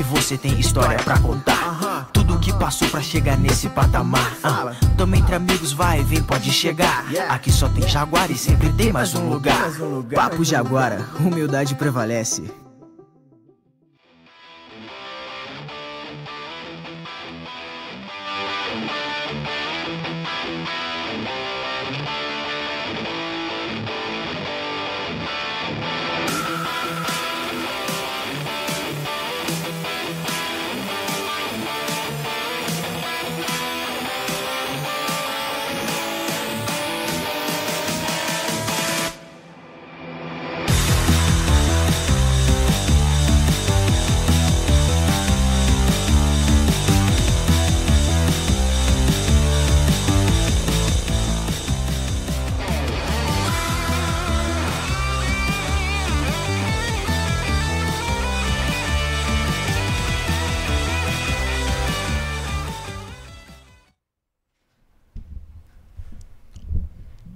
que você tem história pra contar. Tudo que passou pra chegar nesse patamar. Ah, tamo entre amigos, vai, vem, pode chegar. Aqui só tem Jaguar e sempre tem mais um lugar. Papo Jaguara, humildade prevalece.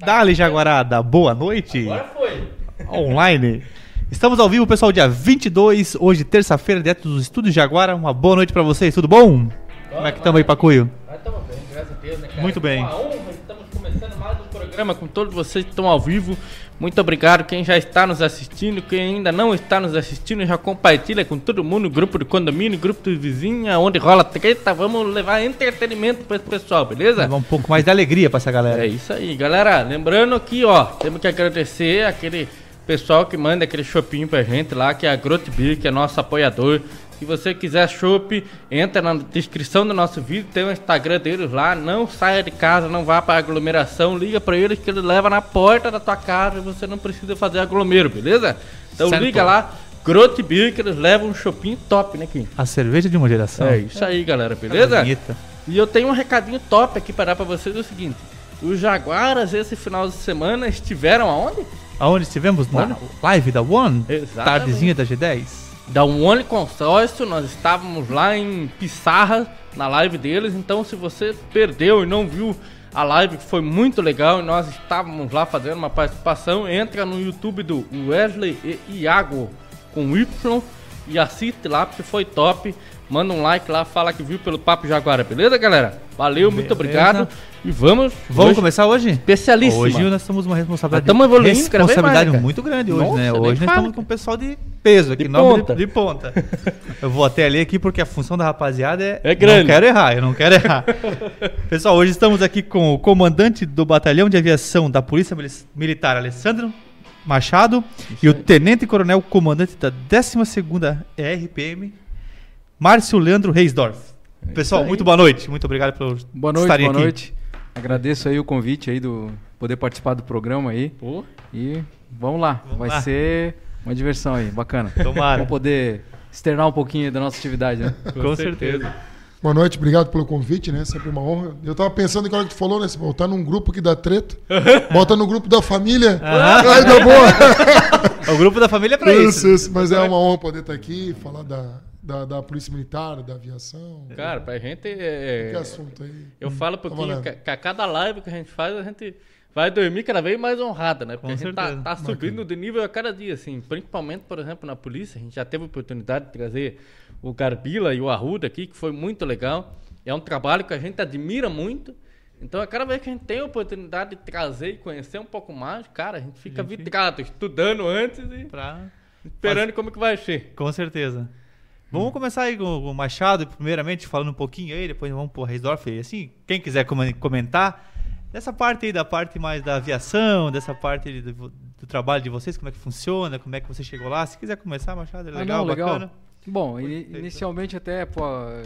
Dali Jaguarada, boa noite. Agora foi. Online. Estamos ao vivo, pessoal, dia 22, hoje, terça-feira, dentro dos estúdios Jaguara. Uma boa noite pra vocês, tudo bom? Como é que estamos aí, Pacuio? Nós estamos bem, graças a Deus, né, cara? Muito bem. Com a honra, estamos começando mais um programa com todos vocês que estão ao vivo. Muito obrigado quem já está nos assistindo, quem ainda não está nos assistindo, já compartilha com todo mundo, grupo do condomínio, grupo dos vizinhos, onde rola treta, vamos levar entretenimento para esse pessoal, beleza? Levar um pouco mais de alegria pra essa galera. É isso aí, galera. Lembrando que, ó, temos que agradecer aquele pessoal que manda aquele shopping pra gente lá, que é a Grot Beer, que é nosso apoiador. Se você quiser chopp, entra na descrição do nosso vídeo, tem o Instagram deles lá. Não saia de casa, não vá para aglomeração, liga para eles que eles levam na porta da tua casa e você não precisa fazer aglomero, beleza? Então Certo. liga lá, Grot Beer, que eles levam um shopping top, né, Kim? A cerveja de uma geração. É isso aí, galera, beleza? Bonita. E eu tenho um recadinho top aqui para dar pra vocês: é o seguinte. Os Jaguaras, esse final de semana, estiveram aonde? Aonde estivemos? Na Onde? live da One? Exatamente. Tardezinha da G10? Da One Consórcio, nós estávamos lá em Pissarra, na live deles. Então, se você perdeu e não viu a live, que foi muito legal, e nós estávamos lá fazendo uma participação, entra no YouTube do Wesley e Iago com Y e assiste lá, porque foi top. Manda um like lá, fala que viu pelo Papo Jaguara, beleza, galera? Valeu, muito Beleza. obrigado. E vamos. Vamos hoje, começar hoje? Especialíssima. Hoje nós temos uma responsabilidade, estamos evoluindo responsabilidade mais, muito grande hoje, Nossa, né? Hoje nós estamos com o pessoal de peso aqui, De ponta. De, de ponta. eu vou até ali aqui porque a função da rapaziada é... É grande. Não quero errar, eu não quero errar. Pessoal, hoje estamos aqui com o comandante do Batalhão de Aviação da Polícia Mili- Militar, Alessandro Machado, e o Tenente Coronel Comandante da 12ª RPM, Márcio Leandro Reisdorf. Pessoal, aí. muito boa noite. Muito obrigado por Boa noite, estarem boa aqui. noite. Agradeço aí o convite aí do poder participar do programa aí. Pô, E vamos lá, Vamos vai lá. ser uma diversão aí, bacana. Tomara. Vamos poder externar um pouquinho da nossa atividade, né? Com certeza. Boa noite, obrigado pelo convite, né? Sempre uma honra. Eu tava pensando em hora que tu falou, né? Se botar num grupo que dá treta, bota no grupo da família, aí dá boa. O grupo da família é pra isso. Isso, isso. Mas é uma honra poder estar aqui, falar da, da, da Polícia Militar, da aviação. cara, pra gente é. Que assunto aí. Eu falo um pouquinho valendo. que, que a cada live que a gente faz, a gente vai dormir cada vez mais honrada, né? Porque Com a gente tá, certeza. tá subindo de nível a cada dia, assim. Principalmente, por exemplo, na polícia. A gente já teve a oportunidade de trazer o Garbila e o Arruda aqui, que foi muito legal. É um trabalho que a gente admira muito. Então, a cada vez que a gente tem a oportunidade de trazer e conhecer um pouco mais, cara, a gente fica vidrado, estudando antes e Pra... esperando como que vai ser. Com certeza. Vamos começar aí com o Machado, primeiramente, falando um pouquinho aí, depois vamos pro Reisdorf. E assim, quem quiser come- comentar, dessa parte aí, da parte mais da aviação, dessa parte do, do trabalho de vocês, como é que funciona, como é que você chegou lá. Se quiser começar, Machado, é Ah, legal, não, legal. bacana. Bom, Perfeito. inicialmente até, pô,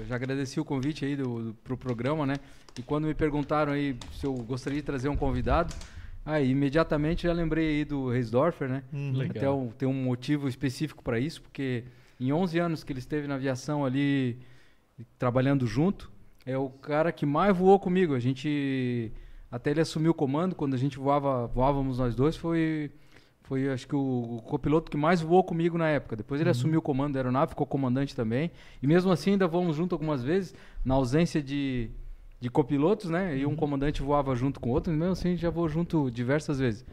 já agradeci o convite aí do, do, pro programa, né? E quando me perguntaram aí se eu gostaria de trazer um convidado, aí imediatamente já lembrei aí do Reisdorfer, né? Hum, Legal. Até um- tem um motivo específico para isso, porque em 11 anos que ele esteve na aviação ali, trabalhando junto, é o cara que mais voou comigo. A gente, até ele assumiu o comando, quando a gente voava, voávamos nós dois, foi, foi acho que o, o copiloto que mais voou comigo na época. Depois ele assumiu o comando da aeronave, ficou comandante também. E mesmo assim ainda voamos junto algumas vezes, na ausência de, de copilotos, né? E um comandante voava junto com o outro, e mesmo assim já voou junto diversas vezes.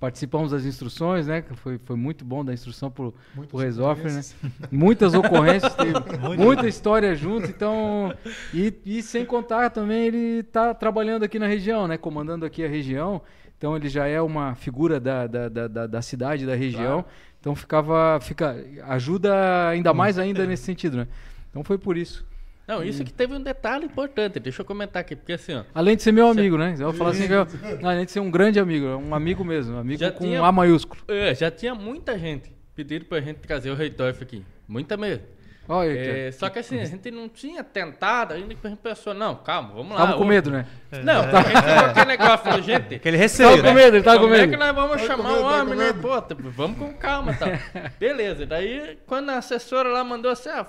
Participamos das instruções, né? que Foi, foi muito bom da instrução pro, Muitas pro Resolver, né? Muitas ocorrências, teve muita história junto, então. E, e sem contar também, ele tá trabalhando aqui na região, né? Comandando aqui a região. Então ele já é uma figura da, da, da, da- da cidade, da região. Então ficava. Fica, ajuda ainda mais ainda nesse sentido, né? Então foi por isso. Não, isso que teve um detalhe importante, deixa eu comentar aqui, porque assim, ó. Além de ser meu amigo, né? Eu vou falar assim, que eu- além de ser um grande amigo, um amigo mesmo, um amigo Já com tinha- A maiúsculo. é, já tinha muita gente pedindo pra gente trazer o Reitorf aqui. Muita mesmo. Olha, É, só que assim, a gente não tinha tentado ainda que a gente pensou, não, calma, vamos lá. tava com medo, né? Não, a gente ficou aquele negócio, falou, gente, Aquele Tava receio, com né? medo, ele tava com como é medo. que nós vamos chamar medo, o homem, com né? Pô, tá- vamos com calma, tá? Beleza, daí quando a assessora lá mandou assim, ah,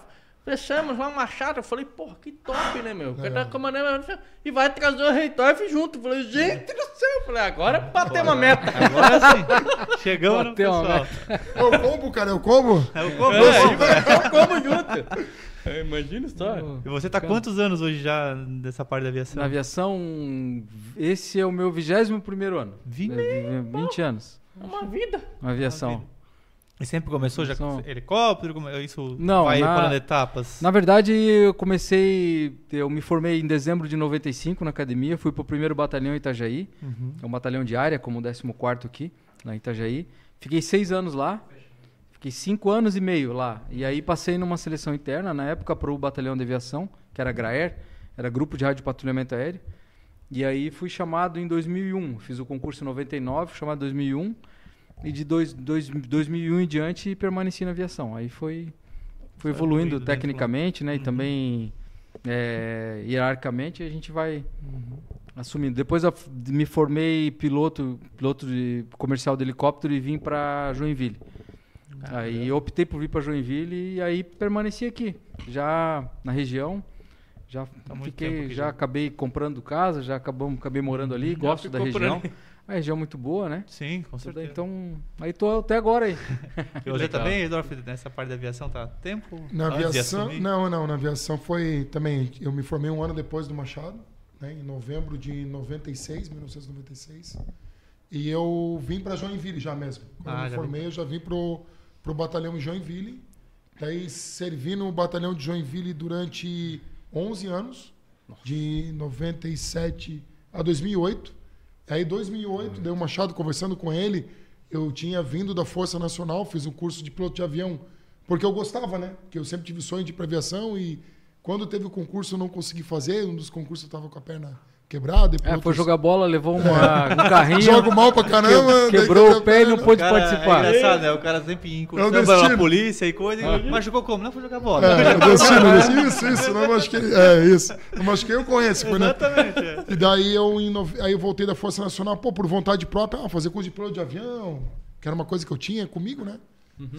fechamos lá uma chata, eu falei, porra, que top, né, meu? Cara tá comandando e vai trazer o Reitorf junto. Eu falei, gente do céu, eu falei, agora bateu uma meta. Agora sim. Chegamos no Bateu uma pessoal. É o combo, cara, é o combo? É o combo. É, e vai como junto. É, Imagina só. E você tá quantos anos hoje já nessa parte da aviação? Na aviação, esse é o meu 21 primeiro ano. Vinte? É, 20 anos É uma vida. na aviação. E sempre começou já com helicóptero? Isso Não, vai na- pulando etapas? Na verdade, eu comecei. Eu me formei em dezembro de 95 na academia, fui pro primeiro batalhão Itajaí. Uhum. É um batalhão de área, como o 14 aqui, lá em Itajaí. Fiquei seis anos lá. Fiquei cinco anos e meio lá. E aí passei numa seleção interna, na época, para o batalhão de aviação, que era GRAER, era Grupo de Rádio Patrulhamento Aéreo. E aí fui chamado em 2001. Fiz o concurso em 99, fui chamado em 2001. E de dois, dois, 2001 em diante permaneci na aviação. Aí foi, foi evoluindo dentro tecnicamente, né? E também é, hierarquicamente a gente vai assumindo. Depois me formei piloto, piloto de comercial de helicóptero e vim para Joinville. Aí eu optei por vir para Joinville e aí permaneci aqui, já na região. Já Tá fiquei, já já. acabei comprando casa, já acabamos, acabei morando ali, Já gosto da região. Ali. A região é muito boa, né? Sim, com certeza. Então, aí tô até agora aí. e você legal. também, Edorf, nessa parte da aviação tá há tempo? Na aviação, não, não, na aviação foi também, eu me formei um ano depois do Machado, né, em novembro de 96, 1996. E eu vim para Joinville já mesmo. Quando Ah, eu me já formei, eu já vim pro pro batalhão em Joinville. Daí servi no batalhão de Joinville durante 11 anos, de 97 a 2008. Aí, em 2008, dei o Machado conversando com ele. Eu tinha vindo da Força Nacional, fiz um curso de piloto de avião, porque eu gostava, né? Porque eu sempre tive sonho de ir aviação e quando teve o concurso eu não consegui fazer. Um dos concursos eu estava com a perna quebrada. e por É, foi outros- jogar bola, levou uma, um carrinho. Jogo mal pra caramba. quebrou o pé e não pôde Cara, participar. É engraçado, né? O cara sempre É o incursão destino. pela polícia e coisa. e Machucou como? Não, foi jogar bola. É, o destino, isso, isso, isso, não machuquei. É, isso. Não machuquei, eu conheço. Foi, né? Exatamente. é. E daí eu, aí eu voltei da Força Nacional, pô, por vontade própria, ah, fazer curso de piloto de avião, que era uma coisa que eu tinha comigo, né?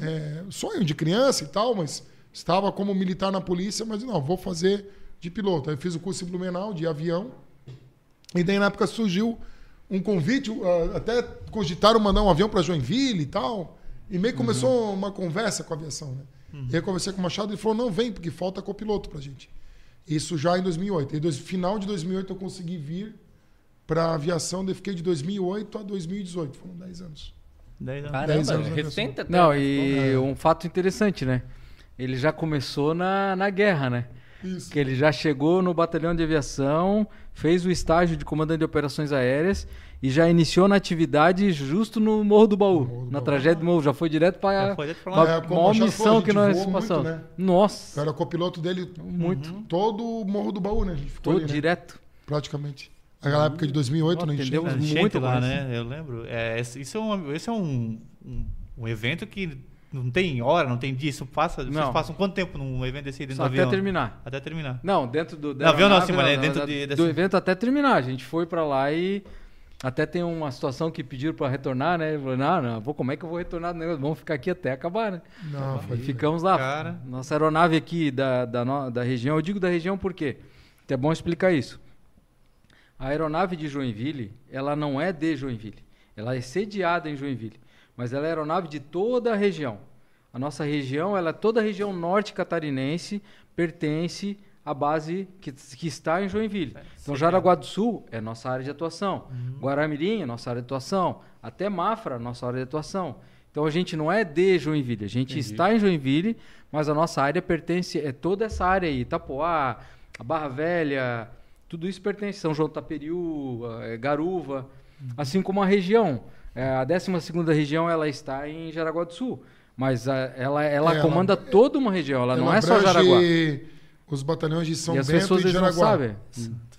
É, sonho de criança e tal, mas estava como militar na polícia, mas não, vou fazer de piloto. Aí fiz o curso em Blumenau de avião. E daí na época surgiu um convite, ah, até cogitaram mandar um avião para Joinville e tal. E meio que começou uma conversa com a aviação, né? E aí eu conversei com o Machado e ele falou: não, vem, porque falta copiloto pra gente. Isso já em 2008. E no final de 2008 eu consegui vir para a aviação, daí fiquei de 2008 a 2018. Foram 10 anos. Daí não. Dez Caramba, anos na recente até. Não, né? e um fato interessante, né? Ele já começou na, na guerra, né? Isso. Que ele já chegou no batalhão de aviação, fez o estágio de comandante de operações aéreas e já iniciou na atividade justo no Morro do Baú, Morro do na Baú. tragédia do Morro. Já foi direto para Já foi direto pra a lá. É, o maior missão a que nós muito, passamos. né? Eu Nossa, era copiloto dele muito. todo o Morro do Baú, né? A gente ficou Tô ali, né? direto. praticamente. Aquela época de 2008, né? a Gente muito lá, mais. né? Eu lembro. É, esse- isso é, um, esse é um, um, um evento que não tem hora, não tem dia. Isso passa, vocês Não. passam quanto tempo num evento desse aí dentro Só do até avião? terminar. Até terminar. Não, dentro do. da No avião não, aeronave, sim, mas é não, dentro da- de- do evento até terminar. A gente foi pra lá e até tem uma situação que pediram pra retornar, né? Falou, não, não, vou, como é que eu vou retornar no negócio? Vamos ficar aqui até acabar, né? Não, E foi. ficamos lá. Cara. Nossa aeronave aqui da, da, da região, eu digo da região por quê? É bom explicar isso. A aeronave de Joinville, ela não é de Joinville. Ela é sediada em Joinville. Mas ela é aeronave de toda a região. A nossa região, ela é toda a região norte catarinense, pertence à base que, que está em Joinville. Então, Jaraguá do Sul é nossa área de atuação. Guaramirim é nossa área de atuação. até Mafra, nossa área de atuação. Então a gente não é de Joinville, a gente está em Joinville, mas a nossa área pertence, é toda essa área aí, Itapoá, a Barra Velha, tudo isso pertence, São João Taperiú, eh, Garuva, assim como a região. Eh, A 12ª região ela está em Jaraguá do Sul, mas a- ela, ela É, ela- comanda toda uma região, ela, não Ela é só Jaraguá. Os batalhões de São e as Bento pessoas e não Jaraguá. sabem.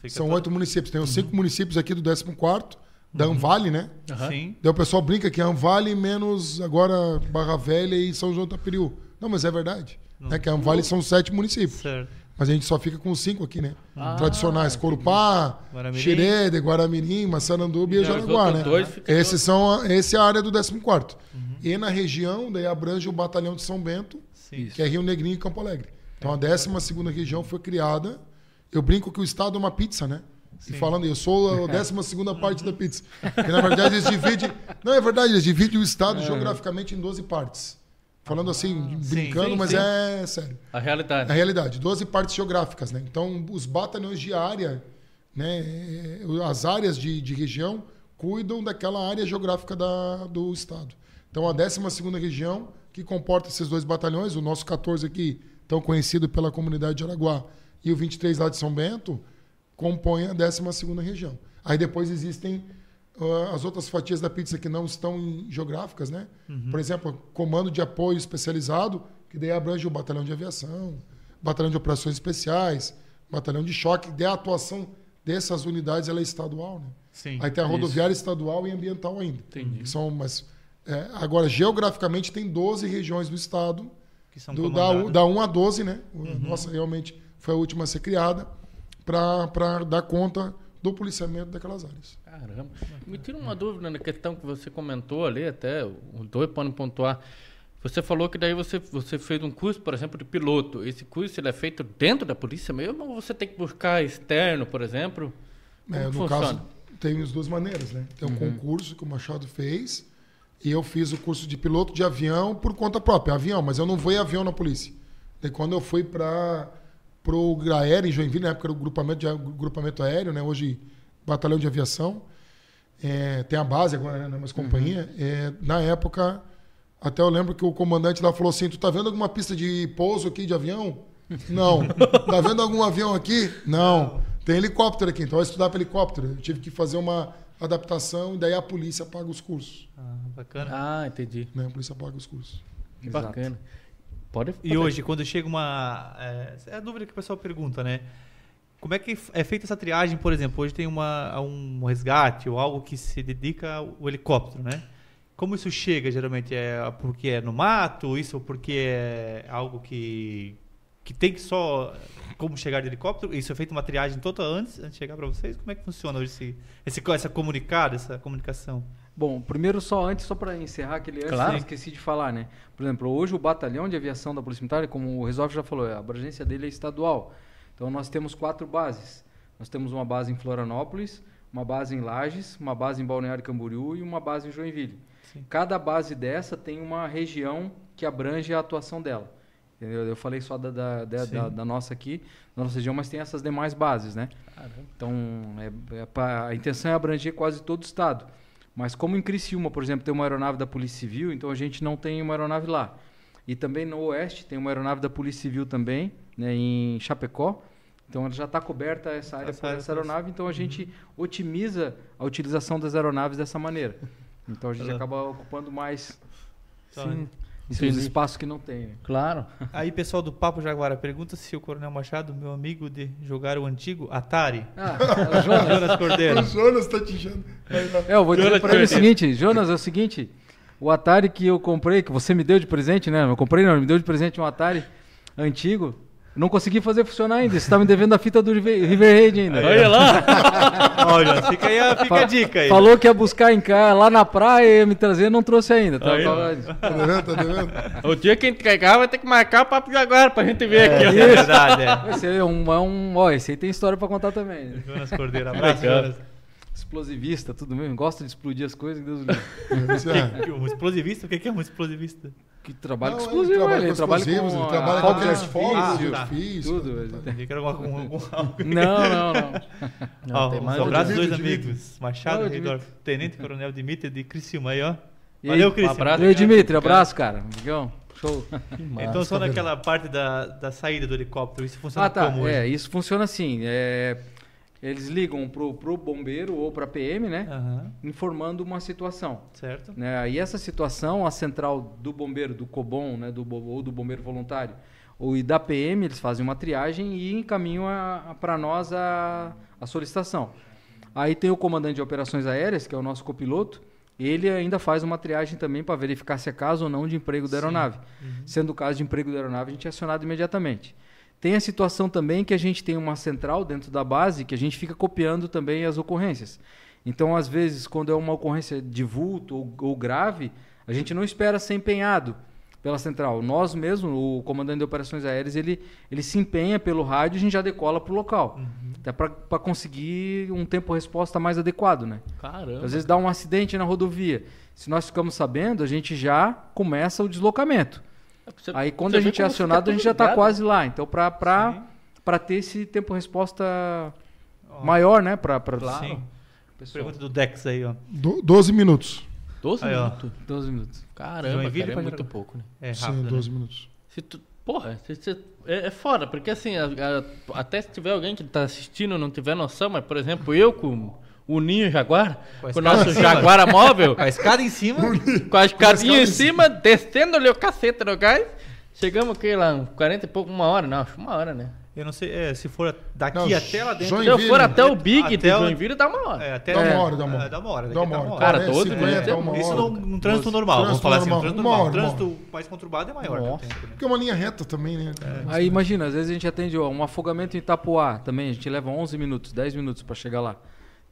Fica São todo- oito municípios. Tem os cinco municípios aqui do 14 da Anvale, né? Sim. Daí o pessoal brinca que é Anvale menos agora Barra Velha e São João do Taperiú. Não, mas é verdade. Né? Que a Anvale são sete municípios. Certo. Mas a gente só fica com os cinco aqui, né? Tradicionais. Corupá. Xerede, Guaramirim, Massaranduba e E Jaraguá, né? dois Esses são a, essa é a área do 14 E na região, daí abrange o Batalhão de São Bento, Sim. que é Rio Negrinho e Campo Alegre. Então a 12 região foi criada. Eu brinco que o estado é uma pizza, né? E falando, eu sou a 12 parte da pizza. Porque na verdade eles dividem. Não, é verdade, eles dividem o estado geograficamente em 12 partes. Falando assim, brincando, sim, mas sim. é sério. A realidade. Na realidade, 12 partes geográficas, né? Então, os batalhões de área, né? As áreas de, de região cuidam daquela área geográfica da, do estado. Então, a 12 região, que comporta esses dois batalhões, o nosso 14 aqui, tão conhecido pela comunidade de Araguá, e o 23 lá de São Bento, compõem a 12 região. Aí depois existem ah, as outras fatias da pizza que não estão em geográficas, né? Por exemplo, comando de apoio especializado, que daí abrange o batalhão de aviação, batalhão de operações especiais, batalhão de choque, de atuação dessas unidades ela é estadual, né? Sim. Aí tem a rodoviária estadual e ambiental ainda. Entendi. São, mas, é, agora, geograficamente, tem 12 regiões do estado, Que são do, da, da 1 a 12, né? A Nossa, realmente, foi a última a ser criada para dar conta do policiamento daquelas áreas. Caramba. Me tira uma dúvida na questão que você comentou ali, até os dois podem pontuar. Você falou que daí você, você fez um curso, por exemplo, de piloto. Esse curso ele é feito dentro da polícia mesmo ou você tem que buscar externo, por exemplo? É, no funciona? caso, tem as duas maneiras, né? Tem um concurso que o Machado fez e eu fiz o curso de piloto de avião por conta própria, avião, mas eu não vou em avião na polícia. E quando eu fui para o Graer em Joinville, na época era o grupamento, de, grupamento aéreo, né? Hoje batalhão de aviação, é, tem a base agora, né? Mas companhia. É, na época, até eu lembro que o comandante lá falou assim: Tu tá vendo alguma pista de pouso aqui de avião? Não. Tá vendo algum avião aqui? Não. Tem helicóptero aqui, então eu estudar para helicóptero. Eu tive que fazer uma adaptação e daí a polícia paga os cursos. Ah, bacana. Ah, entendi. Né? A polícia paga os cursos. Que Exato. bacana. Pode E hoje, quando chega uma. É, é a dúvida que o pessoal pergunta, né? Como é que é feita essa triagem, por exemplo? Hoje tem uma, um resgate ou algo que se dedica ao helicóptero, né? Como isso chega, geralmente? É porque é no mato? Isso porque é algo que, que tem que só. Como chegar de helicóptero? Isso é feito uma triagem toda antes, antes de chegar para vocês? Como é que funciona hoje esse, esse, essa comunicada, essa comunicação? Bom, primeiro só antes, só para encerrar aquele antes, Claro. eu esqueci de falar, né? Por exemplo, hoje o batalhão de aviação da Polícia Militar, como o Resolve já falou, a abrangência dele é estadual. Então nós temos quatro bases. Nós temos uma base em Florianópolis, uma base em Lages, uma base em Balneário Camboriú e uma base em Joinville. Cada base dessa tem uma região que abrange a atuação dela. Entendeu? Eu falei só da, da, Sim. da- da nossa aqui, da nossa região, mas tem essas demais bases, né? Caramba. Então, é- é pra- a intenção é abranger quase todo o estado. Mas como em Criciúma, por exemplo, tem uma aeronave da Polícia Civil, então a gente não tem uma aeronave lá. E também no Oeste tem uma aeronave da Polícia Civil também, né, em Chapecó. Então ela já está coberta essa área Essa por área essa aeronave, então a gente otimiza a utilização das aeronaves dessa maneira. Então a gente acaba ocupando mais Tá. Sim, Entendi. esses espaços que não tem. né? Claro. Aí, pessoal do Papo Jaguara, pergunta se o Coronel Machado, meu amigo, de jogar o antigo Atari. Ah, é o Jonas. Jonas Cordeiro. O Jonas tá te enchendo. É, eu vou dizer Jonas pra ele o seguinte, Jonas, é o seguinte, o Atari que eu comprei, que você me deu de presente, né? Eu comprei não, ele me deu de presente um Atari antigo. Não consegui fazer funcionar ainda. Você tá me devendo a fita do River River Raid ainda. Olha lá. Olha, fica aí a, fica a dica aí. Falou que ia buscar em casa, lá na praia, ia me trazer, não trouxe ainda. Tá, tá- devendo? Tá devendo? o dia que a gente pegar vai ter que marcar o papo de agora pra gente ver aqui. É verdade, é. Esse aí é um, é um. Ó, esse aí tem história pra contar também. Jonas Cordeiro, abraço. Explosivista, tudo mesmo. Gosta de explodir as coisas, Deus livre. Isso é. Um explosivista? O que é um explosivista? Que trabalha Não, com ele explosivo, trabalha ele com trabalha explosivos, com ele trabalha com artifício, de tá. tudo. tá, ele alguma, algum, algum, Não, não, não. Não, Ó, tem um abraço dois Dimitri, amigos. Machado e Redorf. Tenente Coronel Dimitri de Criciúma aí, ó. Valeu, Cristian. um abraço. E aí, Dimitri, abraço, cara. Amigão, show. Então só tá naquela parte da, da saída do helicóptero, isso funciona Ah, tá. como hoje? É, isso funciona assim. é, eles ligam pro, pro bombeiro ou pra PM, né? Aham, Informando uma situação. certo. Né? Aí essa situação, a central do bombeiro, do COBOM, né? do, ou do bombeiro voluntário, ou e da PM, eles fazem uma triagem e encaminham para nós a, a solicitação. Aí tem o comandante de operações aéreas, que é o nosso copiloto, ele ainda faz uma triagem também para verificar se é caso ou não de emprego da aeronave. Sendo o caso de emprego da aeronave, a gente é acionado imediatamente. Tem a situação também que a gente tem uma central dentro da base que a gente fica copiando também as ocorrências. Então, às vezes, quando é uma ocorrência de vulto ou, ou grave, a gente não espera ser empenhado pela central. Nós mesmo, o comandante de operações aéreas, ele, ele se empenha pelo rádio e a gente já decola para o local. Até para conseguir um tempo-resposta mais adequado, né? Caramba. Às vezes dá um acidente na rodovia. Se nós ficamos sabendo, a gente já começa o deslocamento. Você- Aí quando a gente é acionado, a gente já está quase lá. Então, para Sim. para ter esse tempo-resposta maior, né? Para Claro. Sim. pessoal. Pergunta do Dex aí, ó. Do- 12 minutos. 12 Aí, ó. minutos. 12 minutos. Caramba, Joinville cara, é pra muito pouco, né? É Sim, rápido, 12 né? minutos. Se tu, porra, se, se- é, é foda, porque assim, a- a- até se tiver alguém que tá assistindo e não tiver noção, mas por exemplo, eu com o Ninho Jaguar, Com a com o nosso. Jaguara móvel, Com a escada em cima. com a escadinha em escada em cima, descendo ali o cacete no gás, chegamos aqui lá, uns 40 e pouco, uma hora, não, acho uma hora, né? Eu não sei, é, se for daqui Não, até lá dentro. Se eu for até o Big de até o- Joinville, dá uma hora. É, até Dá uma é, hora, dá uma hora. é, Dá uma hora. Dá uma hora. Cara, 40, todo 50, minuto. uma Isso num, num trânsito normal, vamos falar assim, um normal, trânsito normal. hora, uma trânsito mais conturbado é maior que Nossa. tempo, né? Porque é uma linha reta também, né? Aí imagina, às vezes a gente atende ó, um afogamento em Itapuá também, a gente leva 11 minutos, 10 minutos para chegar lá,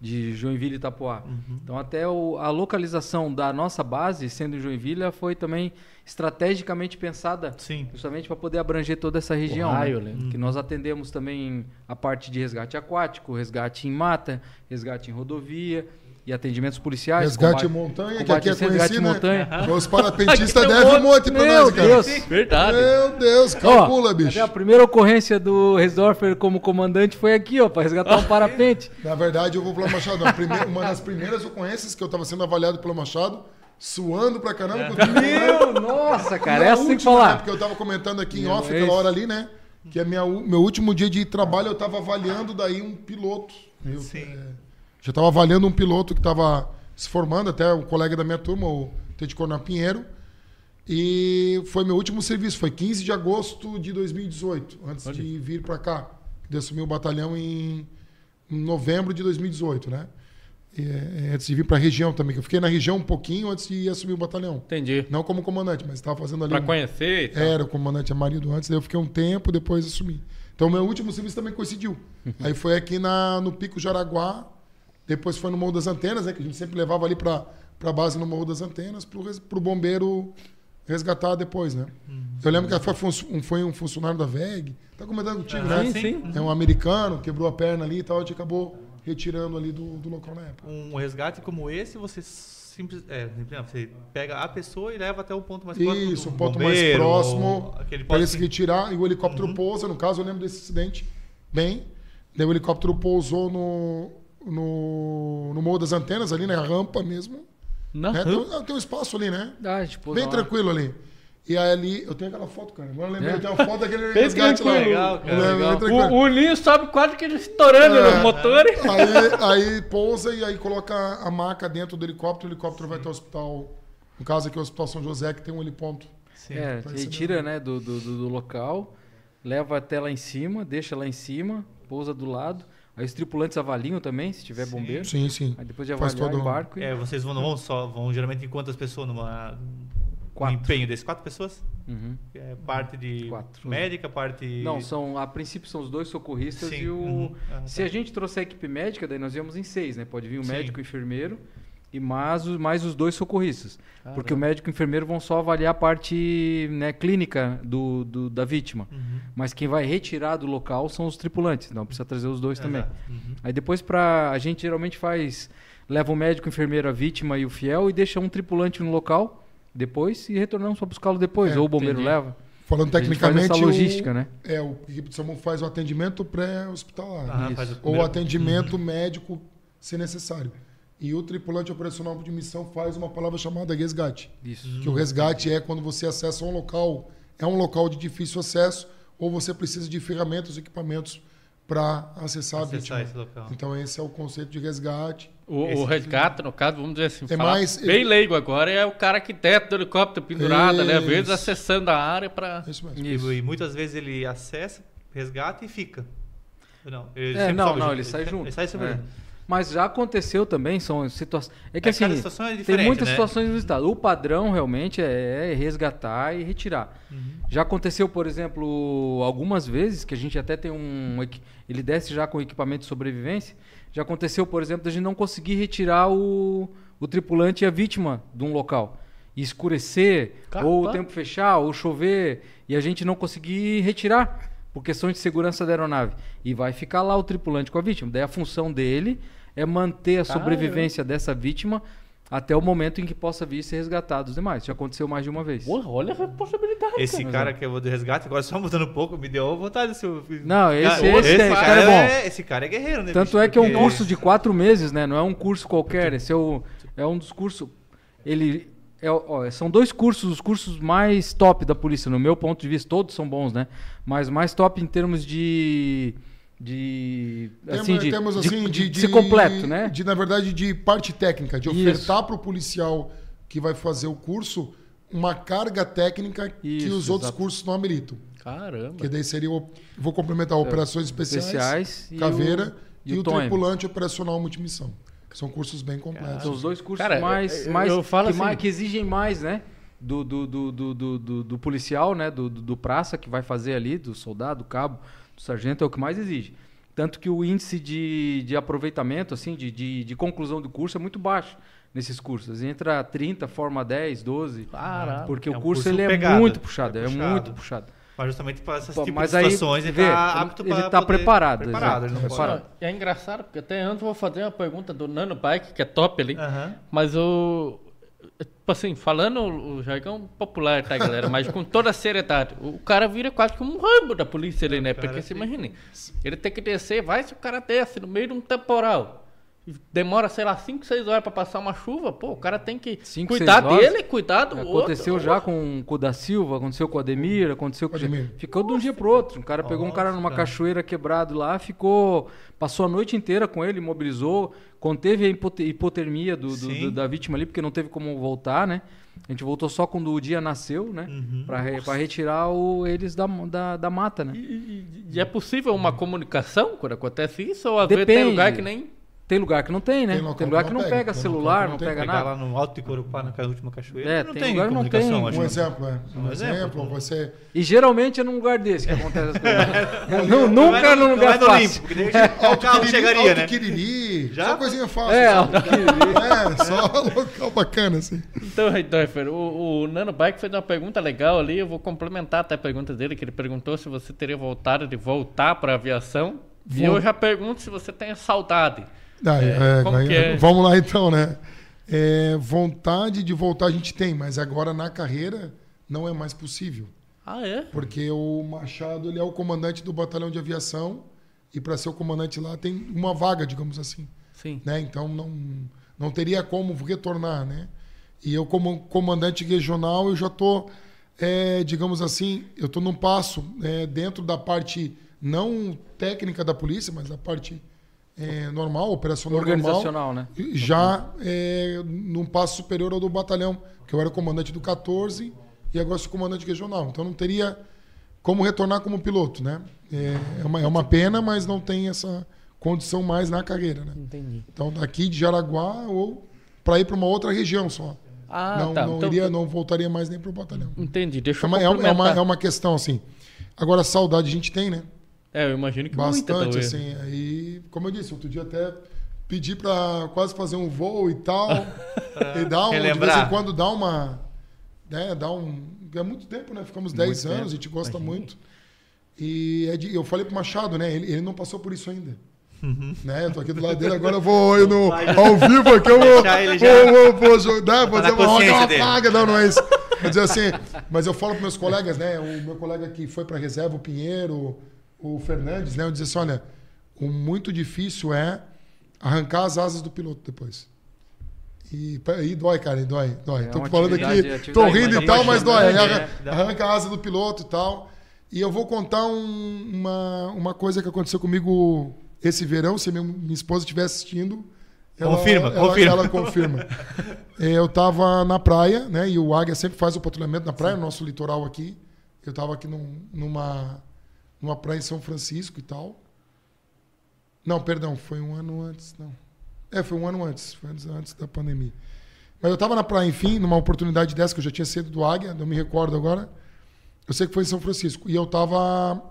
de Joinville e Itapuá. Então até o- a localização da nossa base, sendo em Joinville, foi também estrategicamente pensada Sim. justamente para poder abranger toda essa região. Raio, né? né? Que nós atendemos também a parte de resgate aquático, resgate em mata, resgate em rodovia e atendimentos policiais. Resgate em combate- montanha, que combate aqui é em conhecido, montanha. né? Os parapentistas é devem um monte. Meu nós, cara. Deus! Verdade. Meu Deus, Ó, calcula, bicho. até a primeira ocorrência do Resdorfer como comandante foi aqui, ó, para resgatar um parapente. Na verdade, eu vou falar Machado. a primeira- uma das primeiras ocorrências que eu tava sendo avaliado pelo Machado, suando pra caramba. que eu tive- Meu, nossa, cara, essa tem que última, né, falar. Porque eu tava comentando aqui em Meu, off é aquela hora ali, né? Que é minha, meu último dia de trabalho, eu tava avaliando daí um piloto. Eu, Sim. é, já tava avaliando um piloto que tava se formando, até um colega da minha turma, o Tete Coronel Pinheiro. E foi meu último serviço, foi 15 de agosto de 2018, antes de vir para cá. Eu assumi o batalhão em, em novembro de 2018, né? E, é, antes de vir para a região também, que eu fiquei na região um pouquinho antes de assumir o batalhão. Entendi. Não como comandante, mas estava fazendo ali. Pra um- conhecer e tal. Era o comandante Amarildo antes, daí eu fiquei um tempo, depois assumi. Então, meu último serviço também coincidiu. Aí foi aqui na, no Pico Jaraguá, depois foi no Morro das Antenas, né, que a gente sempre levava ali para a base no Morro das Antenas, para o bombeiro resgatar depois, né? Eu lembro que foi, um- foi um funcionário da VEG, tá comentando contigo, né? Sim, sim. É um americano, quebrou a perna ali e tal, a gente acabou retirando ali do, do local na época. Um resgate como esse, você simples, é, você pega a pessoa e leva até o ponto mais próximo. Isso, um ponto mais bombeiro, próximo ou Aquele para eles assim, retirar. E o helicóptero pousa, no caso, eu lembro desse acidente bem. Daí o helicóptero pousou no, no, no Morro das Antenas, ali na rampa mesmo. Não. né? Tem, um- tem um espaço ali, né? Ah, tipo, bem tranquilo ali. E aí ali, eu tenho aquela foto, cara. Agora eu lembrei, É? eu tenho uma foto daquele Bem resgate lá. tranquilo. Legal, cara, legal. tranquilo. O, o Ninho sobe quase que ele estourando É. no motor. Aí, aí pousa e aí coloca a maca dentro do helicóptero. O helicóptero vai até o hospital. No caso aqui, o Hospital São José, que tem um heliponto. Sim. É, Tá retira né, do, do- do local, leva até lá em cima, deixa lá em cima, pousa do lado. Aí os tripulantes avaliam também, se tiver Sim. bombeiro. Sim, sim. Aí depois de Faz avaliar, todo um- embarco e... É, vocês vão, vão só, vão geralmente em quantas pessoas numa Quatro. no empenho desse? Quatro pessoas? Uhum. É, parte de Quatro. médica, parte... Não, são, a princípio são os dois socorristas Sim, e o... uhum. Ah, Se tá. a gente trouxer a equipe médica, daí nós íamos em seis, né? Pode vir o Sim. médico e o enfermeiro e mais, os- mais os dois socorristas. Caramba. Porque o médico e o enfermeiro vão só avaliar a parte né, clínica do, do- da vítima. Uhum. Mas quem vai retirar do local são os tripulantes. Então precisa trazer os dois também. Exato. Uhum. Aí depois para a gente geralmente faz leva o médico, o enfermeiro, a vítima e o fiel e deixa um tripulante no local depois e retornamos para buscá-lo depois. É, ou o bombeiro entendi. leva. Falando faz tecnicamente. essa logística, o, né? É, o equipe de SAMU faz o atendimento pré-hospitalar. Ah, o ou primeiro- atendimento médico, se necessário. E o tripulante operacional de missão faz uma palavra chamada resgate. Isso. Que o resgate é quando você acessa um local, é um local de difícil acesso, ou você precisa de ferramentas e equipamentos para acessar, a acessar vítima. esse local. Então esse é o conceito de resgate. O, o resgate, no caso, vamos dizer assim, É mais- bem leigo agora, é o cara que desce do helicóptero pendurado, né? Às vezes acessando a área para... Isso mesmo. E, e muitas vezes ele acessa, resgata e fica. Não, ele É, sempre não, não, junto. ele sai junto. Ele sai sobre É. Mas já aconteceu também, são situações. É que É, assim, é tem muitas né? situações inusitadas. O padrão realmente é, é resgatar e retirar. Uhum. Já aconteceu, por exemplo, algumas vezes que a gente até tem um. Ele desce já com equipamento de sobrevivência. Já aconteceu, por exemplo, da gente não conseguir retirar o, o tripulante e a vítima de um local. Escurecer, Caramba. ou o tempo fechar, ou chover, e a gente não conseguir retirar, por questões de segurança da aeronave. E vai ficar lá o tripulante com a vítima. Daí a função dele é manter a Caramba. sobrevivência dessa vítima até o momento em que possa vir ser resgatado os demais. Já aconteceu mais de uma vez. Porra, olha a responsabilidade, Esse cara. cara que eu vou do resgate, agora só mudando um pouco, me deu vontade de. Não, esse- Cara, esse tem- cara é bom. Esse cara é guerreiro, né? Tanto bicho? é que é um curso de quatro meses, né? Não é um curso qualquer. Esse é, o, é um dos cursos. Ele. É, ó, são dois cursos, os cursos mais top da polícia, no meu ponto de vista. Todos são bons, né? Mas mais top em termos de. De. Temos, Assim, de, temos, de- assim, de- de, de ser completo, né? De, na verdade, de parte técnica, de Isso. ofertar para o policial que vai fazer o curso uma carga técnica que Isso, os outros exato. cursos não ameritam. Caramba. Que daí seria, o- vou complementar, operações especiais, Especiais e caveira o- e, e o o, tripulante operacional multimissão. Que são cursos bem completos. São os dois cursos Cara, mais, eu- mais, eu falo que, assim- mais- que exigem mais, né? Do, do, do, do, do, do- do policial, né? Do, do, do praça que vai fazer ali, do soldado, do cabo, do sargento, é o que mais exige. Tanto que o índice de, de aproveitamento, assim, de, de, de conclusão do curso é muito baixo nesses cursos. Entra 30, forma 10, 12. Caramba. Porque É o um curso, curso ele é pegado, muito puxado, é é, puxado. muito puxado. Mas justamente para essas Pô, tipos mas de aí, situações, ele vê, tá apto ele pra tá poder- preparado, Preparado, ele exato, não preparado. E é engraçado, porque até antes eu vou fazer uma pergunta do Nano Bike, que é top ali. Aham. Mas o. Tipo assim, falando o jargão popular, tá, galera? Mas com toda a seriedade. O cara vira quase que um rambo da polícia ali, né? Porque fica- imagine, ele tem que descer, vai se o cara desce no meio de um temporal. E Demora, sei lá, 5, 6 horas pra passar uma chuva, pô, o cara tem que Cinco, cuidar dele, cuidar do Aconteceu outro. já com, com o da Silva, aconteceu com o Ademir, aconteceu com o Ademir. Ficou de um dia pro outro. Um cara pegou um cara numa Nossa. cachoeira quebrado lá, ficou. Passou a noite inteira com ele, imobilizou, conteve a hipote- hipotermia do, do- do- da vítima ali, porque não teve como voltar, né? A gente voltou só quando o dia nasceu, né? Uhum. Pra, re- pra retirar o- eles da, da, da mata, né? E, e- e é possível uma comunicação quando acontece isso? Ou às vezes tem lugar que nem. Tem lugar que não tem, né? Tem Tem, lugar que que não não pega, pega celular, não não tem. pega nada. lá no Alto de Corupá, na última cachoeira, É, não tem tem, lugar que não comunicação, tem. acho. Um exemplo, é. Um, Um exemplo. exemplo, você. E geralmente é num lugar desse que acontece as coisas. Não Não, nunca é no- num não lugar é no fácil. Olímpico, que daí o carro chegaria, né? Quiriri, Já? só coisinha fácil. É, sabe? Alto É, só local bacana, assim. Então, Reidorfer, o, o Nano Bike fez uma pergunta legal ali. Eu vou complementar até a pergunta dele, que ele perguntou se você teria voltado de voltar para a aviação. E eu já pergunto se você tem saudade. Ah, é, como aí- que é? Vamos lá então, né? É, vontade de voltar a gente tem, mas agora na carreira não é mais possível. Ah, é? Porque o Machado ele é o comandante do batalhão de aviação e para ser o comandante lá tem uma vaga, digamos assim. Sim. né? Então não, não teria como retornar, né? E eu como comandante regional eu já estou, digamos assim, eu estou num passo é, dentro da parte não técnica da polícia, mas da parte é, normal, operacional normal, Organizacional, né? já é, num passo superior ao do batalhão, que eu era comandante do 14 e agora sou comandante regional. Então não teria como retornar como piloto, né? É, é uma, é uma pena, mas não tem essa condição mais na carreira, né? Entendi. Então daqui de Jaraguá ou para ir para uma outra região só. Ah, não tá. não, Então, iria, não voltaria mais nem para o batalhão. Entendi. Deixa É eu uma, é, uma, é, uma, complementar. é uma questão assim. Agora saudade a gente tem, né? É, eu imagino que muita, Bastante, talvez. assim. Aí, como eu disse, outro dia até pedi para quase fazer um voo e tal. e dá um, de vez em quando dá uma. Né, dá um. É muito tempo, né? Ficamos 10 anos, a gente gosta muito. E é de- eu falei pro Machado, né? Ele, ele não passou por isso ainda. Né? Eu tô aqui do lado dele, agora eu vou eu no, ao vivo aqui, eu vou, Deixar ele já- vou, vou, vou, jogar, vou na uma roda, paga, não, não é isso. Vou dizer assim, mas eu falo para meus colegas, né? O meu colega que foi para reserva, o Pinheiro, o Fernandes, né? Eu dizia assim, olha, o muito difícil é arrancar as asas do piloto depois. E, e dói, cara, e dói, dói. É Tô falando aqui, tô rindo e tal, mas dói. Arran- arranca a asa do piloto e tal. E eu vou contar um- uma, uma coisa que aconteceu comigo esse verão, se minha, minha esposa estiver assistindo. Ela, Confirma, ela, confirma. Ela confirma. É, eu tava na praia, né? E o Águia sempre faz o patrulhamento na praia, no nosso litoral aqui. Eu tava aqui num- numa, numa praia em São Francisco e tal. Não, perdão, foi um ano antes, não. É, foi um ano antes, foi antes, antes da pandemia. Mas eu tava na praia, enfim, numa oportunidade dessa, que eu já tinha sido do Águia, não me recordo agora. Eu sei que foi em São Francisco. E eu tava.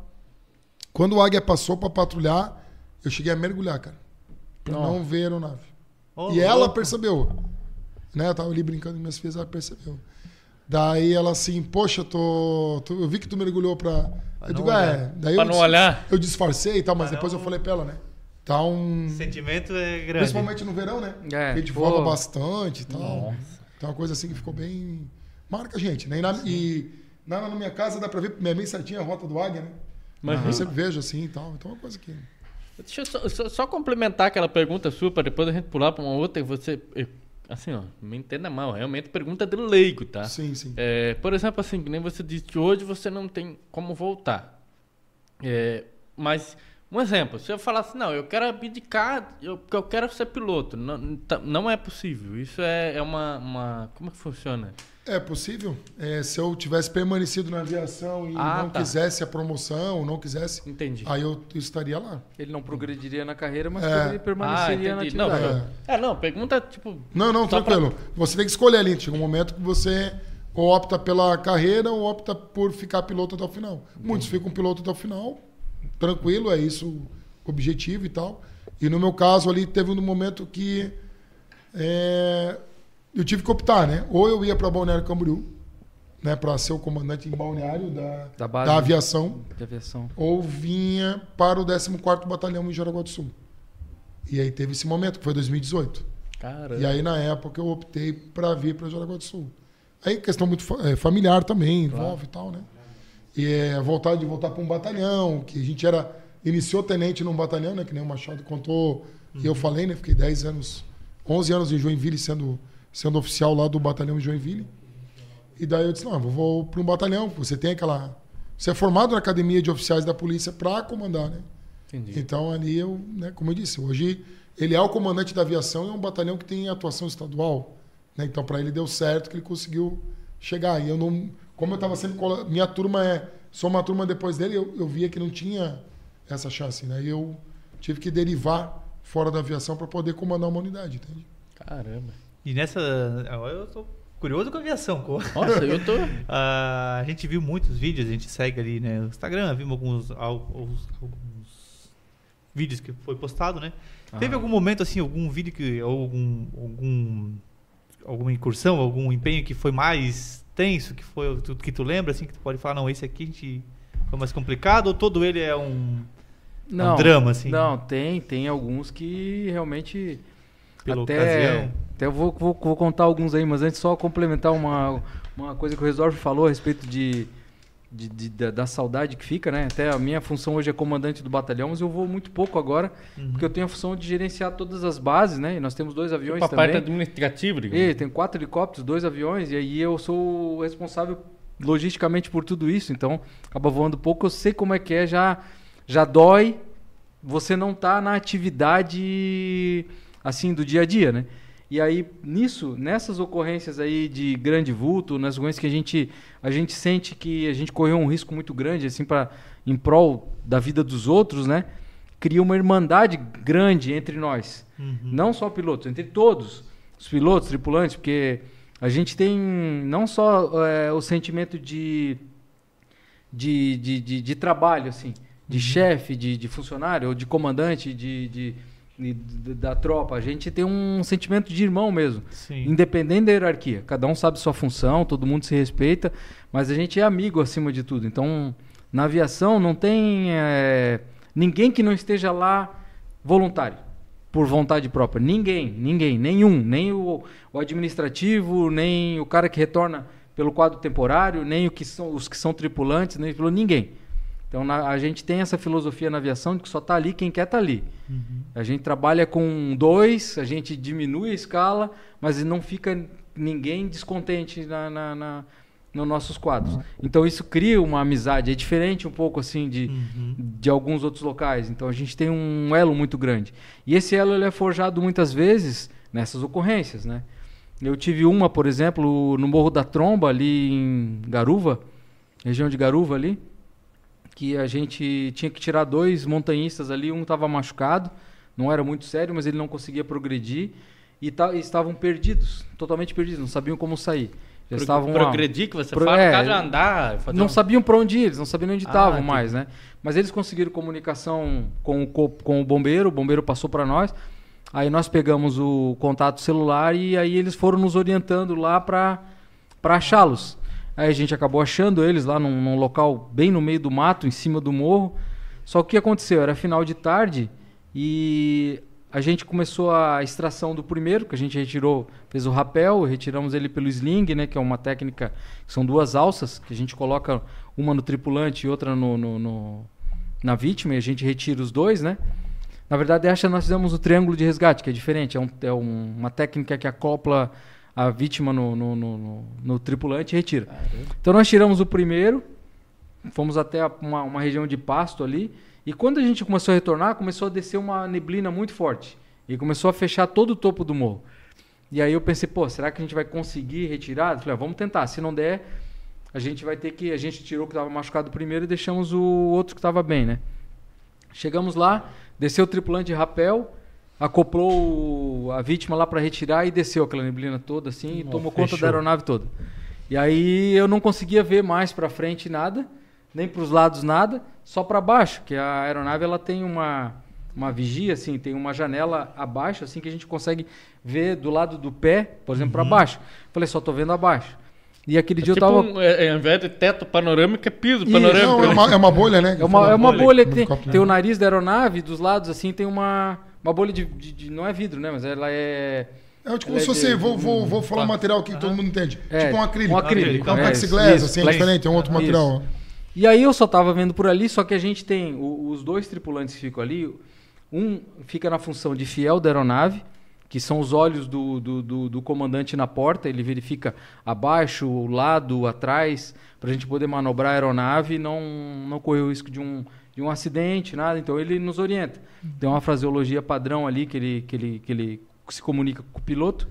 Quando o Águia passou para patrulhar, eu cheguei a mergulhar, cara. Pra Nossa. não ver a aeronave. Ô, e ela louco. percebeu. Né? Eu tava ali brincando com minhas filhas, ela percebeu. Daí ela assim, poxa, tô, tô- eu vi que tu mergulhou pra. Eu não digo, olhar. é. Daí Pra eu, não dis- olhar. eu disfarcei e tal, mas Pra depois não- eu falei pra ela, né? Tá um. O sentimento é grande. Principalmente no verão, né? É, a gente pô. voava bastante e tal. Então, uma coisa assim que ficou bem. Marca a gente, né? E, na, e na, na minha casa dá pra ver bem certinho a rota do Águia, né? Mas Eu sempre vejo assim e tal. Então, é uma coisa que. Deixa eu só, só- só complementar aquela pergunta sua, para depois a gente pular para uma outra e você. Assim, ó, me entenda mal, realmente pergunta de leigo, tá? Sim, sim. É, por exemplo, assim, que nem você disse que hoje você não tem como voltar. É, mas, um exemplo, se eu falasse, não, eu quero abdicar, eu, porque eu quero ser piloto, não, tá- não é possível. Isso é, é uma, uma. Como é que funciona? É possível. É, se eu tivesse permanecido na aviação e Ah, não tá. quisesse a promoção, não quisesse, Entendi. aí eu estaria lá. Ele não progrediria na carreira, mas É. Ah, permaneceria na entendi. Não, atividade. É. é, não, pergunta tipo. Não, não, tranquilo. Você tem que escolher ali. Chega um momento que você ou opta pela carreira ou opta por ficar piloto até o final. Muitos ficam piloto até o final, tranquilo, é isso o objetivo e tal. E no meu caso ali teve um momento que é, eu tive que optar, né? Ou eu ia para Balneário Camboriú, né, para ser o comandante em Balneário da, Da base. da aviação, De aviação. ou vinha para o 14º Batalhão em Jaraguá do Sul. E aí teve esse momento, que foi 2018. Cara, E aí, na época, eu optei para vir para Jaraguá do Sul. Aí, questão muito é, familiar também, envolve e tal, né? E é, a vontade de voltar para um batalhão, que a gente era. Iniciou tenente num batalhão, né? Que nem o Machado contou. E eu falei, né? Fiquei 10 anos, 11 anos em Joinville sendo, sendo oficial lá do batalhão em Joinville. E daí eu disse: não, eu vou para um batalhão. Você tem aquela. Você é formado na academia de oficiais da polícia para comandar, né? entendi. Então ali eu, né, como eu disse, hoje ele é o comandante da aviação e é um batalhão que tem atuação estadual. Né? Então para ele deu certo que ele conseguiu chegar. E eu não, como eu estava sempre minha turma é, sou uma turma depois dele, eu, eu via que não tinha essa chance, né? E eu tive que derivar fora da aviação para poder comandar uma unidade, entende? Caramba. E nessa. Eu tô curioso com a aviação. Nossa, eu tô. Ah, a gente viu muitos vídeos, a gente segue ali né, no Instagram, vimos alguns, al- alguns, alguns vídeos que foi postado, né? Teve algum momento assim, algum vídeo que ou algum, algum alguma incursão, algum empenho que foi mais tenso, que foi tu- que tu lembra assim, que tu pode falar, não, esse aqui a gente foi mais complicado ou todo ele é um Não, drama, assim? Não, tem, tem alguns que realmente. Pela até, ocasião. Até eu vou, vou, vou contar alguns aí, mas antes só complementar uma, uma coisa que o Resdorf falou a respeito de, de- de- da, da saudade que fica, né? Até a minha função hoje é comandante do batalhão, mas eu vou muito pouco agora, Uhum. porque eu tenho a função de gerenciar todas as bases, né? E nós temos dois aviões a parte também. administrativa, digamos. E, tem quatro helicópteros, dois aviões, e aí eu sou o responsável logisticamente por tudo isso. Então, acaba voando pouco, eu sei como é que é, já, já dói você não tá na atividade assim do dia a dia, né? E aí, nisso, nessas ocorrências aí de grande vulto, nas ocorrências que a gente, a gente sente que a gente correu um risco muito grande, assim, para em prol da vida dos outros, né? Cria uma irmandade grande entre nós. Não só pilotos, entre todos. Os pilotos, tripulantes, porque a gente tem não só é, o sentimento de, de, de, de, de trabalho, assim, de chefe, de, de funcionário, ou de comandante de, de, de- da tropa. A gente tem um sentimento de irmão mesmo. Sim. Independente da hierarquia. Cada um sabe sua função, todo mundo se respeita, mas a gente é amigo acima de tudo. Então, na aviação não tem é, ninguém que não esteja lá voluntário, por vontade própria. Ninguém, ninguém, nenhum, nem o, o administrativo, nem o cara que retorna pelo quadro temporário, nem o que são, os que são tripulantes, nem pelo ninguém. Então na- a gente tem essa filosofia na aviação de que só está ali quem quer estar ali. A gente trabalha com dois, a gente diminui a escala, mas não fica ninguém descontente na, na, na- nos nossos quadros. Então isso cria uma amizade, é diferente um pouco assim de, de alguns outros locais. Então a gente tem um elo muito grande. E esse elo ele é forjado muitas vezes nessas ocorrências, né? Eu tive uma, por exemplo, no Morro da Tromba, ali em Garuva, região de Garuva ali, que a gente tinha que tirar dois montanhistas ali, um estava machucado, não era muito sério, mas ele não conseguia progredir e, e estavam perdidos, totalmente perdidos, não sabiam como sair. Já Pro- estavam progredir, que você Pro- fala, é, de andar. não um- sabiam para onde ir, eles não sabiam onde Ah, estavam entendi. mais, né? Mas eles conseguiram comunicação com o, co- com o bombeiro, o bombeiro passou para nós. Aí nós pegamos o contato celular e aí eles foram nos orientando lá para para achá-los. Aí a gente acabou achando eles lá num, num local bem no meio do mato, em cima do morro. Só que o que aconteceu? Era final de tarde e a gente começou a extração do primeiro, que a gente retirou, fez o rapel, retiramos ele pelo sling, né, que é uma técnica, são duas alças, que a gente coloca uma no tripulante e outra no, no- no- na vítima, e a gente retira os dois, né? Na verdade, essa nós fizemos o triângulo de resgate, que é diferente, é, um- é um- uma técnica que acopla a vítima no, no- no- no- tripulante e retira. Então nós tiramos o primeiro, fomos até uma, uma região de pasto ali, e quando a gente começou a retornar, começou a descer uma neblina muito forte. E começou a fechar todo o topo do morro. E aí eu pensei, pô, será que a gente vai conseguir retirar? Eu falei, ah, vamos tentar. Se não der, a gente vai ter que. A gente tirou o que estava machucado primeiro e deixamos o outro que estava bem, né? Chegamos lá, desceu o tripulante de rapel, acoplou a vítima lá para retirar e desceu aquela neblina toda assim e tomou conta fechou. da aeronave toda. E aí eu não conseguia ver mais para frente nada, nem para os lados nada, só para baixo, que a aeronave ela tem uma uma vigia assim, tem uma janela abaixo assim que a gente consegue ver do lado do pé, por exemplo, para baixo. Falei, só tô vendo abaixo. E aquele É dia tipo eu tava um, é, é, ao invés de teto panorâmico, é piso Isso. panorâmico. Não, é né? uma, é uma bolha, né? É uma, é uma bolha que tem, tem o nariz da aeronave, dos lados assim tem uma, uma bolha de, de- de- Não é vidro, né? Mas ela é. É tipo Ela se é você. de- Vou, vou, vou falar um material que todo mundo entende. é, tipo um acrílico. Um acrílico. É um é, plexiglass, isso, assim, é diferente, é um outro Isso. material. E aí eu só tava vendo por ali, só que a gente tem o- os dois tripulantes que ficam ali. Um fica na função de fiel da aeronave, que são os olhos do, do, do- do comandante na porta. Ele verifica abaixo, o lado, atrás, para a gente poder manobrar a aeronave e não, não correr o risco de um, de um acidente, nada. Então ele nos orienta. Tem uma fraseologia padrão ali que ele, que ele, que ele se comunica com o piloto.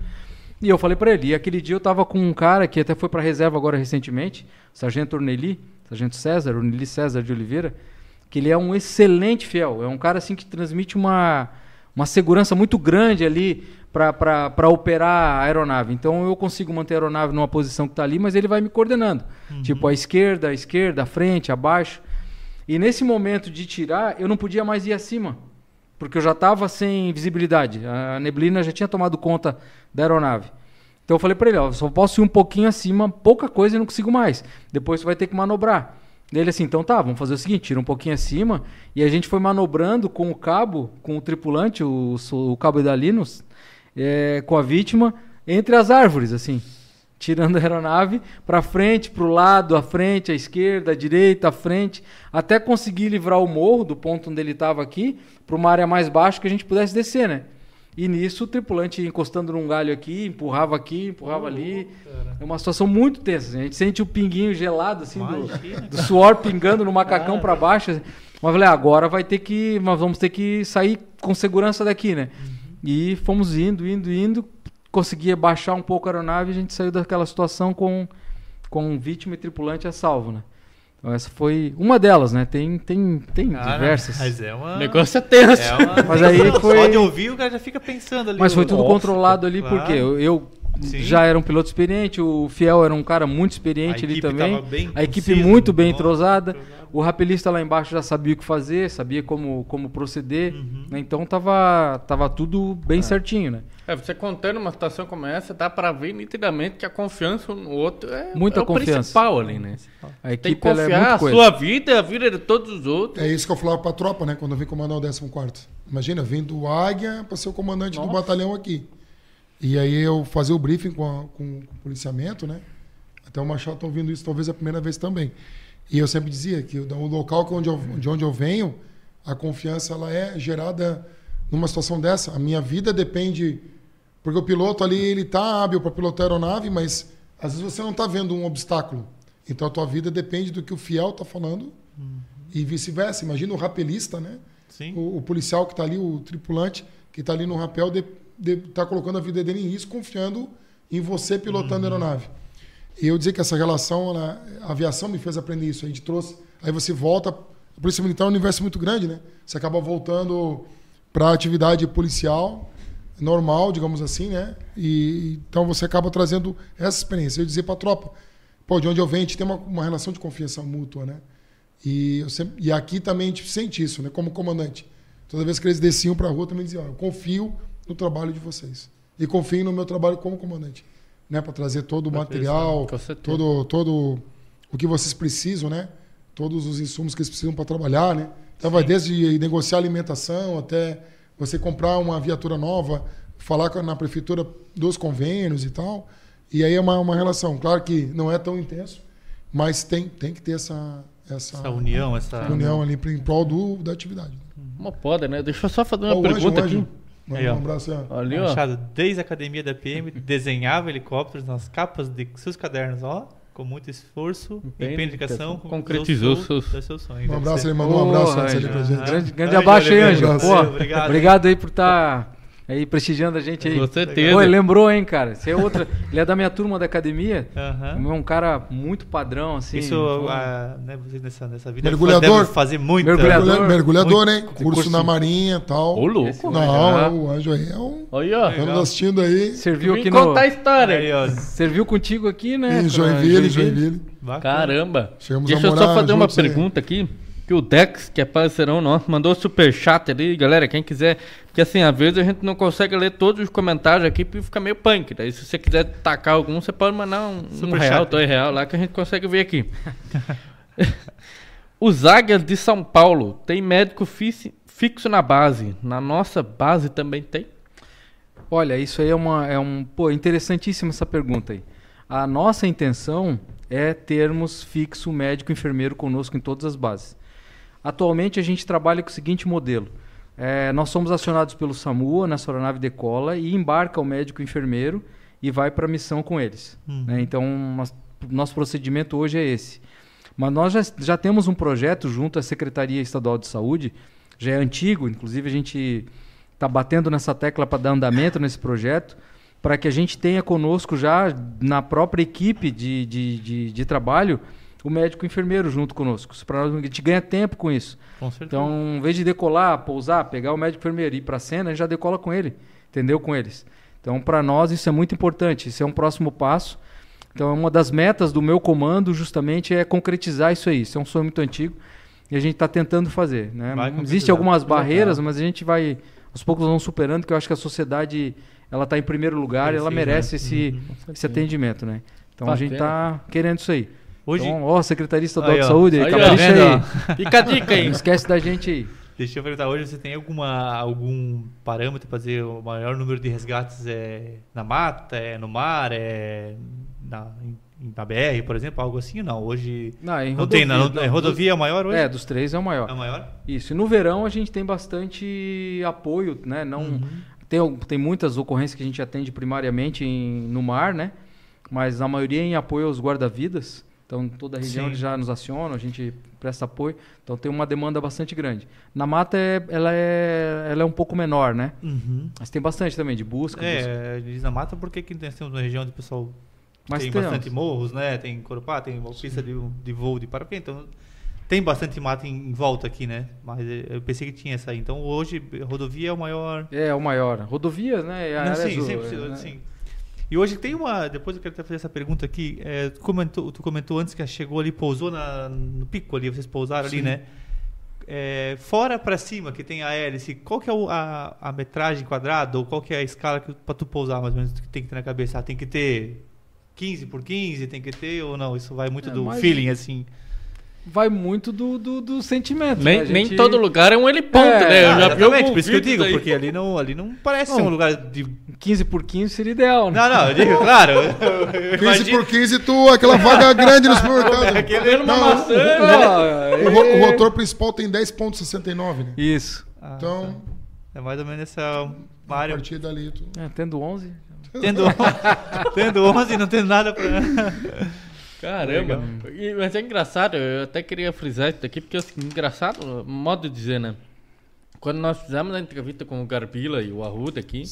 E eu falei para ele, e aquele dia eu tava com um cara que até foi para reserva agora recentemente, Sargento Orneli, Sargento César, Orneli César de Oliveira, que ele é um excelente fiel, é um cara assim que transmite uma, uma segurança muito grande ali para operar a aeronave. Então eu consigo manter a aeronave numa posição que está ali, mas ele vai me coordenando. Tipo, à esquerda, à esquerda, à frente, abaixo. E nesse momento de tirar, eu não podia mais ir acima, porque eu já estava sem visibilidade. A neblina já tinha tomado conta da aeronave. Então eu falei para ele, ó, só posso ir um pouquinho acima, pouca coisa e não consigo mais. Depois você vai ter que manobrar. Ele assim, então tá, vamos fazer o seguinte, tira um pouquinho acima e a gente foi manobrando com o cabo, com o tripulante, o, o cabo da Linus, é, com a vítima entre as árvores, assim, tirando a aeronave para frente, para o lado, à frente, à esquerda, à direita, à frente, até conseguir livrar o morro do ponto onde ele estava aqui para uma área mais baixa que a gente pudesse descer, né? E nisso o tripulante encostando num galho aqui, empurrava aqui, empurrava ali. É uma situação muito tensa. assim. A gente sente o pinguinho gelado, assim, do, do suor pingando no macacão para baixo. assim. Mas falei, ah, agora vai ter que. Nós vamos ter que sair com segurança daqui, né? E fomos indo, indo, indo. Conseguia baixar um pouco a aeronave e a gente saiu daquela situação com, com vítima e tripulante a salvo, né? Então essa foi uma delas, né? Tem, tem, tem Cara, diversas. Mas é uma. O negócio é tenso. É uma Mas aí foi- Só de ouvir o cara já fica pensando ali. Mas foi tudo Nossa, controlado ali, claro. porque eu, eu, Sim. já era um piloto experiente, o Fiel era um cara muito experiente A ali equipe também. a equipe concisa, muito bem entrosada. entrosada. O rapelista lá embaixo já sabia o que fazer, sabia como, como proceder. Uhum. né? Então tava, tava tudo bem certinho, né? É, você contando uma situação como essa, dá pra ver nitidamente que a confiança no outro é, Muita é o confiança. principal ali, né? A Tem que equipe ela é confiar muito a sua vida, a vida de todos os outros. É isso que eu falava pra tropa, né? Quando eu vim comandar o 14. Imagina, vim do Águia pra ser o comandante do Nossa. batalhão aqui. E aí eu fazia o briefing com, a- com- com o policiamento, né? Até o Machado tá ouvindo isso talvez a primeira vez também. E eu sempre dizia que o local onde eu, de onde eu venho, a confiança ela é gerada numa situação dessa. A minha vida depende porque o piloto ali ele tá hábil para pilotar a aeronave, mas às vezes você não tá vendo um obstáculo. Então a tua vida depende do que o fiel tá falando e vice-versa. Imagina o rapelista, né? Sim. O, o policial que está ali, o tripulante que está ali no rapel, está colocando a vida dele em risco, confiando em você pilotando a aeronave. E eu dizer que essa relação, ela- a aviação me fez aprender isso. A gente trouxe. Aí você volta. A Polícia Militar é um universo muito grande, né? Você acaba voltando para a atividade policial normal, digamos assim, né? E então você acaba trazendo essa experiência. Eu dizer para a tropa, pô, de onde eu venho, a gente tem uma, uma relação de confiança mútua, né? E, eu sempre, e aqui também a gente sente isso, né? Como comandante. Toda vez que eles desciam para a rua, também diziam: eu confio no trabalho de vocês. E confio no meu trabalho como comandante. Né? Para trazer todo o material, todo, todo o que vocês precisam, né? Todos os insumos que eles precisam para trabalhar, né? Então vai desde negociar alimentação até você comprar uma viatura nova, falar na prefeitura dos convênios e tal. E aí é uma, uma relação. Claro que não é tão intenso, mas tem, tem que ter essa, essa, Essa união, essa. união ali em prol do, da atividade. Como pode, né? Deixa eu só fazer uma Ó, o Anjo, pergunta o Anjo. aqui. Manda Aí, um abraço ó. Ali, ó. Machado, desde a academia da PM, desenhava helicópteros nas capas de seus cadernos, ó. Com muito esforço, empenho e dedicação, concretizou seus, seus- seus, seus sonhos. Um abraço, ele mandou um abraço antes ali Anjo. pra gente. Grande, grande Anjo abaixo aí. Pô, Obrigado. obrigado aí por estar aí prestigiando a gente aí. Com certeza. Ele lembrou, hein, cara. Você é outra. ele é da minha turma da academia. Aham. É um cara muito padrão, assim. Isso, pô. ah, né, nessa, nessa vida Mergulhador? deve fazer muito. Mergulhador. Mergulha- Mergulhador, né? Muito- Curso, curso- na Marinha e tal. Ô, louco. Esse- Não, Ah. o Anjo aí é um. Olha, ó. Estamos assistindo aí. Serviu aqui no. contar a história. Aí, ó, Serviu contigo aqui, né? Em Joinville, Joinville. bacana. Caramba. Chegamos Deixa a eu só fazer uma juntos aí. pergunta aqui. Que o Dex, que é parceirão nosso, mandou super chat ali, galera. Quem quiser. Porque assim, às vezes a gente não consegue ler todos os comentários aqui porque fica meio punk. Daí se você quiser tacar algum, você pode mandar um, um real, dois real lá que a gente consegue ver aqui. Os Águias de São Paulo tem médico fi- fixo na base. Na nossa base também tem? Olha, isso aí é uma é um, pô, interessantíssima essa pergunta aí. A nossa intenção é termos fixo médico e enfermeiro conosco em todas as bases. Atualmente a gente trabalha com o seguinte modelo. É, nós somos acionados pelo SAMU, nossa aeronave decola e embarca o médico e enfermeiro e vai para a missão com eles. né? Então, nós- nosso procedimento hoje é esse. Mas nós já, já temos um projeto junto à Secretaria Estadual de Saúde, já é antigo, inclusive a gente está batendo nessa tecla para dar andamento nesse projeto, para que a gente tenha conosco já na própria equipe de, de, de, de trabalho o médico e o enfermeiro junto conosco. Para nós a gente ganha tempo com isso. Com. Então, em vez de decolar, pousar, pegar o médico e enfermeiro e ir para a cena, a gente já decola com ele, entendeu? Com eles. Então, para nós isso é muito importante, isso é um próximo passo. Então, uma das metas do meu comando justamente é concretizar isso aí. Isso é um sonho muito antigo e a gente está tentando fazer. Né? Existem algumas barreiras, mas a gente vai, aos poucos, vamos superando, que eu acho que a sociedade ela está em primeiro lugar e ela merece né? esse, esse atendimento. Né? Então, a gente está querendo isso aí. Hoje, Então, ó, Secretaria Estadual Aí, de. Saúde, Aí, capricha Tá aí. Fica a dica aí. Não esquece da gente aí. deixa eu perguntar, hoje você tem alguma, algum parâmetro para fazer o maior número de resgates é na mata, é no mar, é na, em- na BR, por exemplo, algo assim? Não, hoje Não, em não tem, não, rodovia, é rodovia é o maior hoje? É, dos três é o maior. É o maior? Isso. E no verão a gente tem bastante apoio, né? Não, Uhum. tem, tem muitas ocorrências que a gente atende primariamente em- no mar, né? Mas a maioria é em apoio aos guarda-vidas. Então, toda a região já nos acionam, a gente presta apoio. Então, tem uma demanda bastante grande. Na mata, é, ela, é, ela é um pouco menor, né? Uhum. Mas tem bastante também, de busca. busca. É, diz na mata porque aqui nós temos uma região o pessoal Mas tem temos. bastante morros, né? Tem Corupá, tem uma pista de, de voo de paraquedas, então tem bastante mata em, volta aqui, né? Mas eh, eu pensei que tinha essa aí. Então hoje rodovia é o maior. É, o maior. Rodovias, né? É a Não, área sim, azul, sempre, é, né? sim. E hoje tem uma. Depois eu quero até fazer essa pergunta aqui. É, tu, comentou, tu comentou antes que chegou ali, pousou na, no pico ali, vocês pousaram ali, Sim. né? É, fora para cima, que tem a hélice, qual que é o- a, a metragem quadrada ou qual que é a escala pra tu pousar, mais ou menos, que tem que ter na cabeça? Ah, tem que ter 15 por 15, tem que ter ou não? Isso vai muito É, do mais- feeling, assim. Vai muito do, do, do sentimento. Nem, né? A nem gente- todo lugar é um heliponto, É, né? Eu Ah, já vi exatamente, por isso que eu digo, daí. porque ali não, ali não parece ser Não. um lugar de. 15 por 15 seria ideal, né? Não, não, eu digo, claro. eu- eu 15 imagino- por 15, tu, aquela vaga grande no supermercado. Comendo uma Não, maçã. Ah, O, ro- o é- rotor principal tem 10,69, né? Isso. Ah, Então, É mais ou menos essa a área. partir dali, tu... É, tendo 11. Tendo, tendo 11 e não tendo nada pra. Caramba. E- mas é engraçado, eu até queria frisar isso aqui, porque é engraçado, modo de dizer, né? Quando nós fizemos a entrevista com o Garbila e o Arruda aqui,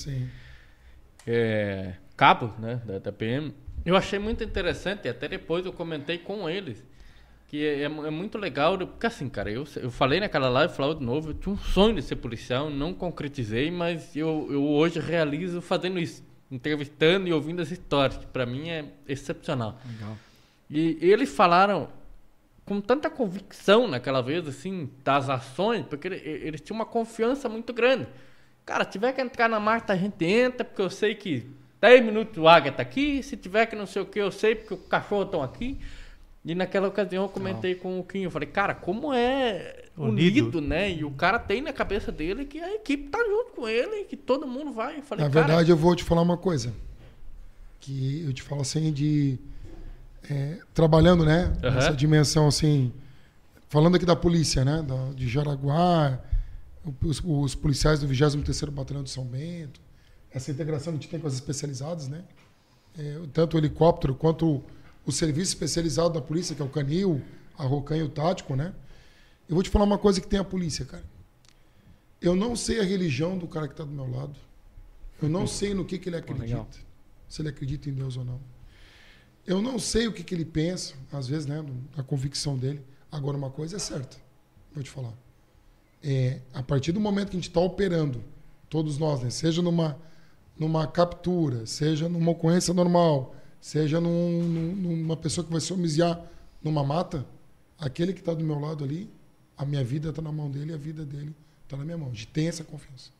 é, cabo, né, da, da PM, eu achei muito interessante, até depois eu comentei com eles, que é, é é muito legal, porque assim, cara, eu, eu falei naquela live, falo de novo, eu tinha um sonho de ser policial, não concretizei, mas eu, eu hoje realizo fazendo isso, entrevistando e ouvindo as histórias, que pra mim é excepcional. Legal. E eles falaram com tanta convicção naquela vez, assim, das ações, porque ele- eles tinham uma confiança muito grande. Cara, se tiver que entrar na marcha, a gente entra, porque eu sei que 10 minutos o águia tá aqui, se tiver que não sei o que, eu sei, porque os cachorros estão aqui. E naquela ocasião eu comentei com o Quinho, eu falei, cara, como é Unido. unido, né? E o cara tem na cabeça dele que a equipe tá junto com ele, que todo mundo vai. Eu falei, Na cara, verdade, eu vou te falar uma coisa. Que eu te falo assim de. É, trabalhando, né? Aham. Nessa dimensão assim. Falando aqui da polícia, né? da- de Jaraguá, os, os policiais do 23º Batalhão de São Bento, essa integração que a gente tem com as especializadas, né? É, tanto o helicóptero quanto o serviço especializado da polícia, que é o Canil, a Rocan e o Tático, né? Eu vou te falar uma coisa que tem a polícia, cara. Eu não sei a religião do cara que está do meu lado. Eu não sei no que, que ele acredita. legal. se ele acredita em Deus ou não. Eu não sei o que, que ele pensa, às vezes, né, da convicção dele. Agora, uma coisa é certa, vou te falar. É, a partir do momento que a gente está operando, todos nós, né, seja numa, numa captura, seja numa ocorrência normal, seja num- num- numa pessoa que vai se homiziar numa mata, aquele que está do meu lado ali, a minha vida está na mão dele e a vida dele está na minha mão. A gente tem essa confiança.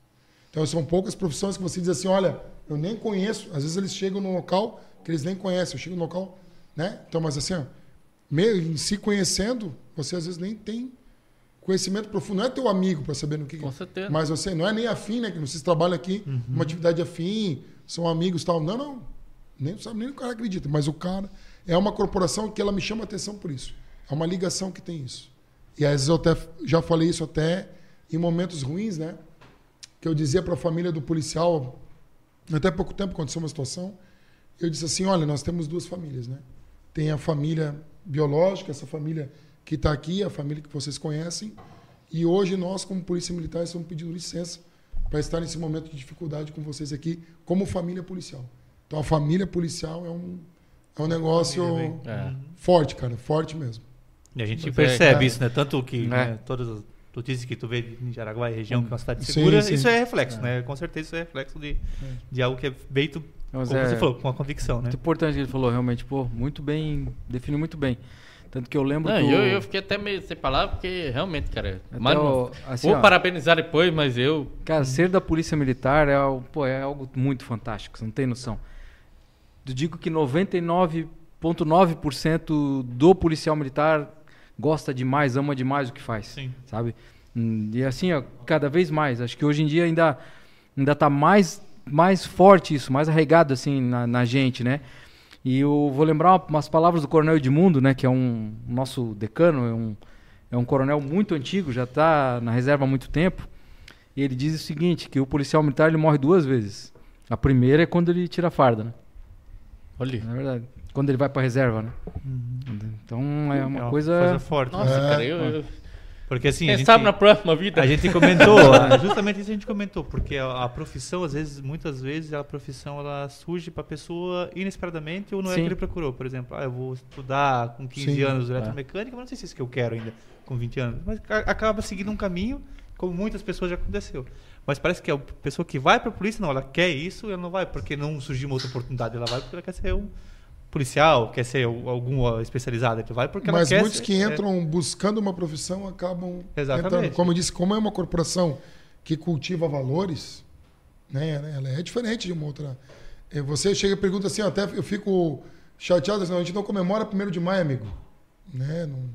Então, são poucas profissões que você diz assim, olha, eu nem conheço. Às vezes eles chegam num local que eles nem conhecem. Eu chego no local, né? Então, mas assim, ó, meio em se conhecendo, você às vezes nem tem conhecimento profundo. Não é teu amigo para saber no que... Com certeza. Mas você não é nem afim, né? Que vocês trabalham aqui, uma atividade afim, são amigos e tal. Não, não. Nem sabe nem o cara acredita. Mas o cara é uma corporação que ela me chama a atenção por isso. É uma ligação que tem isso. E às vezes eu até já falei isso até em momentos ruins, né? Que eu dizia para a família do policial, até pouco tempo aconteceu uma situação, eu disse assim, olha, nós temos duas famílias, né? Tem a família biológica, essa família que está aqui, a família que vocês conhecem, e hoje nós, como Polícia Militar, estamos pedindo licença para estar nesse momento de dificuldade com vocês aqui, como família policial. Então a família policial é um, é um negócio É. forte, cara, forte mesmo. E a gente Mas é, percebe cara. isso, né? Tanto que É. né, todas as notícias que tu vê em Jaraguá e região, que é uma cidade Sim, segura, sim. isso é reflexo, né? Com certeza isso é reflexo de, de algo que é feito, Mas como é- você falou, com a convicção, né? Muito importante que ele falou, realmente, pô, muito bem, definiu muito bem. Tanto que eu lembro Não, que. eu, o- eu fiquei até meio sem palavras, porque realmente, cara. até uma- o- assim, vou ó, parabenizar depois, mas eu. Cara, ser da Polícia Militar é, pô, é algo muito fantástico, você não tem noção. Eu digo que 99,9% do policial militar gosta demais, ama demais o que faz. Sim. Sabe? Hum, E assim, ó, cada vez mais. Acho que hoje em dia ainda, ainda tá mais, mais forte isso, mais arraigado assim na, na gente, né? E eu vou lembrar uma- umas palavras do Coronel Edmundo, né? Que é um nosso decano, é um, é um coronel muito antigo, já está na reserva há muito tempo. E ele diz o seguinte, que o policial militar ele morre duas vezes. A primeira é quando ele tira a farda, né? Olha. Na verdade, quando ele vai para reserva, né? Então é uma, É coisa... forte. Nossa, É, cara, eu, eu- Porque assim, a Quem gente, sabe na próxima vida? a gente comentou, justamente isso a gente comentou, porque a, a profissão, às vezes, muitas vezes, a profissão ela surge para a pessoa inesperadamente ou não é Sim. que ele procurou. Por exemplo, ah, eu vou estudar com 15 Sim. anos eletromecânica, mas não sei se é isso que eu quero ainda com 20 anos. Mas a- acaba seguindo um caminho, como muitas pessoas já aconteceu. Mas parece que a pessoa que vai para a polícia, não, ela quer isso, ela não vai porque não surgiu uma outra oportunidade, ela vai porque ela quer ser um policial, quer ser algum ó, especializado, ela vai porque Mas muitos ser- que é. entram buscando uma profissão acabam Exatamente. entrando. Como eu disse, como é uma corporação que cultiva valores, né, ela é diferente de uma outra. É, Você chega e pergunta assim, até eu fico chateado, assim, "Não, a gente não comemora 1 de maio, amigo. Né? Não,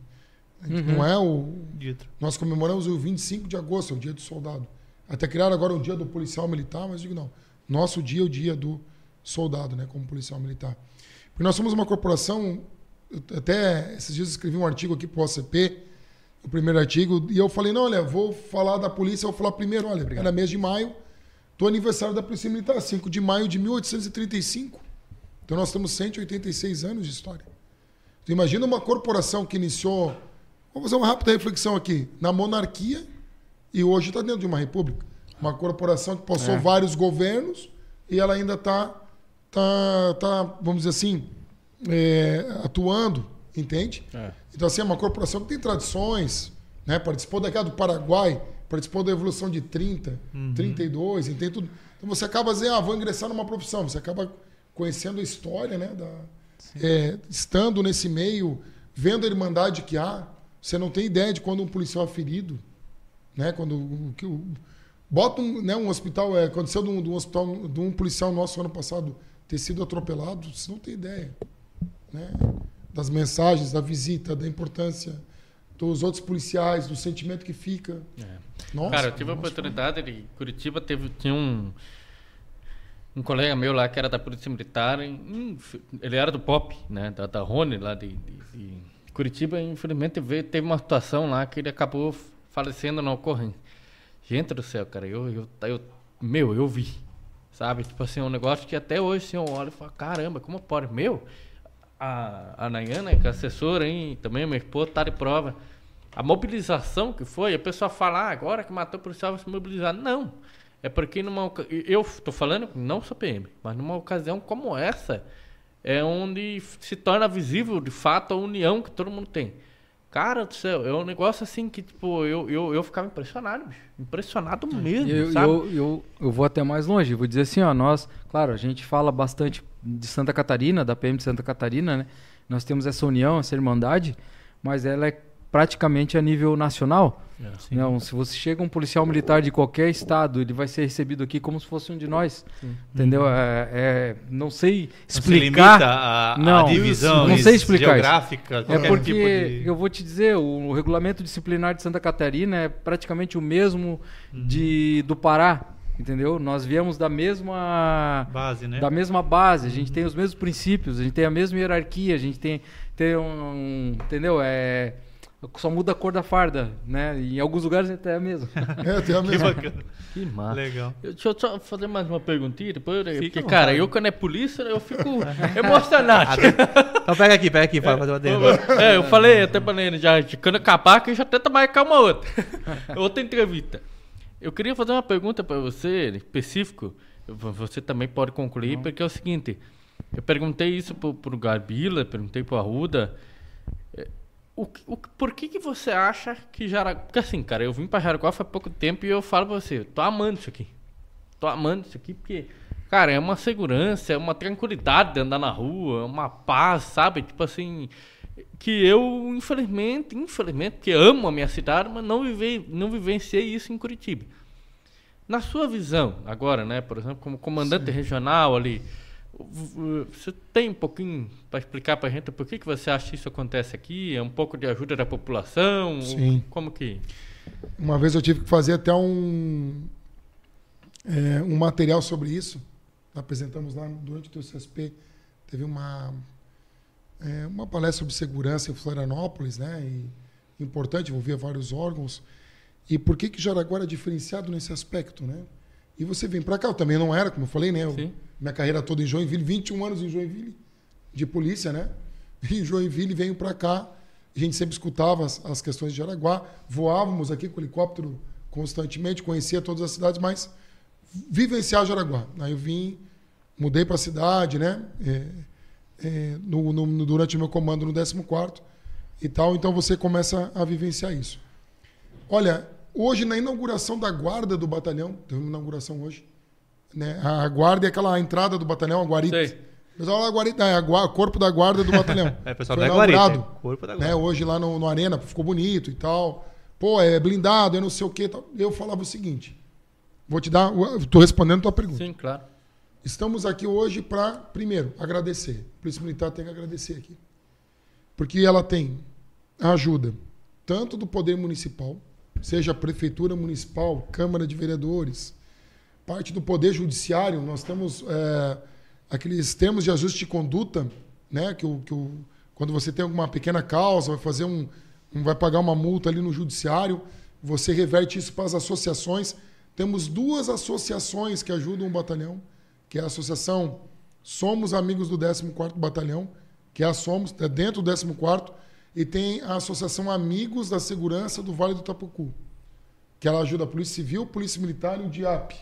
a gente Uhum. não é o. Dito. Nós comemoramos o 25 de agosto, é o dia do soldado. Até criaram agora o dia do policial militar, mas eu digo não. Nosso dia é o dia do soldado, né, como policial militar. Porque nós somos uma corporação, até esses dias eu escrevi um artigo aqui para o OCP, o primeiro artigo, e eu falei, não, olha, vou falar da polícia, eu vou falar primeiro, olha, era mês de maio, do aniversário da Polícia Militar, 5 de maio de 1835. Então nós temos 186 anos de história. Então, imagina uma corporação que iniciou, vamos fazer uma rápida reflexão aqui, na monarquia e hoje está dentro de uma república. Uma corporação que passou vários governos e ela ainda está, tá, tá, vamos dizer assim, é, atuando, entende? É. Então, assim, é uma corporação que tem tradições, né? participou daquela do Paraguai, participou da Evolução de 30, 32, entende tudo. Então, você acaba dizendo, ah, vou ingressar numa profissão. Você acaba conhecendo a história, né? Da, é, estando nesse meio, vendo a irmandade que há. Você não tem ideia de quando um policial é ferido, né? Quando o que o- bota um, né, um hospital, é, aconteceu de um, de um hospital, de um policial nosso ano passado ter sido atropelado, você não tem ideia, né? Das mensagens, da visita, da importância dos outros policiais, do sentimento que fica. Nossa, Cara, eu tive a oportunidade de Curitiba, teve, tinha um um colega meu lá que era da Polícia Militar, em- ele era do POP, né, da, da Rony lá de, de- de Curitiba, e infelizmente veio, teve uma situação lá que ele acabou falecendo na ocorrência. Gente do céu, cara, eu, eu, eu meu, eu vi, sabe? Tipo assim, um negócio que até hoje assim, eu olho e falo, caramba, como pode? Meu, a, a Nayana, que é assessora, hein, também minha esposa, tá de prova. A mobilização que foi, a pessoa fala, ah, agora que matou o policial vai se mobilizar. Não. É porque numa eu tô falando, não sou PM, mas numa ocasião como essa, é onde se torna visível de fato a união que todo mundo tem. Cara do céu, é um negócio assim que, tipo, eu, eu, eu ficava impressionado, bicho. Impressionado mesmo, Eu, sabe? eu, eu, eu vou até mais longe, vou dizer assim, ó, nós, claro, a gente fala bastante de Santa Catarina, da PM de Santa Catarina, né? Nós temos essa união, essa irmandade, mas ela é praticamente a nível nacional. É, Não, se você chega um policial militar de qualquer estado, ele vai ser recebido aqui como se fosse um de nós. Entendeu? É, é- não sei Não se explicar. limita a, a Não, divisão não sei explicar geográfica, É porque tipo de... eu vou te dizer, o, o regulamento disciplinar de Santa Catarina é praticamente o mesmo Uhum. de do Pará, entendeu? Nós viemos da mesma base, né? da mesma base, a gente tem os mesmos princípios, a gente tem a mesma hierarquia, a gente tem tem um, entendeu? É só muda a cor da farda, né? Em alguns lugares até é mesmo. É, tem a Que mesma. bacana. Que massa. Legal. Eu- Deixa eu só fazer mais uma perguntinha depois. eu- Fica Porque, cara, eu quando é polícia, eu fico emocionado. Então pega aqui, pega aqui, para fazer uma dentro. É, eu falei até pra ele, já, de quando acabar que já tenta marcar uma outra. outra entrevista. Eu queria fazer uma pergunta pra você, específico. V- Você também pode concluir, porque é o seguinte. Eu perguntei isso pro, pro Garbila, perguntei pro Arruda. O, o, por que que você acha que Jaraguá... Porque assim, cara, eu vim pra Jaraguá faz pouco tempo e eu falo pra você, tô amando isso aqui. Tô amando isso aqui porque, cara, é uma segurança, é uma tranquilidade de andar na rua, é uma paz, sabe? Tipo assim, que eu, infelizmente, infelizmente, porque amo a minha cidade, mas não, vivei, não vivenciei isso em Curitiba. Na sua visão, agora, né, por exemplo, como comandante regional ali, você tem um pouquinho para explicar pra gente por que, que você acha que isso acontece aqui? É um pouco de ajuda da população? Sim. Como que... Uma vez eu tive que fazer até um, é, um material sobre isso. Apresentamos lá durante o TCSP. Teve uma, é, uma palestra sobre segurança em Florianópolis, né? E importante, envolvia vários órgãos. E por que que Jaraguá é diferenciado nesse aspecto, né? E você vem para cá, eu também não era, como eu falei, né? Eu- minha carreira toda em Joinville, 21 anos em Joinville, de polícia, né? Em Joinville venho para cá A gente sempre escutava as, as questões de Jaraguá, voávamos aqui com o helicóptero constantemente, conhecia todas as cidades, mas vivenciar Jaraguá. Aí eu vim, mudei para a cidade, né? É, é, no, no, durante o meu comando no 14 e tal, então você começa a vivenciar isso. Olha, hoje na inauguração da guarda do batalhão, teve uma inauguração hoje, né? A guarda é aquela entrada do batalhão, a guarita. Sei. Pessoal, a guarita, é, a gua- corpo da guarda do batalhão. É, pessoal Foi da guarita. é Corpo da né? guarita. Hoje lá no, no Arena, ficou bonito e tal. Pô, é blindado, é não sei o quê. Tal. Eu falava o seguinte, vou te dar, estou respondendo a tua pergunta. Sim, claro. Estamos aqui hoje para, primeiro, agradecer. A Polícia Militar tem que agradecer aqui. Porque ela tem a ajuda tanto do Poder Municipal, seja Prefeitura Municipal, Câmara de Vereadores, parte do Poder Judiciário. Nós temos é, aqueles termos de ajuste de conduta, né? Que, o, que o, quando você tem alguma pequena causa, vai fazer um, um- vai pagar uma multa ali no Judiciário, você reverte isso para as associações. Temos duas associações que ajudam o batalhão, que é a Associação Somos Amigos do 14º Batalhão, que é a Somos, é dentro do 14º, e tem a Associação Amigos da Segurança do Vale do Tapucu, que ela ajuda a Polícia Civil, Polícia Militar e o DIAP.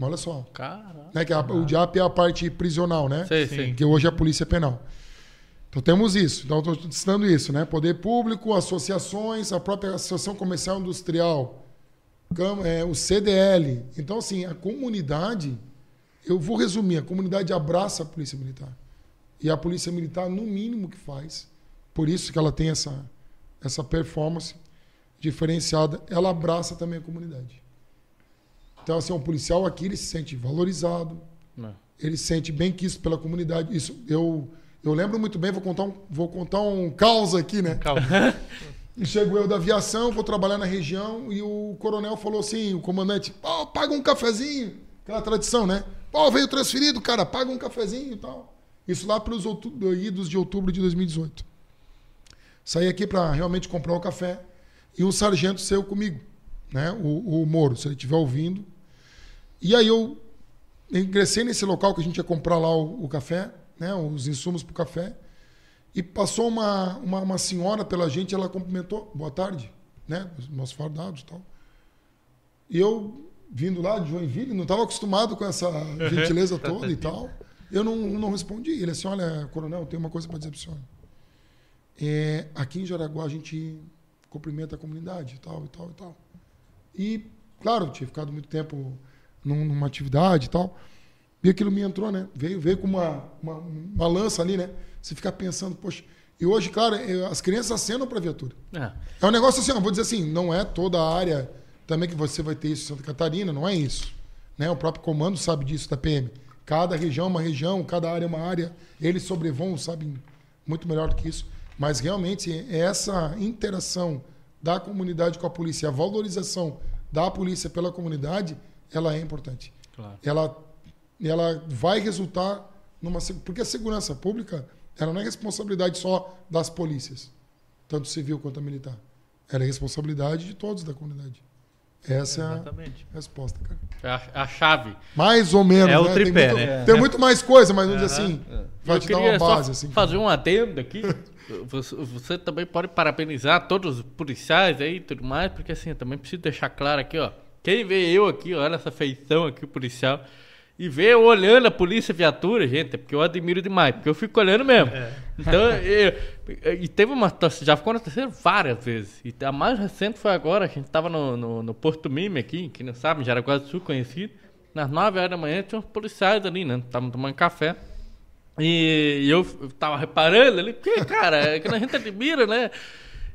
Olha só. Caramba. Né, que a- o DIAP é a parte prisional, né? Sim. sim. que hoje é a Polícia Penal. Então temos isso. Então estou citando isso, né? Poder público, associações, a própria Associação Comercial Industrial, é, o CDL. Então, assim, a comunidade, eu vou resumir, a comunidade abraça a Polícia Militar. E a Polícia Militar, no mínimo que faz, por isso que ela tem essa, essa performance diferenciada, ela abraça também a comunidade. Então, assim, um policial aqui, ele se sente valorizado, Não. ele se sente bem quisto pela comunidade. Isso eu eu lembro muito bem, vou contar um, vou contar um caos aqui, né? Calma. Chego eu da aviação, vou trabalhar na região e o coronel falou assim, o comandante, pô, paga um cafezinho, aquela tradição, né? Pô, veio transferido, cara, paga um cafezinho e tal. Isso lá pelos idos de outubro de 2018. Saí aqui para realmente comprar o café e um sargento saiu comigo, né? O, o Moro, se ele estiver ouvindo. E aí eu ingressei nesse local que a gente ia comprar lá o, o café, né? Os insumos para o café. E passou uma, uma, uma senhora pela gente, ela cumprimentou, boa tarde, né? Os nossos fardados e tal. E eu, vindo lá de Joinville, não estava acostumado com essa gentileza toda e tal. Eu não, não respondi. Ele assim, olha, coronel, tem uma coisa para dizer para o senhor. É, aqui em Jaraguá a gente cumprimenta a comunidade e tal, e tal, e tal. E, claro, tinha ficado muito tempo num- numa atividade e tal. E aquilo me entrou, né? Veio, veio com uma, uma, uma lança ali, né? Você fica pensando, poxa. E hoje, claro, eu- as crianças acenam para a viatura. É. É um negócio assim, ó, vou dizer assim, não é toda a área também que você vai ter isso em Santa Catarina, não é isso. Né? O próprio comando sabe disso da PM. Cada região é uma região, cada área é uma área. Eles sobrevoam, sabem muito melhor do que isso. Mas realmente é essa interação da comunidade com a polícia, a valorização da polícia pela comunidade, ela é importante. Claro. Ela, ela vai resultar numa porque a segurança pública ela não é responsabilidade só das polícias, tanto civil quanto a militar. Ela é responsabilidade de todos da comunidade. Essa é Exatamente. a resposta, cara. É a, é a chave. Mais ou menos. É o né? tripé, tem muito, né? Tem muito mais coisa, mas vamos dizer assim, vai Eu te dar uma só base. Assim, fazer um adendo aqui. Você, você também pode parabenizar todos os policiais aí e tudo mais, porque assim, eu também preciso deixar claro aqui, ó. Quem vê eu aqui, olha essa feição aqui, o policial, e vê eu olhando a polícia viatura, gente, é porque eu admiro demais, porque eu fico olhando mesmo. Então, eu- e teve uma já ficou acontecendo várias vezes. E a mais recente foi agora, a gente tava no, no, no Porto Mime aqui, que não sabe, em Jaraguá do Sul, conhecido. Nas 9 horas da manhã tinha uns policiais ali, né? Estavam tomando café. E eu tava reparando ali, porque, cara, é que a gente admira, né?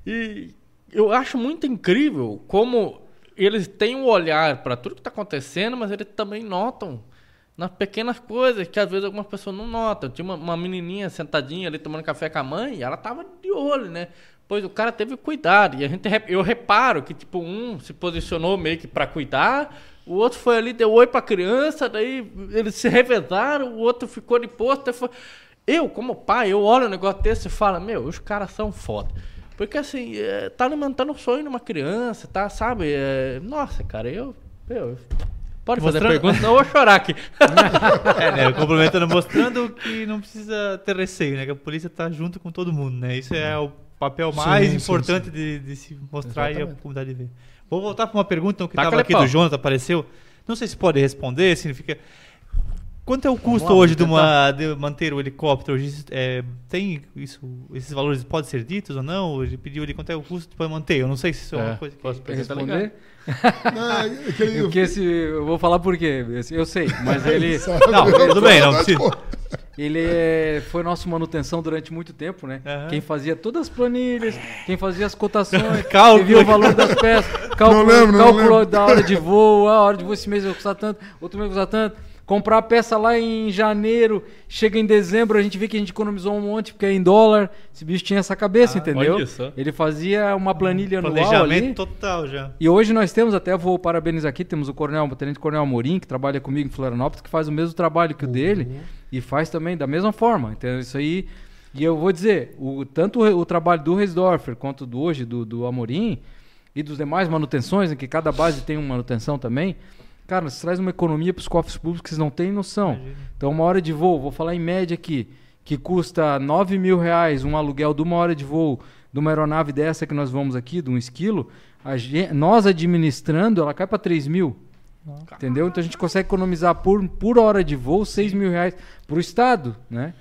E eu acho muito incrível como eles têm um olhar para tudo que está acontecendo, mas eles também notam nas pequenas coisas que às vezes algumas pessoas não notam. Tinha uma, uma menininha sentadinha ali tomando café com a mãe e ela tava de olho, né? Pois o cara teve cuidado. E a gente, eu reparo que, tipo, um se posicionou meio que para cuidar, o outro foi ali, deu oi pra criança, daí eles se revezaram, o outro ficou de posto. foi- Eu, como pai, eu olho um negócio desse e falo, meu, os caras são foda. Porque assim, é, tá alimentando o sonho de uma criança, tá, sabe? É, nossa, cara, eu. eu pode fazer Mostrando- pergunta, não eu vou chorar aqui. É, né? Complementando, mostrando que não precisa ter receio, né? Que a polícia tá junto com todo mundo, né? Isso é o papel mais Sim, sim, importante De, de se mostrar e a Exatamente. comunidade ver. Vou voltar para uma pergunta então, que estava aqui pau. do Jonathan, apareceu. Não sei se pode responder, significa. Quanto é o custo lá, hoje de, uma, de manter o helicóptero? Hoje, é, tem isso, esses valores podem ser ditos ou não? Ele pediu ali quanto é o custo para manter. Eu não sei se isso é, uma É, coisa que. posso tá responder? Não, Porque esse, eu vou falar por quê. Esse- Eu sei, mas ele? Não, tudo bem, não precisa. Ele é- foi nosso manutenção durante muito tempo, né? Aham. Quem fazia todas as planilhas, quem fazia as cotações, Cálculo. quem via o valor das peças, cálculo, lembro, não cálculo lembro. da hora de voo, a hora de voo esse mês vai custar tanto, outro mês vai custar tanto. Comprar a peça lá em janeiro, chega em dezembro, a gente vê que a gente economizou um monte, porque é em dólar. Esse bicho tinha essa cabeça, Ah, entendeu? Ele fazia uma planilha anual Planejamento ali. total já. E hoje nós temos, até vou parabenizar aqui, temos o Coronel, o Tenente Coronel Amorim, que trabalha comigo em Florianópolis, que faz o mesmo trabalho que o dele e faz também da mesma forma. Então isso aí, e eu vou dizer, o, tanto o, o trabalho do Reisdorfer quanto do hoje, do, do Amorim, e dos demais manutenções, em que cada base tem uma manutenção também, cara, isso traz uma economia para os cofres públicos que vocês não têm noção. Então uma hora de voo, vou falar em média aqui, que custa 9 mil reais um aluguel de uma hora de voo de uma aeronave dessa que nós vamos aqui, de um esquilo, a gen- nós administrando, ela cai para 3 mil. Entendeu? Então a gente consegue economizar por, por hora de voo 6 mil reais para o Estado, né?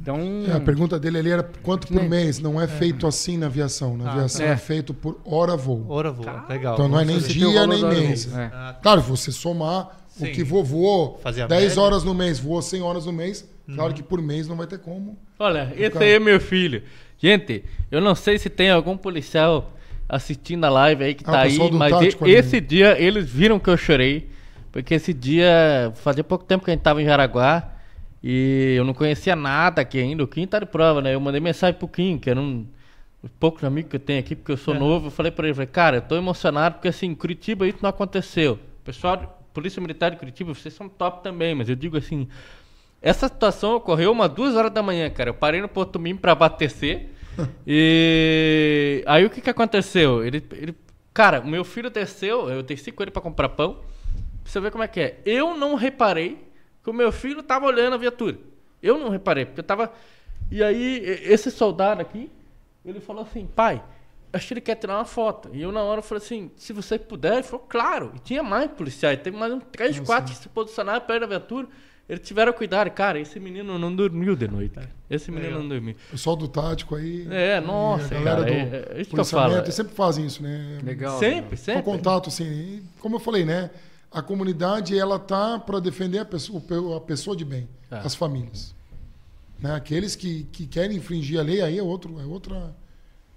Então. É, a pergunta dele ali era quanto por mês. Não é feito assim na aviação. Na Ah, aviação tá. é feito por hora voo. Hora voo. Legal. Então não é nem Você dia nem mês. é. Ah, Claro, você somar Sim. o que voou Fazer a 10 média. horas no mês, voou 100 horas no mês, Uhum. claro que por mês não vai ter como. Olha, esse aí é meu filho. Gente, eu não sei se tem algum policial assistindo a live aí que Ah, tá aí, mas tático ali. esse dia eles viram que eu chorei. Porque esse dia, fazia pouco tempo que a gente tava em Jaraguá e eu não conhecia nada aqui ainda. O Kim tá de prova, né? Eu mandei mensagem pro Kim, que era um dos poucos amigos que eu tenho aqui, porque eu sou novo. Eu falei pra ele, falei, cara, eu tô emocionado porque assim, em Curitiba isso não aconteceu. Pessoal, Polícia Militar de Curitiba, vocês são top também, mas eu digo assim, essa situação ocorreu umas duas horas da manhã, cara. Eu parei no Porto Mim pra abastecer. E aí o que que aconteceu? Ele, ele, cara, meu filho desceu, eu desci com ele pra comprar pão. Pra você ver como é que é. Eu não reparei que o meu filho tava olhando a viatura. Eu não reparei, porque eu tava. E aí, esse soldado aqui, ele falou assim, pai, acho que ele quer tirar uma foto. E eu na hora falei assim, se você puder, ele falou, claro. E tinha mais policiais, teve mais uns três, quatro que se posicionaram perto da viatura. Eles tiveram cuidado. Cara, esse menino não dormiu de noite. cara. Esse menino não dormiu. O pessoal do tático aí. É, nossa, a galera cara, do é- é isso que eu policiamento, é. eles sempre fazem isso, né? Legal. Sempre, Com sempre. contato, assim. e como eu falei, né? A comunidade, ela tá para defender a pessoa, a pessoa de bem, É. as famílias. Né? Aqueles que, que querem infringir a lei, aí é, outro, é outra.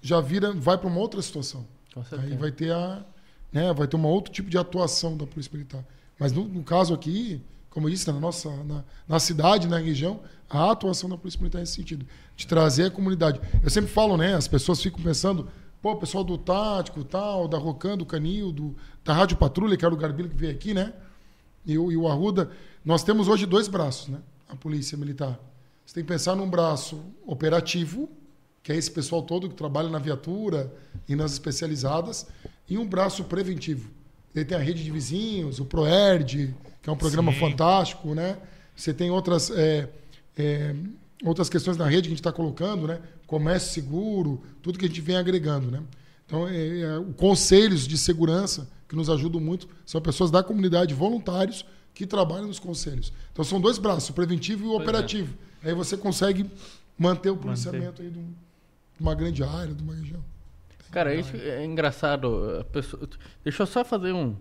Já vira, vai para uma outra situação. Com certeza. Aí vai ter a, né, vai ter um outro tipo de atuação da polícia militar. Mas no, no caso aqui, como eu disse, na nossa, na, na cidade, na região, a atuação da polícia militar nesse sentido, de trazer a comunidade. Eu sempre falo, né, as pessoas ficam pensando, pô, o pessoal do tático, tal, da Rocan, do Canil, do, da Rádio Patrulha, que era o Garbilo que veio aqui, né? E, o- e o Arruda, nós temos hoje dois braços, né? A polícia militar. Você tem que pensar num braço operativo, que é esse pessoal todo que trabalha na viatura e nas especializadas, e um braço preventivo. Ele tem a rede de vizinhos, o ProERD, que é um programa Sim. fantástico, né? Você tem outras, é, é, outras questões na rede que a gente está colocando, né? Comércio seguro, tudo que a gente vem agregando, né? Então, é, é, conselhos de segurança que nos ajudam muito são pessoas da comunidade, voluntários, que trabalham nos conselhos. Então, são dois braços, o preventivo e o Pois é. operativo. Aí você consegue manter o policiamento aí de, um- de uma grande área, de uma região. Cara, isso é engraçado. a pessoa- Deixa eu só fazer um.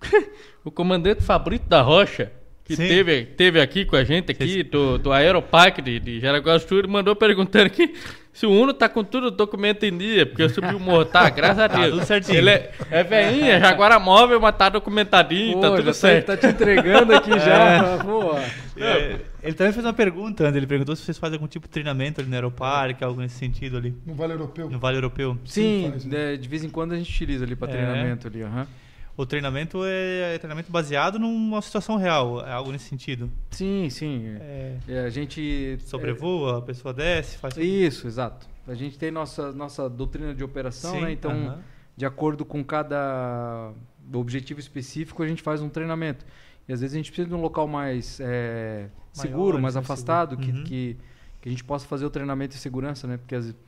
o comandante Fabrício da Rocha, que Sim. teve, teve aqui com a gente, aqui, do, do Aeroparque de, de Jaraguá do Sul, mandou perguntando aqui se o Uno tá com tudo o documento em dia, porque eu subi o morro, tá? Graças a Deus. tudo certinho. Ele é, é veinha, Jaguara móvel, mas tá documentadinho, Pô, tá tudo tá, certo. tá te entregando aqui já. Pô. É, ele também fez uma pergunta, André. Ele perguntou se vocês fazem algum tipo de treinamento ali no Aeroparque, algo nesse sentido ali, No Vale Europeu. no Vale Europeu. Sim, faz, né? é, de vez em quando a gente utiliza ali para É. treinamento ali, aham. O treinamento é, é treinamento baseado numa situação real, é algo nesse sentido. Sim, sim. É, É, a gente sobrevoa, a pessoa desce, faz. é, isso, exato. A gente tem nossa nossa doutrina de operação, Sim, né? Então, aham. de acordo com cada objetivo específico, a gente faz um treinamento. E às vezes a gente precisa de um local mais é, seguro, mais mais afastado, seguro. que, Uhum. que, que a gente possa fazer o treinamento em segurança, né? Porque às vezes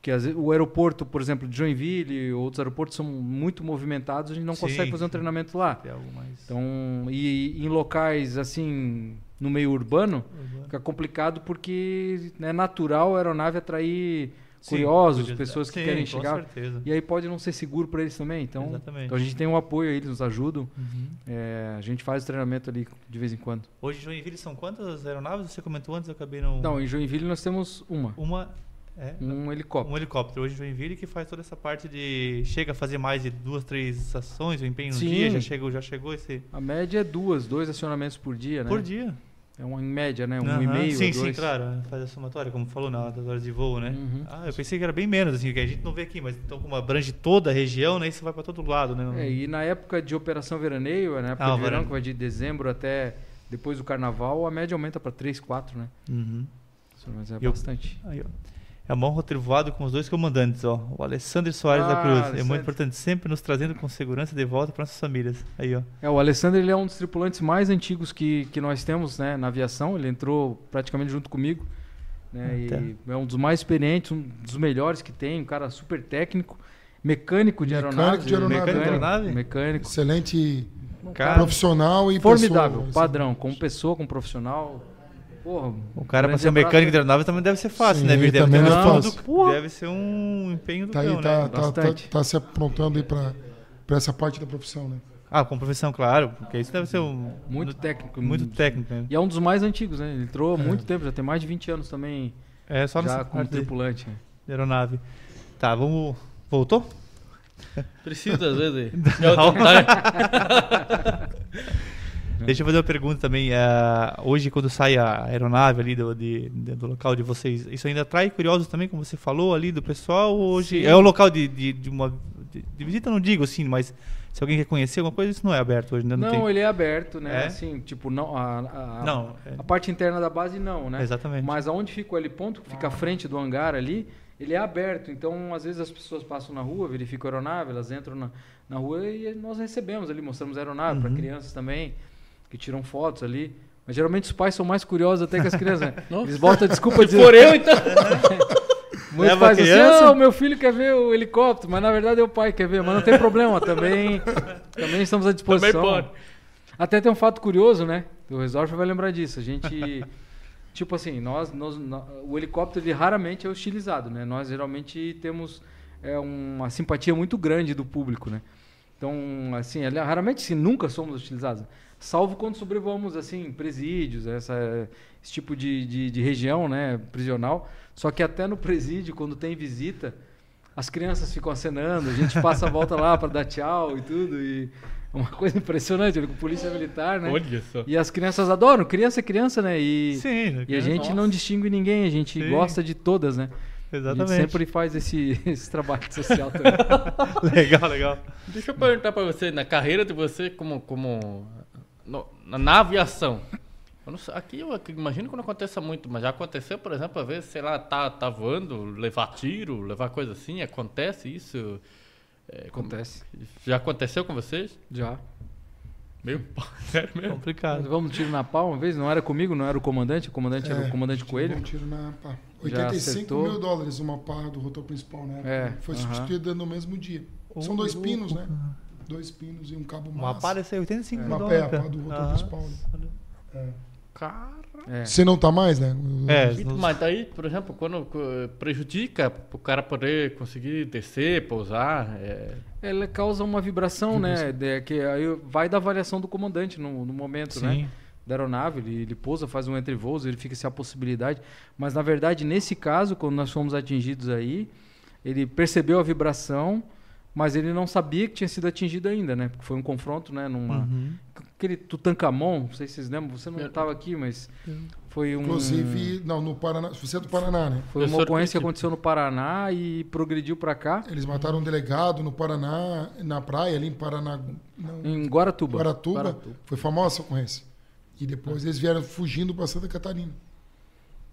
Porque vezes, o aeroporto, por exemplo, de Joinville, outros aeroportos são muito movimentados, a gente não Sim, consegue fazer um treinamento lá. Mais. Então, e em locais assim, no meio urbano, fica complicado porque é natural a aeronave atrair Sim, curiosos, curiosidade. pessoas que Sim, querem com chegar. certeza. E aí pode não ser seguro para eles também. Então, então a gente tem um apoio aí, eles nos ajudam. Uhum. É, a gente faz treinamento ali de vez em quando. Hoje em Joinville são quantas aeronaves? Você comentou antes, eu acabei não. Não, em Joinville nós temos uma, Uma. É, um helicóptero. um helicóptero hoje em Joinville que faz toda essa parte de. Chega a fazer mais de duas, três ações, o empenho no Sim. dia, já chegou, já chegou esse. A média é duas, dois acionamentos por dia, né? Por dia. É um, em média, né? Um Aham. e meio, Sim, sim, claro. Faz a somatória, como falou na das horas de voo, né? Uhum. Ah, eu pensei que era bem menos, assim, que a gente não vê aqui, mas então como abrange toda a região, né? Isso vai pra todo lado, né? É, e na época de operação veraneio, na época Ah, de verão, que vai de dezembro até depois do carnaval, a média aumenta para 3, 4, né? Uhum. Mas é eu- bastante. Aí, ó. É a mão retrivado com os dois comandantes, ó. O Alessandro Soares Ah, da Cruz. É Alessandro. muito importante, sempre nos trazendo com segurança de volta para nossas famílias. Aí, ó. É, o Alessandro ele é um dos tripulantes mais antigos que, que nós temos né, na aviação. Ele entrou praticamente junto comigo. Né, e é um dos mais experientes, um dos melhores que tem, um cara super técnico, mecânico de Mecânico aeronave. de aeronave. Mecânico de aeronave? Mecânico. Excelente Cara, profissional e Formidável, pessoa. padrão, como pessoa, como profissional. Porra, o cara pra grande ser um mecânico de aeronave também deve ser fácil, Sim, né? Deve, também não é fácil. Porra. deve ser um empenho do Tá aí, cão, tá, né? tá, tá, tá se aprontando aí pra, pra essa parte da profissão, né? Ah, com profissão, claro. Porque isso deve ser um... muito técnico. Muito técnico, né? E é um dos mais antigos, né? Ele entrou há É. muito tempo, já tem mais de 20 anos também, É só já como tripulante. né? de aeronave. Tá, vamos... Voltou? Precisa, às vezes. Não. Deixa eu fazer uma pergunta também. ah, hoje, quando sai a aeronave ali do, de- de- do local de vocês, isso ainda atrai curiosos também, como você falou ali do pessoal? Hoje Sim. é um local de, de, de uma de, de visita, não digo assim, mas se alguém quer conhecer alguma coisa, isso não é aberto hoje, ainda não, Não, tem. ele é aberto, né? É? Assim, tipo, não, a, a- Não, é- a parte interna da base não, né? Exatamente. Mas aonde fica o heliponto, que fica à frente do hangar ali, ele é aberto. Então, às vezes as pessoas passam na rua, verificam a aeronave, elas entram na, na rua e nós recebemos ali, mostramos a aeronave para Uhum. crianças também, que tiram fotos ali. Mas geralmente os pais são mais curiosos até que as crianças, né? Eles botam a desculpa Se dizendo. for eu, então. Muitos Leva pais assim, ah, o meu filho quer ver o helicóptero, mas na verdade é o pai que quer ver. Mas não tem problema, também, também estamos à Também disposição. pode. Até tem um fato curioso, né? O Resort vai lembrar disso. A gente, tipo assim, nós, nós, nó- o helicóptero ele raramente é hostilizado, né? Nós geralmente temos é, uma simpatia muito grande do público, né? Então, assim, raramente, sim, nunca somos hostilizados. Salvo quando sobrevoamos, assim, presídios, essa, esse tipo de, de, de região, né, prisional. Só que até no presídio, quando tem visita, as crianças ficam acenando, a gente passa a volta lá para dar tchau e tudo. E é uma coisa impressionante, ele com polícia militar, né? Olha só. E as crianças adoram, criança é criança, né? E, Sim, e a gente Nossa. não distingue ninguém, a gente Sim. gosta de todas, né? A exatamente. gente sempre faz esse, esse trabalho social também. legal, legal. Deixa eu perguntar pra você, na carreira de você como, como no- na, aviação. Eu não sei, aqui eu imagino que não aconteça muito, mas já aconteceu, por exemplo, às vezes, sei lá, tá, tá voando, levar tiro, levar coisa assim, acontece isso? É, como- Acontece. Já aconteceu com vocês? Já. Pai, sério mesmo? Complicado. Vamos tiro na pau uma vez, não era comigo, não era o comandante, o comandante era É, o comandante Coelho. Um tiro na pá. Já 85 acertou. mil dólares uma pá do rotor principal, né? É, Foi aham. substituída no mesmo dia. São Ô, dois pinos, né? Dois pinos e um cabo Uma massa. desse aí, 85 mil Uma pé, dólares. a do rotor Ah, principal. né? É. Cara. É. Você não tá mais, né? É, E- Mas daí, por exemplo, quando prejudica o cara poder conseguir descer, pousar, é, Ela causa uma vibração, né? de- que aí vai da avaliação do comandante no, no momento, né? Sim. da aeronave, ele, ele pousa, faz um entre voos, verifica se há possibilidade. Mas na verdade, nesse caso, quando nós fomos atingidos aí, ele percebeu a vibração, mas ele não sabia que tinha sido atingido ainda, né? Porque foi um confronto, né? Numa Uhum. aquele Tutankamon, não sei se vocês lembram, você não estava aqui, mas foi um Inclusive, não, no Paraná. Você é do Paraná, né? foi uma ocorrência que aconteceu no Paraná e progrediu para cá, Eles mataram um delegado no Paraná, na praia, ali em Paraná. Não, em Guaratuba. Guaratuba. Guaratuba. Foi famosa essa ocorrência. E depois eles vieram fugindo para Santa Catarina.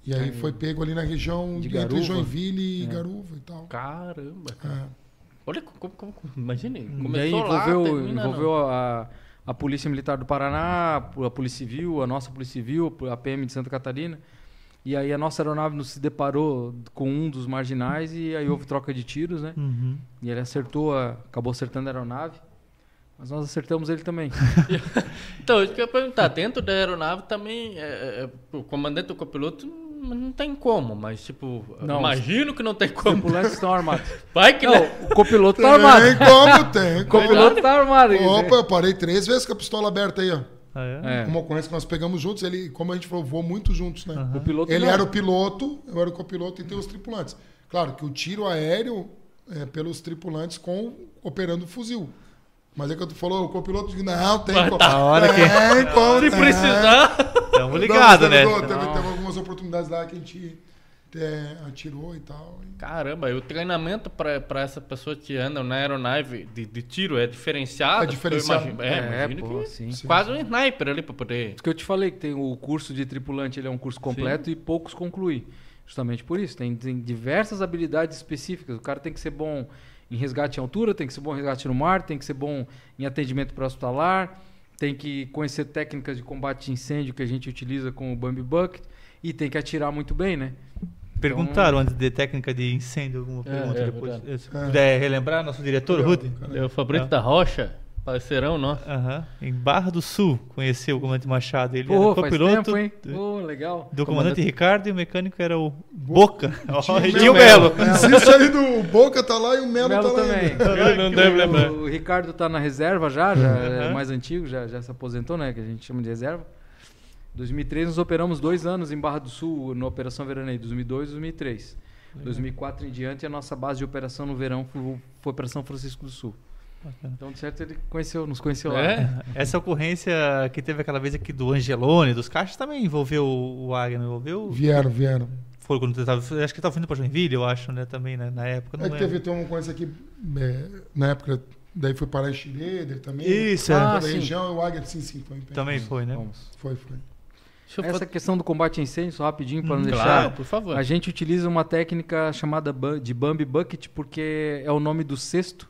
E aí É. foi pego ali na região De entre Garuva. Joinville e É. Garuva e tal. caramba. É. Olha como, como, como imagine, E aí começou lá, envolveu, termina envolveu a, a Polícia Militar do Paraná, a Polícia Civil, a nossa Polícia Civil, a PM de Santa Catarina. E aí a nossa aeronave não se deparou com um dos marginais e aí houve troca de tiros, né? Uhum. E ele acertou, a, acabou acertando a aeronave. Mas nós acertamos ele também. Então, isso que eu ia perguntar. Dentro da aeronave também, é, é, o comandante e o copiloto não tem como, mas tipo, Não, imagino que não tem Os como. tripulantes estão armados. Vai que Não, o copiloto tá armado. Tem como, tem. O copiloto tá armado. Opa, eu parei três vezes com a pistola aberta aí, ó. Ah, é? É. Uma ocorrência que nós pegamos juntos, ele, como a gente falou, voou muito juntos, né? O piloto Ele não. era o piloto, eu era o copiloto e tem os tripulantes. Claro que o tiro aéreo é pelos tripulantes com operando o fuzil. Mas é que tu falou, o copiloto disse, não, tem como. A hora que- Tem como, Se tem. precisar. Tamo Não, ligado, né? teve, teve, algumas oportunidades lá que a gente é, atirou e tal. Caramba, e o treinamento pra, pra essa pessoa que anda na aeronave de, de tiro é diferenciado? É diferenciado. Imagino, é, É, imagino pô, que sim. quase um sniper ali pra poder... Isso que eu te falei, que tem o curso de tripulante, ele é um curso completo e poucos concluem. Justamente por isso. Tem, tem diversas habilidades específicas. O cara tem que ser bom em resgate em altura, tem que ser bom em resgate no mar, tem que ser bom em atendimento pré-hospitalar, tem que conhecer técnicas de combate a incêndio que a gente utiliza com o Bambi Bucket e tem que atirar muito bem, né? Perguntaram antes de técnica de incêndio alguma pergunta é depois. verdade. Se puder relembrar, nosso diretor, Rudy. É o Fabrício Ah. da Rocha, parceirão nosso. Aham. Em Barra do Sul, conheceu o comandante Machado. Ele Pô, era faz copiloto tempo, hein? Pô, legal. do comandante Ricardo e o mecânico era o Boca. Ó, Tinha o e tinha o Melo. Existe aí do Boca tá lá e o Melo, Melo tá lá também. ainda. Ele não deve lembrar. O Ricardo tá na reserva já, já é Uhum. mais antigo, já, já se aposentou, né? Que a gente chama de reserva. 2003 nós operamos dois anos em Barra do Sul, na Operação Veraneio, 2002 e 2003. 2004 em diante, a nossa base de operação no verão foi, foi Operação Francisco do Sul. Então, de certo, ele conheceu, nos conheceu lá. É? Essa ocorrência que teve aquela vez aqui do Angelone, dos caixas, também envolveu o Águia, não envolveu? Vieram, vieram. Foi quando tava, acho que tava vindo pra Joinville, eu acho, né, também, né, na época. Não É que teve uma coisa aqui, é, na época, daí foi parar em Chile, daí também. Isso, é. Ah, sim. região, o Águia, sim, sim, foi. Também foi, né? Vamos. Foi, foi. Deixa eu Essa questão do combate a incêndio, só rapidinho, para não Hum, deixar. Claro, por favor. A gente utiliza uma técnica chamada de Bambi Bucket porque é o nome do cesto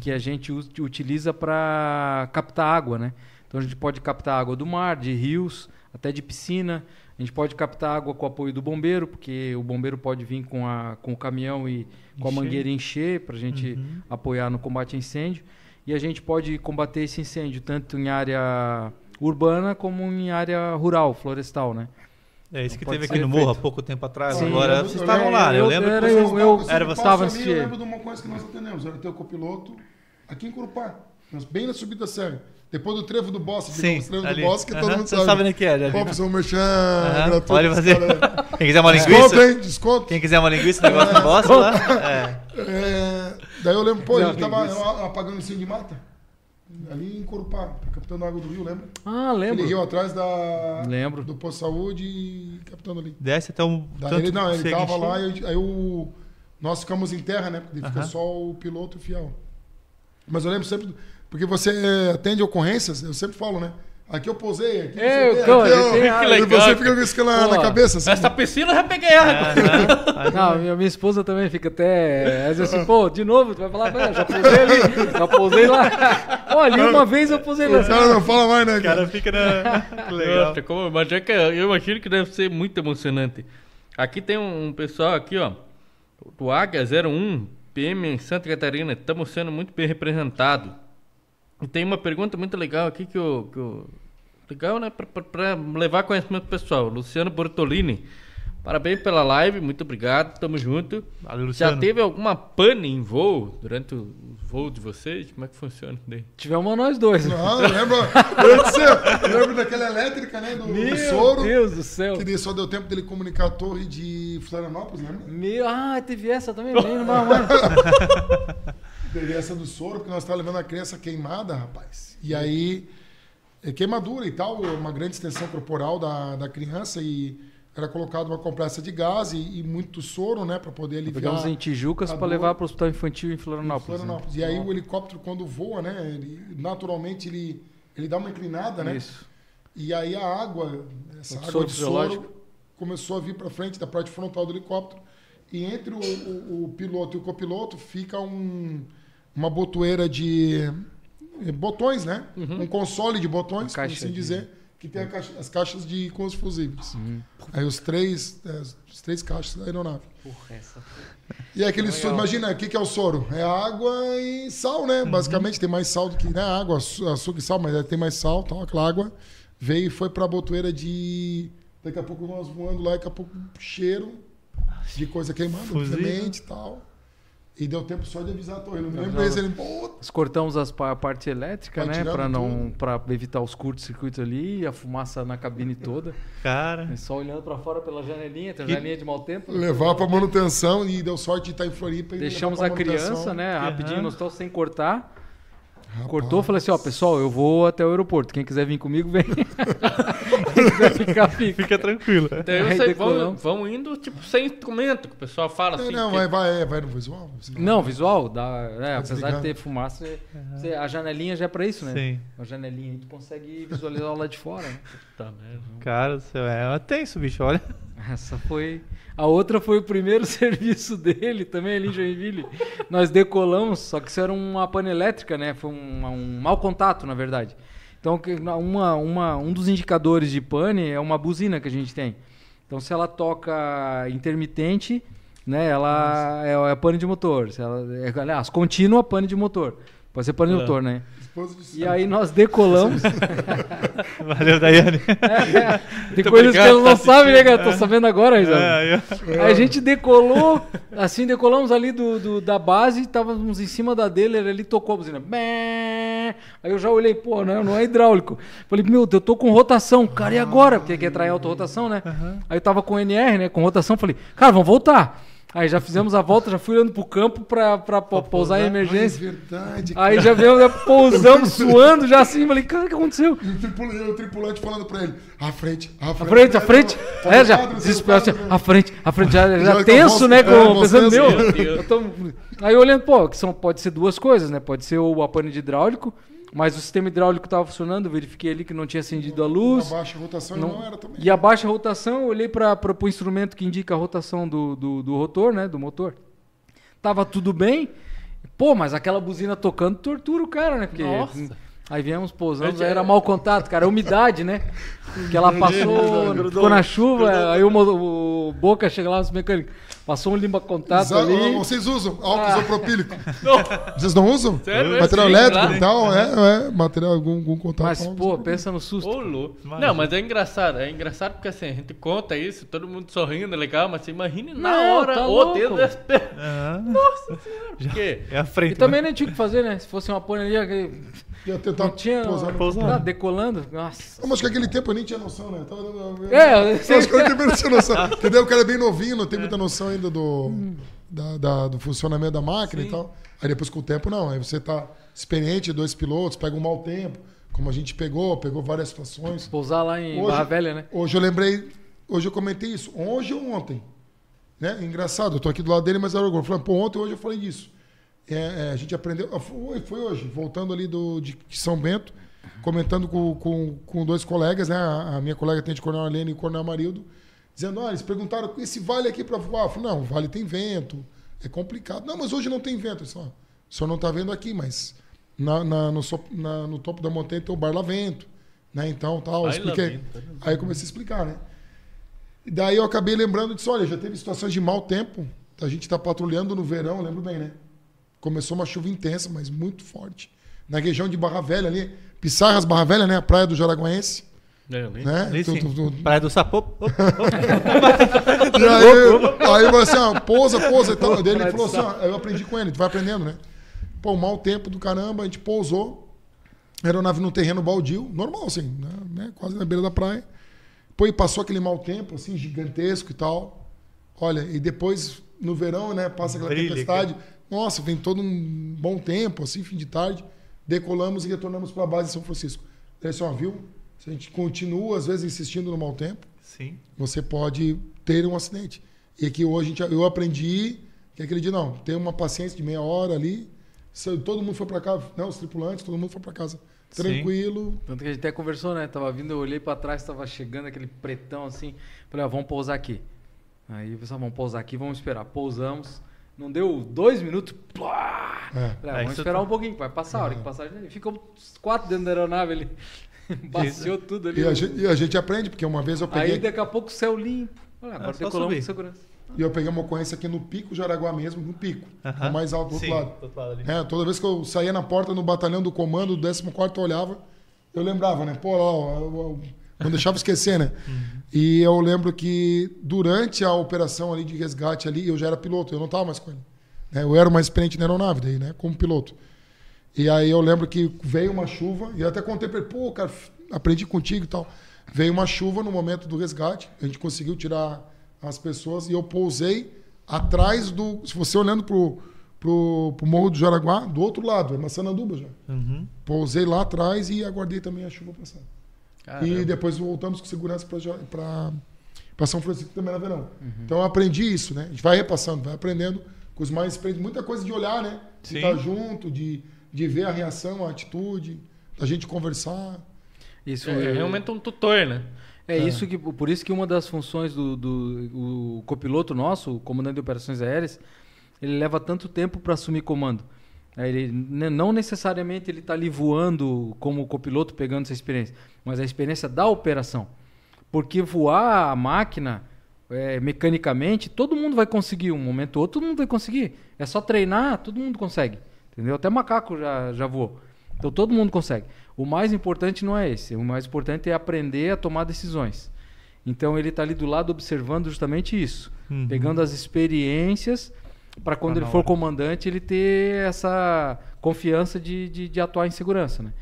que a gente utiliza para captar água, né? Então a gente pode captar água do mar, de rios, até de piscina. A gente pode captar água com o apoio do bombeiro, porque o bombeiro pode vir com, a, com o caminhão e com a mangueira encher para a gente Uhum. apoiar no combate a incêndio. E a gente pode combater esse incêndio tanto em área urbana como em área rural, florestal, né? É isso que teve aqui no morro há pouco tempo atrás. Sim, Agora eu- vocês eu estavam lá, né? eu eu- lembro era que eu- vocês Você eu- você era passa estava nesse- Eu lembro de uma coisa que nós atendemos. Era teu copiloto aqui em Curupá. Bem na subida da serra. Depois do trevo do Bosque. Sim, digamos, trevo ali. do Bosque, que todo Aham, mundo Você sabe. sabe onde que é, já fazer um merchan Aham, gratuito. Pode fazer. Quem quiser uma Desconto, linguiça, hein? Desconto. quem quiser uma linguiça, negócio no bosta lá. É. É, daí eu lembro, pô, ele tava apagando incêndio de mata. Ali em Corupá, captando água do rio, lembra? Ah, Aquele lembro. rio atrás da, Lembro. do Posto de Saúde e captando ali. Desce até um. Daí ele, não, ele tava lá e eu- aí o, nós ficamos em terra, né? Porque fica Aham. só o piloto e o fiel. Mas eu lembro sempre, porque você atende ocorrências, eu sempre falo, né? Aqui eu posei, aqui É, não sei o quê, então, aqui eu- e Que legal, você fica com isso na, na Pô, cabeça, assim. Nessa piscina eu já peguei água. Aham. Não, minha, minha esposa também fica até. Às vezes assim, pô, de novo, tu vai falar, "Pera, já posei ali, já posei lá. Ali uma vez eu posei lá. O cara não fala mais, né? O cara fica na. Legal. Nossa, como, mas é que eu imagino que deve ser muito emocionante. Aqui tem um, um pessoal aqui, ó. Do Águia 01, PM em Santa Catarina. Estamos sendo muito bem representados. E tem uma pergunta muito legal aqui que eu. Que eu legal, né? Pra, pra- pra levar conhecimento pro pessoal. Luciano Bortolini. Parabéns pela live, muito obrigado, tamo junto. Valeu, Já Luciano. teve alguma pane em voo durante o voo de vocês? Como é que funciona daí? Tivemos nós dois. Não, eu lembro, eu lembro daquela elétrica, né? Do, do Meu soro. Deus do céu. Que só deu tempo dele comunicar a torre de Florianópolis, lembra? Meu, ah, teve essa também, mais. Teve essa do soro, porque nós estávamos levando a criança queimada, rapaz. E aí, queimadura e tal, uma grande extensão corporal da, da criança e era colocado uma compressa de gás e, e muito soro, né, para poder aliviar. Pegamos em Tijucas para levar para o hospital infantil em em Florianópolis. né? Florianópolis. E aí o helicóptero, quando voa, né, ele, naturalmente ele, ele dá uma inclinada, né? Isso. E aí a água, essa O água de soro, começou a vir para frente da parte frontal do helicóptero. E entre o, o- o piloto e o copiloto fica um- uma botoeira de botões, né? Um console de botões, por assim de- dizer, que tem a caixa- as caixas de com os fusíveis. Hum. Aí os três, é, os três caixas da aeronave. Porra, essa. E é aquele soro, imagina, o que, que é o soro? É água e sal, né? Basicamente tem mais sal do que né? água, açúcar e sal, mas é, tem mais sal, então aquela água veio e foi pra botoeira de. Daqui a pouco nós voando lá, daqui a pouco cheiro de coisa queimada, obviamente e tal. E deu tempo só de avisar a torre. Não lembro esse, ele. Pô, Nós cortamos as, a parte elétrica, Vai né? Pra, não, tudo. pra evitar os curtos-circuitos ali e a fumaça na cabine toda. Cara. É Só olhando pra fora pela janelinha, tem a E- janelinha de mau tempo. né? levar pra manutenção e deu sorte de estar em Floripa. e Deixamos a criança, né? Rapidinho, nós estamos sem cortar. Rapaz. Cortou, falei assim, ó, pessoal, eu vou até o aeroporto. Quem quiser vir comigo, vem. Quem quiser ficar, fica. Fica tranquilo. Aí vocês vão, decolamos. vão indo, tipo, sem instrumento, que o pessoal fala Não, assim. não, que- vai, vai, é, vai no visual. Não, visual, dá, é, apesar desligar. de ter fumaça, você- a janelinha já é pra isso, né? Sim. A janelinha aí tu consegue visualizar lá de fora, né? Tá mesmo. Cara do céu, é tenso, bicho, olha. Essa foi. A outra foi o primeiro serviço dele, também ali em Joinville. Nós decolamos, só que isso era uma pane elétrica, né? Foi um, um mau contato, na verdade. Então, uma, uma, um dos indicadores de pane é uma buzina que a gente tem. Então, se ela toca intermitente, né? Ela é, é pane de motor. Se ela, é, aliás, contínua pane de motor. Pode ser de Ah. né? Esposa de E aí nós decolamos. Valeu, Daiane. Tem coisas que eles não tá sabem, né, cara? Tô sabendo agora, Isabel. É. Aí a gente decolou, assim, decolamos ali do, do- da base, estávamos em cima da dele, ele ali tocou a buzina. Bé! Aí eu já olhei, pô, não, não é hidráulico. Falei, meu, eu tô com rotação, cara, e agora? Porque quer trair alta rotação, né? Aí eu tava com NR, né, com rotação, falei, cara, vamos voltar. Aí já fizemos a volta, já fui olhando pro campo pra, pra, pra pousar em emergência. É verdade. Aí já veio, né, pousamos, suando, já assim, falei, cara, o que aconteceu? E o tripulante, o tripulante falando pra ele: à frente, à frente. À frente, à frente. Tá É, já, desesperado, Tá assim, à frente, à frente, já, já, Já tenso, né? é, Com, voz pensando, meu. Meu tô- Aí olhando, pô, que são, pode ser duas coisas, né? Pode ser o apane de hidráulico, mas o sistema hidráulico estava funcionando, verifiquei ali que não tinha acendido a luz. A baixa rotação Não- não, era também. E a baixa rotação, eu olhei para o instrumento que indica a rotação do, do, do rotor, né? Do motor. Tava tudo bem. Pô, mas aquela buzina tocando tortura o cara, né? Porque, Nossa. Aí viemos, pousamos, aí era mau contato, cara. Umidade, né? Que ela passou, ficou na chuva, aí o, o Boca chega lá, os mecânicos, passou um limpa-contato Exa- ali. Vocês usam álcool Ah. isopropílico? Vocês não usam? Sério, material sim, elétrico claro. e tal? É, é. Material, algum, algum contato. Mas, pô, pensa no susto. Ô, louco. Imagina. Não, mas é engraçado. É engraçado porque assim, a gente conta isso, todo mundo sorrindo, é legal, mas você imagine na Não, hora tá o louco. desespero. Ah, Porque é a frente. E também nem tinha o que fazer, né? Se fosse uma pane ali, aquele- Ia tentar não tinha. pousar Pousar. Ah, decolando. Nossa. Não, mas que aquele tempo eu nem tinha noção, né? Tava dando- É, eu eu também não tinha noção. Entendeu? O cara é bem novinho, não tem muita noção ainda do, da- da- do funcionamento da máquina e tal. Aí depois com o tempo, não. Aí você tá experiente, dois pilotos, pega um mau tempo, como a gente pegou, pegou várias situações. Pousar lá em Hoje- Barra Velha, né? Hoje eu lembrei, hoje eu comentei isso, hoje ou ontem. Né? Engraçado, eu tô aqui do lado dele, mas era. Eu falei, pô, ontem hoje eu falei disso. É, é, a gente aprendeu. ah, Foi, foi hoje, voltando ali do, de São Bento, comentando com, com, com dois colegas, né? A, a minha colega tem de Coronel Arlene e Coronel Amarildo, dizendo: olha, eles perguntaram esse vale aqui para voar. Eu falei, não, o vale tem vento, é complicado. Não, mas hoje não tem vento. Eu disse, ó, o senhor não está vendo aqui, mas na, na- no, na- no topo da montanha tem o Bar Lavento. Né? Então, tal, expliquei. Lavento, Aí eu comecei a explicar, né? E daí eu acabei lembrando disso, olha, já teve situações de mau tempo. A gente está patrulhando no verão, lembro bem, né? Começou uma chuva intensa, mas muito forte. Na região de Barra Velha ali, Pissarras, Barra Velha, né? A praia do Jaraguense. É. Né? Ali Tu- tu- tu- Praia do Sapô. Opa, E aí, aí eu falei assim, ó, pousa, pousa e tal. Daí ele falou assim, ó, eu aprendi com ele, tu vai aprendendo, né? Pô, um mau tempo do caramba, a gente pousou. Aeronave num terreno baldio, normal, assim, né? né? Quase na beira da praia. Pô, e passou aquele mau tempo, assim, gigantesco e tal. Olha, e depois, no verão, né, passa aquela Brilha, tempestade. Nossa, vem todo um bom tempo, assim, fim de tarde. Decolamos e retornamos para a base de São Francisco. Daí assim, ó, viu? Se a gente continua, às vezes, insistindo no mau tempo, Sim. você pode ter um acidente. E que hoje a gente- eu aprendi que aquele dia não, tem uma paciência de meia hora ali. Se todo mundo foi para casa, não, os tripulantes, todo mundo foi para casa. Sim. Tranquilo. Tanto que a gente até conversou, né? Tava vindo, eu olhei pra trás, tava chegando aquele pretão assim. Falei, ó, vamos pousar aqui. Aí pessoal, vamos pousar aqui, vamos esperar. Pousamos. Não deu dois minutos. Plá! É. Falei, ah, vamos esperar tá- um pouquinho, vai passar. A hora que passar, ficou quatro dentro da aeronave ali. Baciou tudo ali. E a, gente, e a gente aprende, porque uma vez eu peguei. Aí daqui a pouco o céu limpo. Olha, agora É decolamos subir. com segurança. E eu peguei uma ocorrência aqui no Pico Jaraguá mesmo, no Pico. Aham. O mais alto do outro Sim, lado. do outro lado ali. É, toda vez que eu saía na porta no batalhão do comando, do 14 eu olhava, eu lembrava, né? Pô, lá, ó, eu- eu- não deixava esquecer, né? E eu lembro que durante a operação ali de resgate ali, eu já era piloto, eu não estava mais com ele. né? Eu era mais experiente na aeronave daí, né? Como piloto. E aí eu lembro que veio uma chuva, e eu até contei pra ele, pô, cara, aprendi contigo e tal. Veio uma chuva no momento do resgate, a gente conseguiu tirar as pessoas e eu pousei atrás do. Se você olhando pro, pro, pro Morro do Jaraguá, do outro lado, é Massananduba já. Uhum. Pousei lá atrás e aguardei também a chuva passar. Caramba. E depois voltamos com segurança para São Francisco também na verão. Então eu aprendi isso, né? A gente vai repassando, vai aprendendo com os mais experientes. Muita coisa de olhar, né? De Sim. estar junto, de, de ver a reação, a atitude, da gente conversar. Isso É, realmente um tutor, né? É isso que, por isso que uma das funções do, do o copiloto nosso, o comandante de operações aéreas, ele leva tanto tempo para assumir comando. É, Ele, ne- não necessariamente ele está ali voando como copiloto pegando essa experiência, mas a experiência da operação. Porque voar a máquina é, mecanicamente, todo mundo vai conseguir, um momento ou outro, todo mundo vai conseguir. É só treinar, todo mundo consegue. Entendeu? Até macaco já, já voou. Então todo mundo consegue. O mais importante não é esse. O mais importante é aprender a tomar decisões. Então ele está ali do lado observando justamente isso, Uhum. pegando as experiências para quando Tá ele for hora. comandante ele ter essa confiança de, de, de atuar em segurança, né?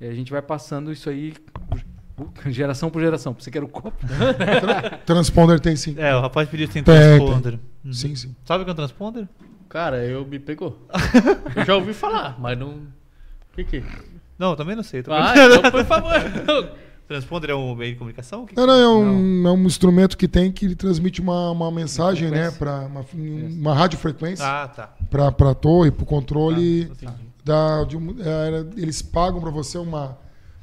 E a gente vai passando isso aí geração por geração. Você quer o copo? Transponder tem sim. É, o rapaz pediu sem Tem, transponder. Uhum. Sim, sim. Sabe o que é um transponder? Cara, eu me pegou. eu já ouvi falar, mas não. O que que? Não, também não sei. Ah, então, por favor. Transponder é um meio de comunicação? Que- Não, não, é um, é um instrumento que tem que ele transmite uma, uma mensagem, né? Para uma, uma radiofrequência Ah, tá. para a torre, para o controle. Entendi. da, de um- é, eles pagam para você uma,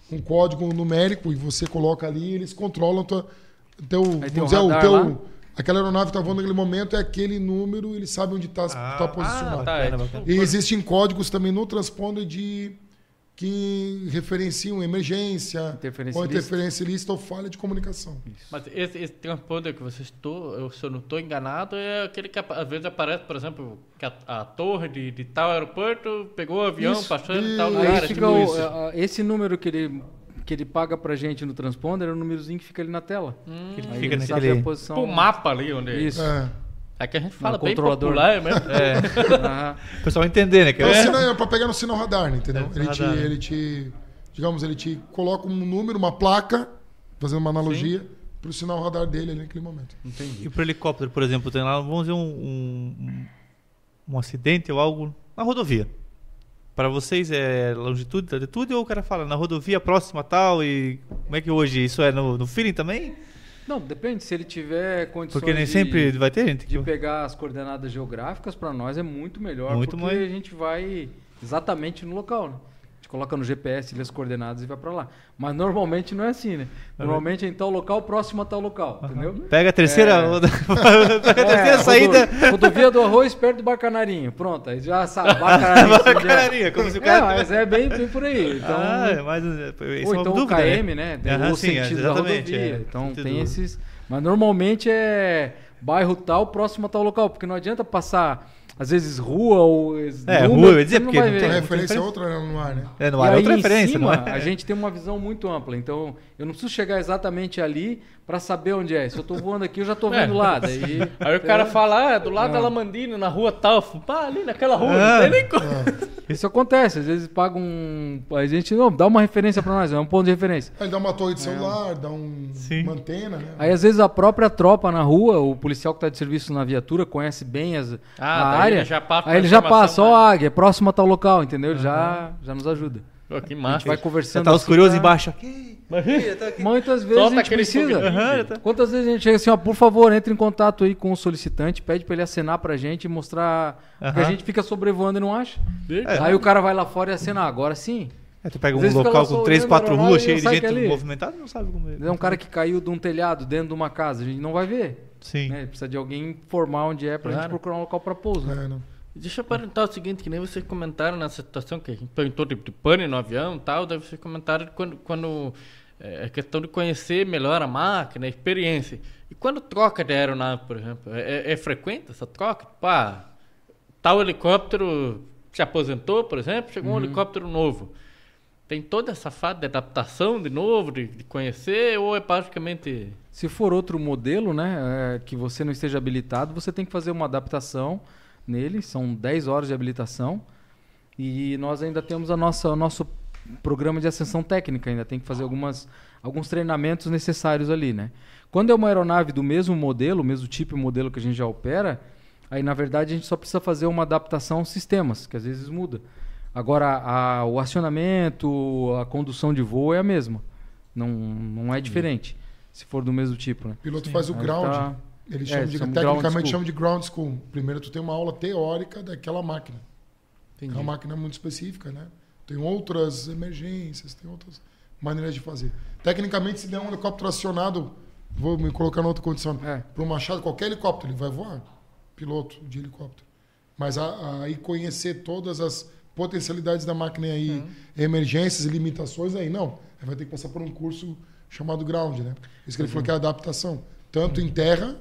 um código numérico e você coloca ali e eles controlam tua, teu, tem um dizer, o teu, lá? aquela aeronave que está voando naquele momento é aquele número, eles sabem onde está Ah, tá posicionado. ah, tá, é tipo-. E existem códigos também no transponder de que referenciam emergência, Interferência ou interferência ilícita ou falha de comunicação. Mas esse, esse transponder que você estou, eu, se eu não estou enganado, é aquele que às vezes aparece, por exemplo, que a, a torre de, de tal aeroporto pegou o avião Isso, passando em tal isso. lugar. Aí é fica tipo o- isso. esse número que ele, que ele paga pra gente no transponder é o númerozinho que fica ali na tela. Que ele fica ele naquele... a posição. Tipo o mapa ali onde. Isso. É. É que a gente fala No bem controlador. popular mesmo. É, Aham. o pessoal entender, né? Que É, é. é para pegar no sinal radar, né, entendeu? É, ele, te, radar, né? ele te, digamos, ele te coloca um número, uma placa, fazendo uma analogia, para o sinal radar dele ali naquele momento. E pro helicóptero, por exemplo, tem lá, vamos dizer, um, um, um- um acidente ou algo na rodovia. Para vocês é longitude, latitude ou o cara fala na rodovia próxima tal e como é que hoje isso é no, no feeling também? Não, depende. Se ele tiver condições Porque nem de, sempre vai ter gente de pegar as coordenadas geográficas, para nós é muito melhor. Muito porque mais. a gente vai exatamente no local, né? Gente coloca no GPS ali as coordenadas e vai para lá. Mas normalmente não é assim, né? Normalmente é em tal local, próximo a tal local, entendeu? pega a terceira, É. pega a terceira É, saída. rodo- rodovia do arroz perto do Bacanarinho. Pronto, aí já sabe. Bacanarinho. é. Como se o É, cara- mas é bem, bem por aí. Então, ah, é mais isso ou é uma então dúvida, o KM, né? Tem Aham, o sim, é, sentido da exatamente, rodovia. é, então sentido tem esses. Mas normalmente é bairro tal, próximo a tal local, porque não adianta passar, às vezes, rua ou. É, número, rua, eu ia dizer, porque não ver. tem A É, referência é outra no ar, né? É, no E ar é aí, outra em referência, não cima, é? A gente tem uma visão muito ampla, então eu não preciso chegar exatamente ali para saber onde é. Se eu tô voando aqui, eu já tô É. vendo lá. Daí, Aí o cara É. fala, ah, é do lado da. Lamandina, na rua tal. Pá, ali naquela rua, não tem nem como. Isso acontece, às vezes pagam. Um... A gente não dá uma referência para nós, é um ponto de referência. Aí dá uma torre de celular, dá um, Sim. uma antena, né? Aí às vezes a própria tropa na rua, o policial que está de serviço na viatura, conhece bem as, Ah, a área. ele já passa aí ele a já passa, ó, né? águia, é próximo a tal local, entendeu? Ele já, já nos ajuda. Pô, que A massa. gente vai Já conversando. tá os assim curiosos pra- embaixo aqui. Muitas vezes Solta a gente precisa. Aham, tá. Quantas vezes a gente chega assim, ó, por favor, entre em contato aí com o solicitante, pede para ele acenar pra gente e mostrar. Porque a gente fica sobrevoando e não acha. É. Aí o cara vai lá fora e acenar. Agora sim. É, tu pega Às um local com três, quatro a ruas cheias de gente ali. movimentada, não sabe como É um cara que caiu de um telhado dentro de uma casa, a gente não vai ver. Sim. né? Precisa de alguém informar onde é pra Claro. gente procurar um local para pouso. né? É, não. Deixa eu perguntar o seguinte, que nem vocês comentaram nessa situação que a gente perguntou de, de pane no avião e tal, daí vocês comentaram quando, quando é a questão de conhecer melhor a máquina, a experiência. E quando troca de aeronave, por exemplo, é, é frequente essa troca? Pá, tal helicóptero se aposentou, por exemplo, chegou um helicóptero novo. Tem toda essa fase de adaptação de novo, de, de conhecer, ou é basicamente... Se for outro modelo, né, é, que você não esteja habilitado, você tem que fazer uma adaptação nele, são 10 horas de habilitação. E nós ainda temos a nossa, o nosso programa de ascensão técnica, ainda tem que fazer algumas, alguns treinamentos necessários ali, né? Quando é uma aeronave do mesmo modelo, mesmo tipo e modelo que a gente já opera, aí na verdade a gente só precisa fazer uma adaptação aos sistemas, que às vezes muda. Agora, a- o acionamento, a condução de voo é a mesma. Não, não é diferente, se for do mesmo tipo, né? O piloto faz o Aí ground. tá- Ele É, chama de, chama ground tecnicamente school. chama de ground school. Primeiro tu tem uma aula teórica daquela máquina. É uma máquina muito específica, né? Tem outras emergências, tem outras maneiras de fazer. Tecnicamente, se der um helicóptero acionado, vou me colocar em outra condição, É. para o Machado, qualquer helicóptero, ele vai voar. Piloto de helicóptero. Mas aí conhecer todas as potencialidades da máquina aí, emergências e limitações, aí não. Aí vai ter que passar por um curso chamado ground, né? Isso que ele falou que é adaptação. Tanto em terra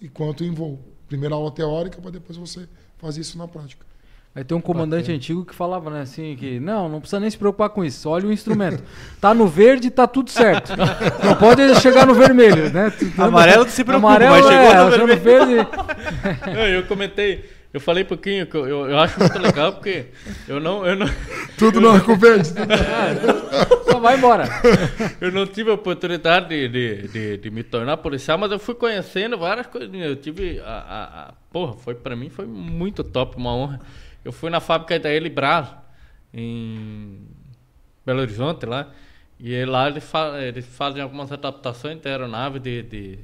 e quanto em voo. Primeira aula teórica, para depois você fazer isso na prática. Aí tem um comandante antigo que falava, né, assim, que não, não precisa nem se preocupar com isso, olha o instrumento. Tá no verde, tá tudo certo. Não pode chegar no vermelho, né? Amarelo se preocupa, Amarelo, mas chegou é, no chegou no verde. Não, eu comentei, eu falei um pouquinho, que eu, eu, acho muito legal, porque eu não, eu não, Tudo no arco verde. Só vai embora. eu não tive a oportunidade de, de, de, de me tornar policial, mas eu fui conhecendo várias coisas. Eu tive. A, a, a- porra, foi pra mim foi muito top, uma honra. Eu fui na fábrica da Elibras, em Belo Horizonte lá. E aí lá eles, fa eles fazem algumas adaptações de aeronave de, de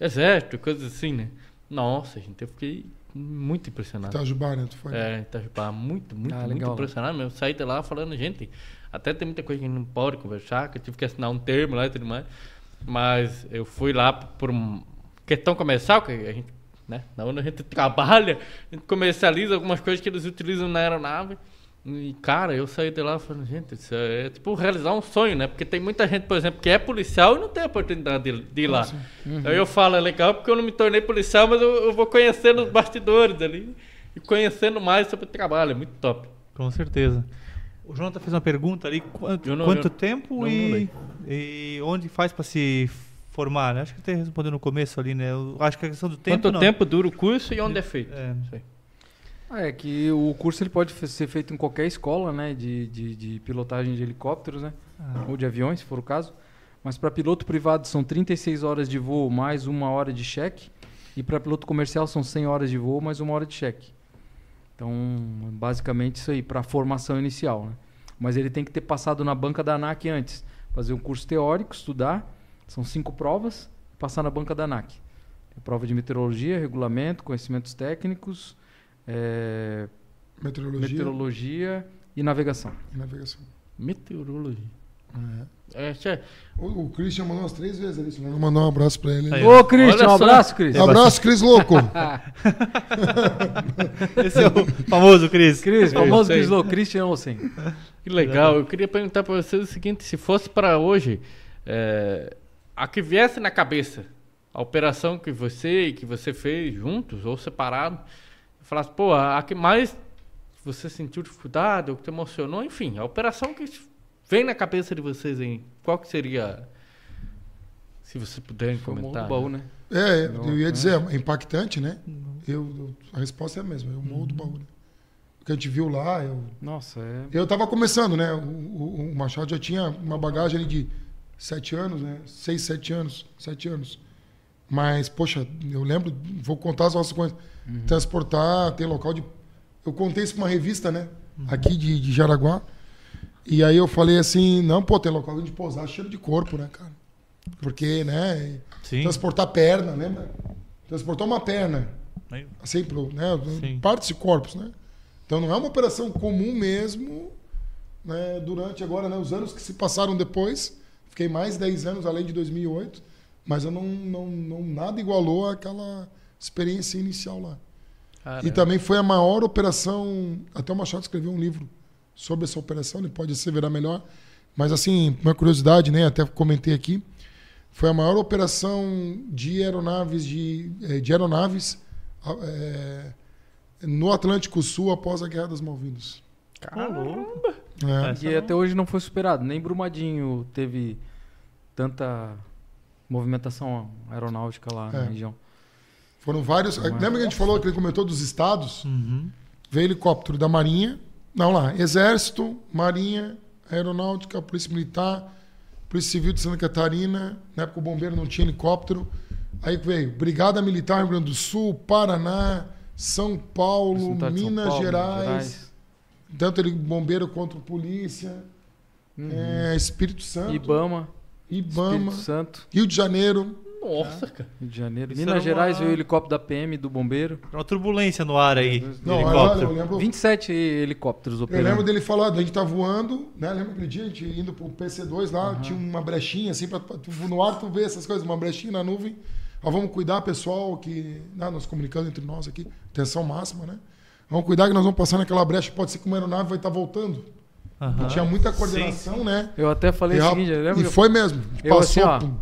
exército, coisas assim, né? Nossa, gente, eu fiquei muito impressionado. Itajubá, né? Tu foi. É, Itajubá, muito, muito, Ah, muito legal. impressionado mesmo. Saí de lá falando, gente, até tem muita coisa que a gente não pode conversar, que eu tive que assinar um termo lá e tudo mais. Mas eu fui lá por questão comercial, que a gente, né, na onde a gente trabalha, a gente comercializa algumas coisas que eles utilizam na aeronave. E, cara, eu saí de lá falando, gente, isso é tipo realizar um sonho, né? Porque tem muita gente, por exemplo, que é policial e não tem a oportunidade de, de ir lá. Aí eu falo, é legal porque eu não me tornei policial, mas eu, eu vou conhecendo os bastidores ali e conhecendo mais sobre o trabalho. É muito top. Com certeza. O Jonathan fez uma pergunta ali: quanto, não- quanto eu- tempo não e, e onde faz para se formar? Né? Acho que até respondeu no começo ali, né? Eu acho que a questão do tempo. Quanto não. tempo dura o curso e onde é feito? É. Ah, É que o curso ele pode ser feito em qualquer escola, né, de, de, de pilotagem de helicópteros, né, Ah. ou de aviões, se for o caso. Mas para piloto privado são 36 horas de voo mais uma hora de cheque, e para piloto comercial são 100 horas de voo mais uma hora de cheque. Então, basicamente isso aí para formação inicial, né? Mas ele tem que ter passado na banca da ANAC antes, fazer um curso teórico, estudar, são cinco provas, passar na banca da ANAC. Tem prova de meteorologia, regulamento, conhecimentos técnicos, é, Meteorologia meteorologia e navegação. e navegação. Meteorologia. É, tchê, O, o Christian mandou umas três vezes ali. Senão eu mandar um abraço pra ele. Aí, Ô, Cristian, Olha um só. abraço, Cris. Abraço, Cris Louco. Esse é o famoso Cris. Cris, Eu famoso. Cris Lou, Christian Olsen. que legal. Eu queria perguntar para vocês o seguinte: se fosse para hoje, é, a que viesse na cabeça, a operação que você e que você fez juntos ou separado, falasse, pô, a, que mais você sentiu dificuldade ou que te emocionou, enfim, a operação que vem na cabeça de vocês, hein? Qual que seria? Se o morro comentar. do baú, né? É, eu ia dizer, é impactante, né? Eu, eu- a resposta é a mesma, eu morro do baú. Né? O que a gente viu lá, eu, Nossa, é. eu tava começando, né? O, o- o Machado já tinha uma bagagem ali de sete anos, né? Seis, sete anos, sete anos. Mas, poxa, eu lembro, vou contar as nossas coisas. Transportar, ter local de. Eu contei isso pra uma revista, né? Aqui de, de Jaraguá. E aí eu falei assim, não, pô, tem local de pousar cheiro de corpo, né, cara? Porque, né? Sim. Transportar perna, lembra? Transportar uma perna. Assim, pro, né? Sim. Partes e corpos, né? Então não é uma operação comum mesmo, né? Durante agora, né? Os anos que se passaram depois, fiquei mais 10 anos além de 2008, mas eu não, não, não nada igualou aquela experiência inicial lá. E também foi a maior operação. Até o Machado escreveu um livro sobre essa operação, ele pode asseverar melhor. Mas, assim, uma curiosidade, né? Até comentei aqui. Foi a maior operação de aeronaves, de, eh, de aeronaves eh, no Atlântico Sul após a Guerra das Malvinas. Caramba! É. Essa E até hoje não foi superado. Nem Brumadinho teve tanta movimentação aeronáutica lá na É. região. Foram vários. Lembra que a gente falou que ele comentou dos estados? Uhum. Veio helicóptero da Marinha. Não, lá. Exército, Marinha, Aeronáutica, Polícia Militar, Polícia Civil de Santa Catarina. Na época o bombeiro não tinha helicóptero. Aí veio Brigada Militar Rio Grande do Sul, Paraná, São Paulo, de São Minas Paulo, Gerais. Tanto ele bombeiro quanto polícia. É, Espírito Santo. Ibama, Ibama. Espírito Santo, Rio de Janeiro. Nossa, cara. Rio de Janeiro. Isso Minas era Gerais uma- veio o helicóptero da PM, do bombeiro. Uma turbulência no ar aí. Não, helicóptero. eu lembro. 27 helicópteros Eu operando. lembro dele falar, a gente tá voando, né? Lembra aquele dia, a gente indo pro PC2 lá, tinha uma brechinha assim, pra, pra- tu- no ar tu vê essas coisas, uma brechinha na nuvem. Ó, vamos cuidar, pessoal, que. Né, nós comunicando entre nós aqui, atenção máxima, né? Vamos cuidar que nós vamos passar naquela brecha, pode ser que uma aeronave vai estar voltando. Aham. Tinha muita coordenação, né? Eu até falei e, o seguinte, lembra? e foi mesmo. Eu, passou. assim, ó, pum.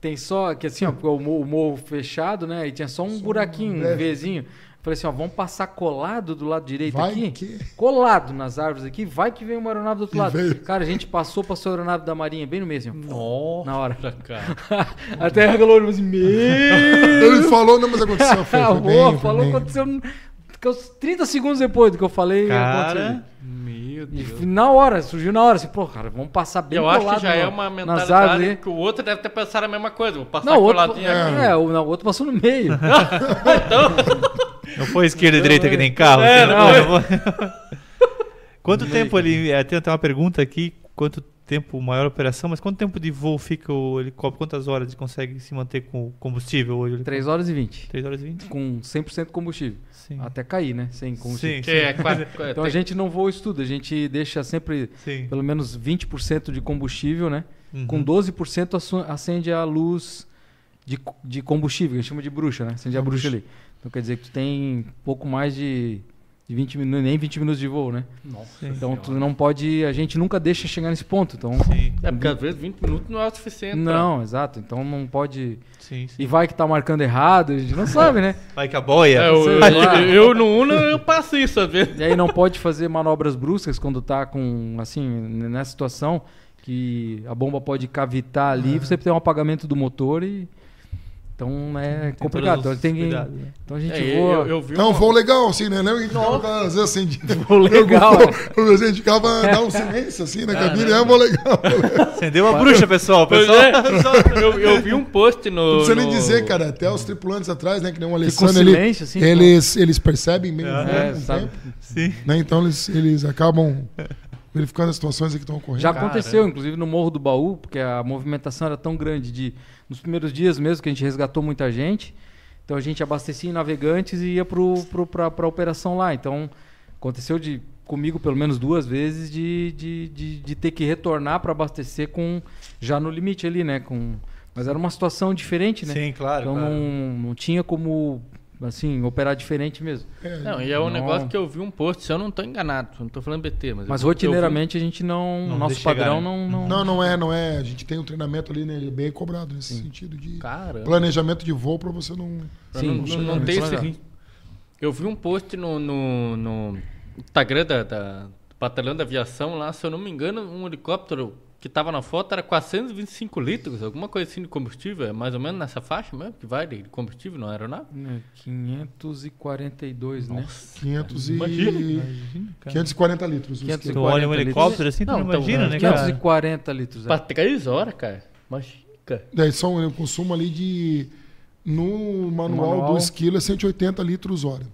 Tem só, que assim, ó, o morro, o morro fechado, né? E tinha só um buraquinho, um breve. Vzinho. Falei assim, ó, vamos passar colado do lado direito Vai aqui. que- Colado nas árvores aqui, vai que vem uma aeronave do outro E lado. veio. Cara, a gente passou, passou a aeronave da Marinha bem no meio, assim, Nossa, na hora. cara. Até regalou o assim, meu... Ele falou, não, mas aconteceu. Foi, foi Boa, bem, falou, bem. aconteceu que uns 30 segundos depois do que eu falei. Cara, aconteceu. Meu E Deus. na hora, surgiu na hora, assim, pô, cara, vamos passar bem Eu acho que já na- é uma nas mentalidade que o outro deve ter pensado a mesma coisa. Vou passar Não, o outro, coladinho aqui. é, o, não, o outro passou no meio. Não foi esquerda e direita que nem carro. É, assim, não não foi. Quanto tempo ele. é, Tem até uma pergunta aqui. Quanto tempo maior operação, mas quanto tempo de voo fica o helicóptero? Quantas horas ele consegue se manter com combustível hoje? 3 horas e 20. 3 horas e 20? Com 100% combustível. Sim. Até cair, né? Sem combustível. Sim, Que é, quase- Então a gente não voa isso tudo, a gente deixa sempre sim. pelo menos 20% de combustível, né? Uhum. Com 12% assu- acende a luz de, de combustível, que a gente chama de bruxa, né? Acende a bruxa ali. Então quer dizer que tu tem pouco mais de, de 20 minutos, nem 20 minutos de voo, né? Nossa Então tu não pode, a gente nunca deixa chegar nesse ponto. Então Sim, É porque às vezes 20 minutos não é o suficiente. pra- não, exato. Então não pode sim, sim. e vai que tá marcando errado, a gente não sabe, né? Vai que a boia. É, eu, eu, eu, no Uno eu passo isso às vezes. E aí não pode fazer manobras bruscas quando tá com, assim, nessa situação que a bomba pode cavitar ali, você tem um apagamento do motor e... Então é Tem complicado. Então, tem que- né? então a gente É, voa... eu, eu vi É um uma- voo legal, assim, né? Lembra que a gente ficava, às vezes, acendido. Voo legal, O a gente ficava dar um silêncio, assim, na cabine. É um voo legal. Acendeu a bruxa, pessoal. Pois pessoal. é, eu, eu vi um post no. Não precisa nem no- dizer, cara. Até os tripulantes atrás, né? Que nem o um Alessandro, ele, silêncio, assim. eles, eles percebem meio É, né, É, sabe? tempo, Sim. né? Então eles, eles acabam verificando as situações que estão ocorrendo. Já Caramba. aconteceu, inclusive no Morro do Baú, porque a movimentação era tão grande de nos primeiros dias mesmo que a gente resgatou muita gente. Então a gente abastecia em navegantes e ia para a operação lá. Então aconteceu de comigo pelo menos duas vezes de, de, de, de ter que retornar para abastecer com já no limite ali, né? Com, mas era uma situação diferente, né? Sim, claro. então claro. não, não tinha como assim operar diferente mesmo. É, Não, e é um Não. negócio que eu vi um post, se eu não tô enganado, não tô falando BT, mas. Mas eu vi- rotineiramente a gente não, Não nosso chegar, padrão né? não, não, Não, não é, não é. A gente tem um treinamento ali, né? Ele é bem cobrado nesse sentido de Caramba. planejamento de voo para você não. Sim, não, não, sim, não não ter precisa. esse. Eu vi um post no, no, no Instagram da, da do Batalhão da Aviação lá, se eu não me engano, um helicóptero que tava na foto era 425 litros, alguma coisa assim de combustível, é mais ou menos nessa faixa mesmo que vai de combustível na aeronave? É, 542, né? 500 e... Imagina. Imagina, cara. 540 litros. o 540 esquema. Tu olha um litros. helicóptero assim, tu não, Não, então, imagina, é, né, cara? 540 litros. Pra É. 3 horas, cara. Imagina, cara. Daí são um consumo ali de. No manual, manual. do esquilo é 180 litros hora.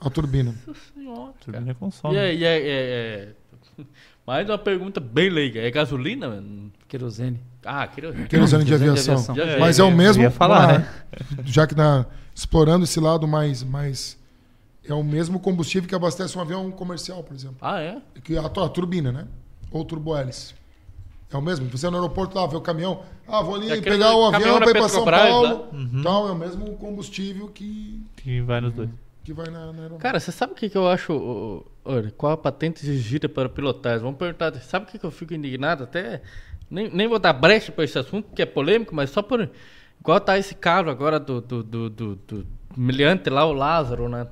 A turbina. Nossa senhora, cara. Turbina consome. E é, e é, é- é- Mais uma pergunta bem leiga. É gasolina, mano? Querosene. Ah, querosene. Querosene de Querosene de aviação. aviação. Já- Mas é o mesmo. ia falar, uma- né? Já que na, explorando esse lado mais, mais. É o mesmo combustível que abastece um avião comercial, por exemplo. Ah, é? Que a, a turbina, né? Ou turbohélice. É o mesmo. Você no aeroporto lá, vê o caminhão. Ah, vou ali É pegar o avião para ir para São Paulo. lá. Uhum. Tal, é o mesmo combustível que. Que vai nos dois. Que vai na, na aeronave. Cara, você sabe o que, que eu acho? Olha, qual a patente exigida para pilotagem? Vamos perguntar. Sabe o que, que eu fico indignado? Até. Nem, nem vou dar brecha para esse assunto, porque é polêmico, mas só por. Igual tá esse caso agora do, do, do, do, do miliante lá, o Lázaro, né?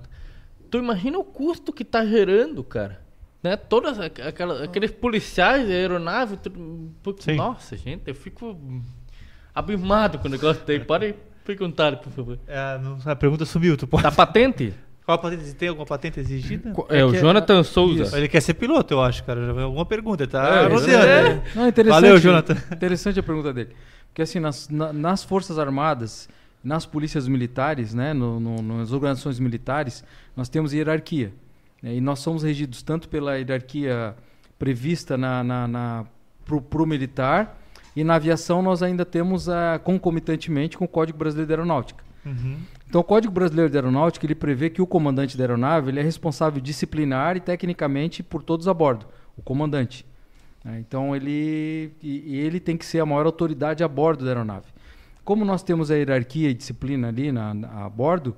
Tu imagina o custo que tá gerando, cara. Né? Todas aqueles policiais de aeronave. tudo- nossa, gente, eu fico abismado com o negócio daí. Pode perguntar, por favor. É, não- a pergunta sumiu, tu pode. Da patente? Qual a patente? Tem alguma patente exigida? É, o que- Jonathan Souza. Ele quer ser piloto, eu acho, cara. Alguma pergunta, tá É, rodeando. é. né? Não, é interessante, Valeu, Jonathan. Interessante a pergunta dele. Porque assim, nas, na- nas Forças Armadas, nas polícias militares, né, no- no- nas organizações militares, nós temos hierarquia. né, e nós somos regidos tanto pela hierarquia prevista na, na, na, pro, militar, e na aviação nós ainda temos a, concomitantemente com o Código Brasileiro de Aeronáutica. Uhum. Então, o Código Brasileiro de Aeronáutica ele prevê que o comandante da aeronave ele é responsável disciplinar e tecnicamente por todos a bordo, o comandante. né? Então, ele, e, ele tem que ser a maior autoridade a bordo da aeronave. Como nós temos a hierarquia e disciplina ali na, na- a bordo,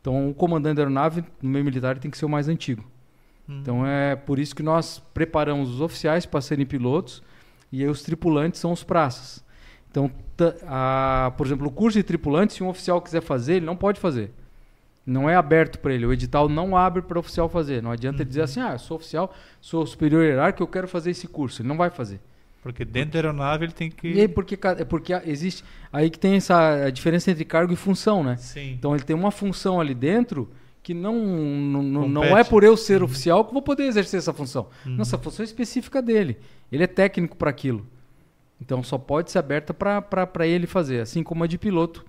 então o comandante da aeronave no meio militar tem que ser o mais antigo. Então, é por isso que nós preparamos os oficiais para serem pilotos e aí os tripulantes são os praças. Então, a- por exemplo, o curso de tripulante, se um oficial quiser fazer, ele não pode fazer. Não é aberto para ele. O edital não abre para o oficial fazer. Não adianta ele dizer assim, ah, eu sou oficial, sou superior hierárquico, eu quero fazer esse curso. Ele não vai fazer. Porque dentro da aeronave ele tem que. E aí, porque, é porque existe... Aí que tem essa diferença entre cargo e função, né? Sim. Então, ele tem uma função ali dentro que não, não, não- é por eu ser oficial que vou poder exercer essa função. Nossa, a função é específica dele. Ele é técnico para aquilo. Então, só pode ser aberta para ele fazer. Assim como a de piloto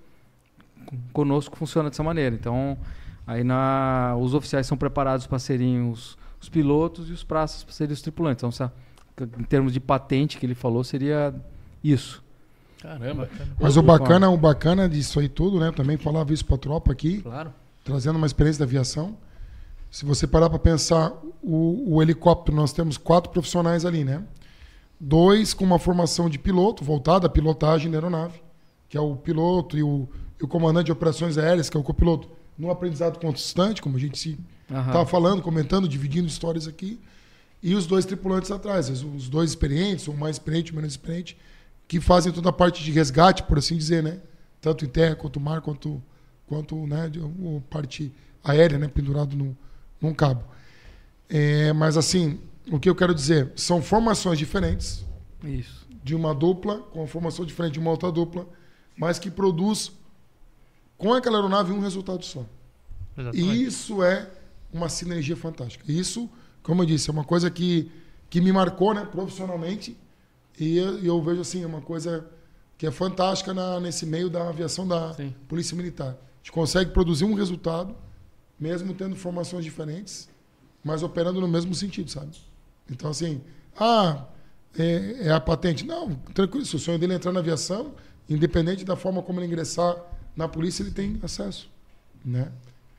conosco funciona dessa maneira. Então, aí na, os oficiais são preparados para serem os, os pilotos e os praças para serem os tripulantes. Então, se- em termos de patente que ele falou, seria isso. Caramba. Mas o bacana, o bacana disso aí tudo, né? Também falava isso pra tropa aqui, Claro. trazendo uma experiência da aviação. Se você parar para pensar, o, o helicóptero, nós temos quatro profissionais ali, né? Dois com uma formação de piloto, voltada à pilotagem da aeronave, que é o piloto e o, e o comandante de operações aéreas, que é o copiloto, no aprendizado constante, como a gente se estava falando, comentando, dividindo histórias aqui. E os dois tripulantes atrás, os- dois experientes, ou mais experiente, menos experiente, que fazem toda a parte de resgate, por assim dizer, né? Tanto em terra, quanto mar, quanto, quanto né, de, o parte aérea, né? Pendurado no, num cabo. É, mas assim, o que eu quero dizer, são formações diferentes, Isso. de uma dupla, com uma formação diferente de uma outra dupla, mas que produz com aquela aeronave um resultado só. Exatamente. E isso é uma sinergia fantástica. Isso, como eu disse, é uma coisa que, que me marcou né, profissionalmente. E eu, eu vejo assim, é uma coisa que é fantástica na, nesse meio da aviação da Sim. Polícia Militar. A gente consegue produzir um resultado, mesmo tendo formações diferentes, mas operando no mesmo sentido, sabe? Então, assim, ah, é, é a patente. Não, tranquilo, se o sonho dele é entrar na aviação, independente da forma como ele ingressar na polícia, ele tem acesso, né?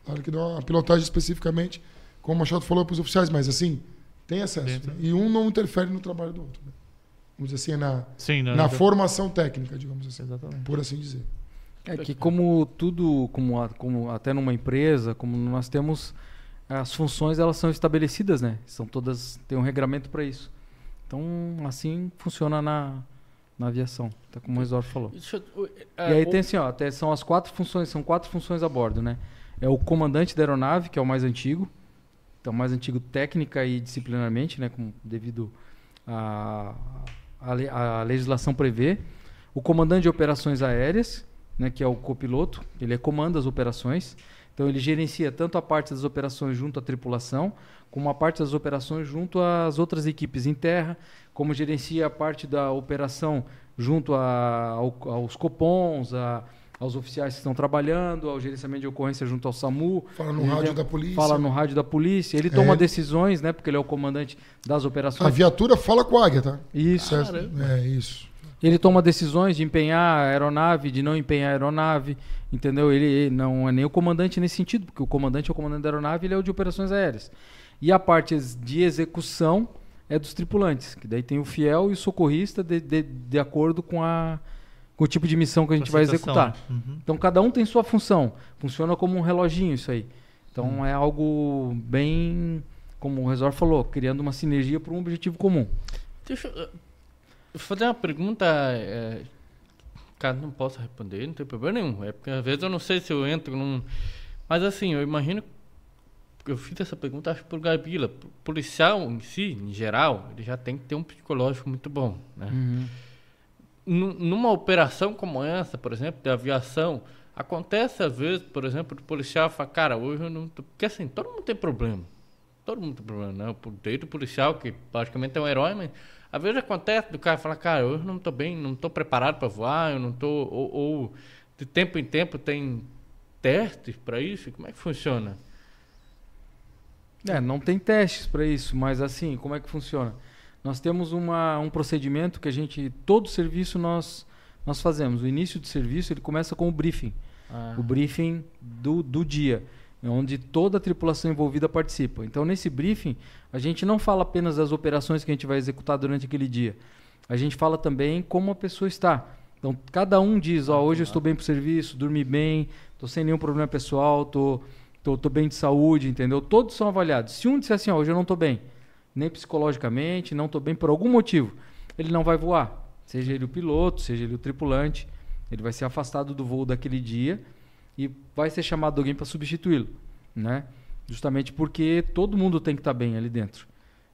Claro que não a pilotagem especificamente, como o Machado falou para os oficiais, mas assim, tem acesso. Né? E um não interfere no trabalho do outro. né? Vamos dizer assim, na, Sim, não, na não- formação técnica, digamos assim, Exatamente. por assim dizer. É que como tudo, como, a- como até numa empresa, como nós temos as funções elas são estabelecidas, né? São todas tem um regramento para isso. Então assim funciona na, na aviação, tá como o Resor falou. Eu- E é, aí o- tem assim, ó, até são as quatro funções, são quatro funções a bordo, né? É o comandante da aeronave, que é o mais antigo, então mais antigo técnica e disciplinarmente, né, com devido a a, le- a legislação prevê. O comandante de operações aéreas, né, que é o copiloto, ele é comanda as operações. Então ele gerencia tanto a parte das operações junto à tripulação, como a parte das operações junto às outras equipes em terra, como gerencia a parte da operação junto a- ao- aos copons, a- aos oficiais que estão trabalhando, ao gerenciamento de ocorrência junto ao SAMU. Fala no Ele rádio da polícia. Fala no rádio da polícia. Ele É. toma decisões, né? Porque ele é o comandante das operações. A viatura fala com a águia, tá? Isso. Certo? É isso. Ele toma decisões de empenhar a aeronave, de não empenhar a aeronave, entendeu? Ele ele não é nem o comandante nesse sentido, porque o comandante é o comandante da aeronave, ele é o de operações aéreas. E a parte de execução é dos tripulantes, que daí tem o fiel e o socorrista de, de, de acordo com, a, com o tipo de missão que a gente vai executar. Uhum. Então cada um tem sua função. Funciona como um reloginho isso aí. Então é algo bem, como o Resor falou, criando uma sinergia para um objetivo comum. Deixa uh, fazer uma pergunta. É, caso não possa responder, não tem problema nenhum. É porque às vezes eu não sei se eu entro num. Mas assim, eu imagino. Eu fiz essa pergunta, acho, por Garbila. O policial em si, em geral, ele já tem que ter um psicológico muito bom. Né? Nu- Numa operação como essa, por exemplo, de aviação, acontece às vezes, por exemplo, o policial fala, cara, hoje eu não. tô-" Porque assim, todo mundo tem problema. Todo mundo tem problema, né? Desde o policial, que praticamente é um herói, mas às vezes acontece do cara falar, cara, eu não tô bem, não tô preparado para voar, eu não tô. Ou, ou de tempo em tempo tem testes para isso? Como é que funciona? É, não tem testes para isso, mas assim, como é que funciona? Nós temos uma, um procedimento que a gente, todo serviço nós, nós fazemos. O início do serviço ele começa com o briefing. Ah, o briefing do, do dia, onde toda a tripulação envolvida participa. Então, nesse briefing, a gente não fala apenas das operações que a gente vai executar durante aquele dia. A gente fala também como a pessoa está. Então, cada um diz, ó, hoje eu estou bem para o serviço, dormi bem, estou sem nenhum problema pessoal, estou tô, tô bem de saúde, entendeu? Todos são avaliados. Se um disser assim, ó, hoje eu não estou bem, nem psicologicamente, não estou bem por algum motivo, ele não vai voar. Seja ele o piloto, seja ele o tripulante, ele vai ser afastado do voo daquele dia e vai ser chamado alguém para substituí-lo, né? Justamente porque todo mundo tem que estar bem ali dentro.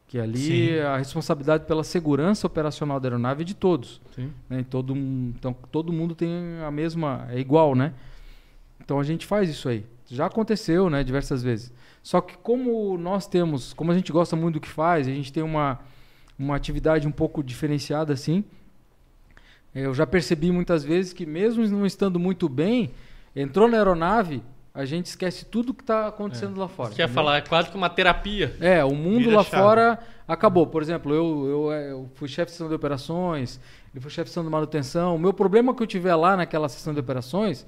Que ali Sim. a responsabilidade pela segurança operacional da aeronave é de todos. sim. né? Todo, então todo mundo tem a mesma, é igual, né? Então a gente faz isso aí. Já aconteceu, né, diversas vezes. Só que como nós temos, como a gente gosta muito do que faz, a gente tem uma, uma atividade um pouco diferenciada assim. Eu já percebi muitas vezes que mesmo não estando muito bem, entrou na aeronave, a gente esquece tudo que está acontecendo lá fora. Quer entendeu? falar, é quase que uma terapia. É, o mundo Vira lá chave. fora acabou. Por exemplo, eu, eu, é, eu fui chefe de sessão de operações, ele foi chefe de sessão de manutenção. O meu problema que eu tiver lá naquela sessão de operações,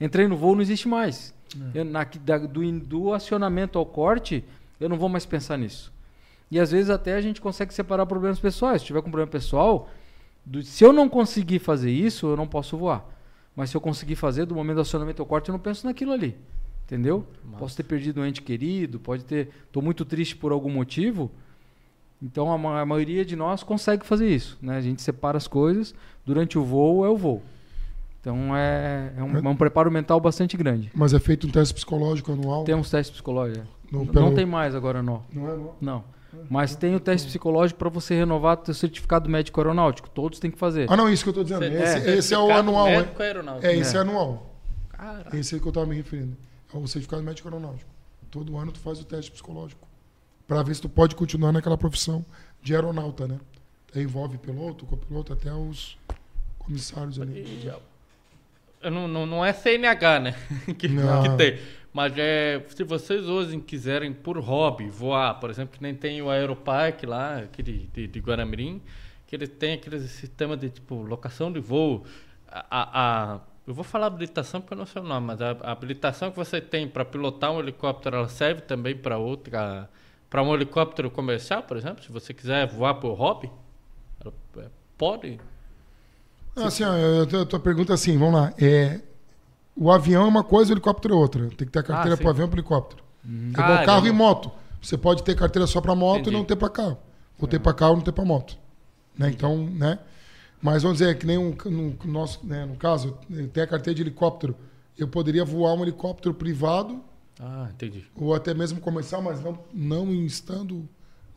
entrei no voo, não existe mais. Eu, na, da- do, do acionamento ao corte, eu não vou mais pensar nisso. E às vezes até a gente consegue separar problemas pessoais. Se tiver com problema pessoal, do- se eu não conseguir fazer isso, eu não posso voar. Mas se eu conseguir fazer, do momento do acionamento ao corte, eu não penso naquilo ali. Entendeu? Posso ter perdido um ente querido, pode ter. Estou muito triste por algum motivo. Então a, ma- a maioria de nós consegue fazer isso. Né? A gente separa as coisas. Durante o voo é o voo. Então é, é um, é um preparo mental bastante grande. Mas é feito um teste psicológico anual. Tem uns testes psicológicos. é. Não pelo- tem mais agora, não. Não é, não. Não. Mas tem o teste psicológico para você renovar o seu certificado médico aeronáutico. Todos têm que fazer. Ah, não, isso que eu tô dizendo. Esse, esse é o anual, é? médico aeronáutico. É, esse é É. anual. Caraca. Esse é que eu tava me referindo. É o certificado médico aeronáutico. Todo ano tu faz o teste psicológico. Pra ver se tu pode continuar naquela profissão de aeronauta, né? Aí envolve piloto, copiloto, até os comissários ali. Eu não, não, não é CNH, né? que, Não. que tem. Mas é, se vocês hoje quiserem por hobby voar, por exemplo, que nem tem o Aeropark lá, aquele de, de Guaramirim, que ele tem aquele sistema de tipo locação de voo. A, a- eu vou falar habilitação porque eu não sei o nome, mas a, a habilitação que você tem para pilotar um helicóptero, ela serve também para outra, para um helicóptero comercial, por exemplo, se você quiser voar por hobby, é, pode. Não, assim, a tua pergunta é assim, vamos lá. É, o avião é uma coisa, o helicóptero é outra. Tem que ter a carteira Ah, para avião e para helicóptero. É igual Caramba. carro e moto. Você pode ter carteira só para moto Entendi. e não ter para carro. Ou ter para carro e não ter para moto. Né? Então, né? Mas vamos dizer que nem um, no, nosso, né, no caso, tenho a carteira de helicóptero. Eu poderia voar um helicóptero privado Ah, entendi. ou até mesmo comercial, mas não, não estando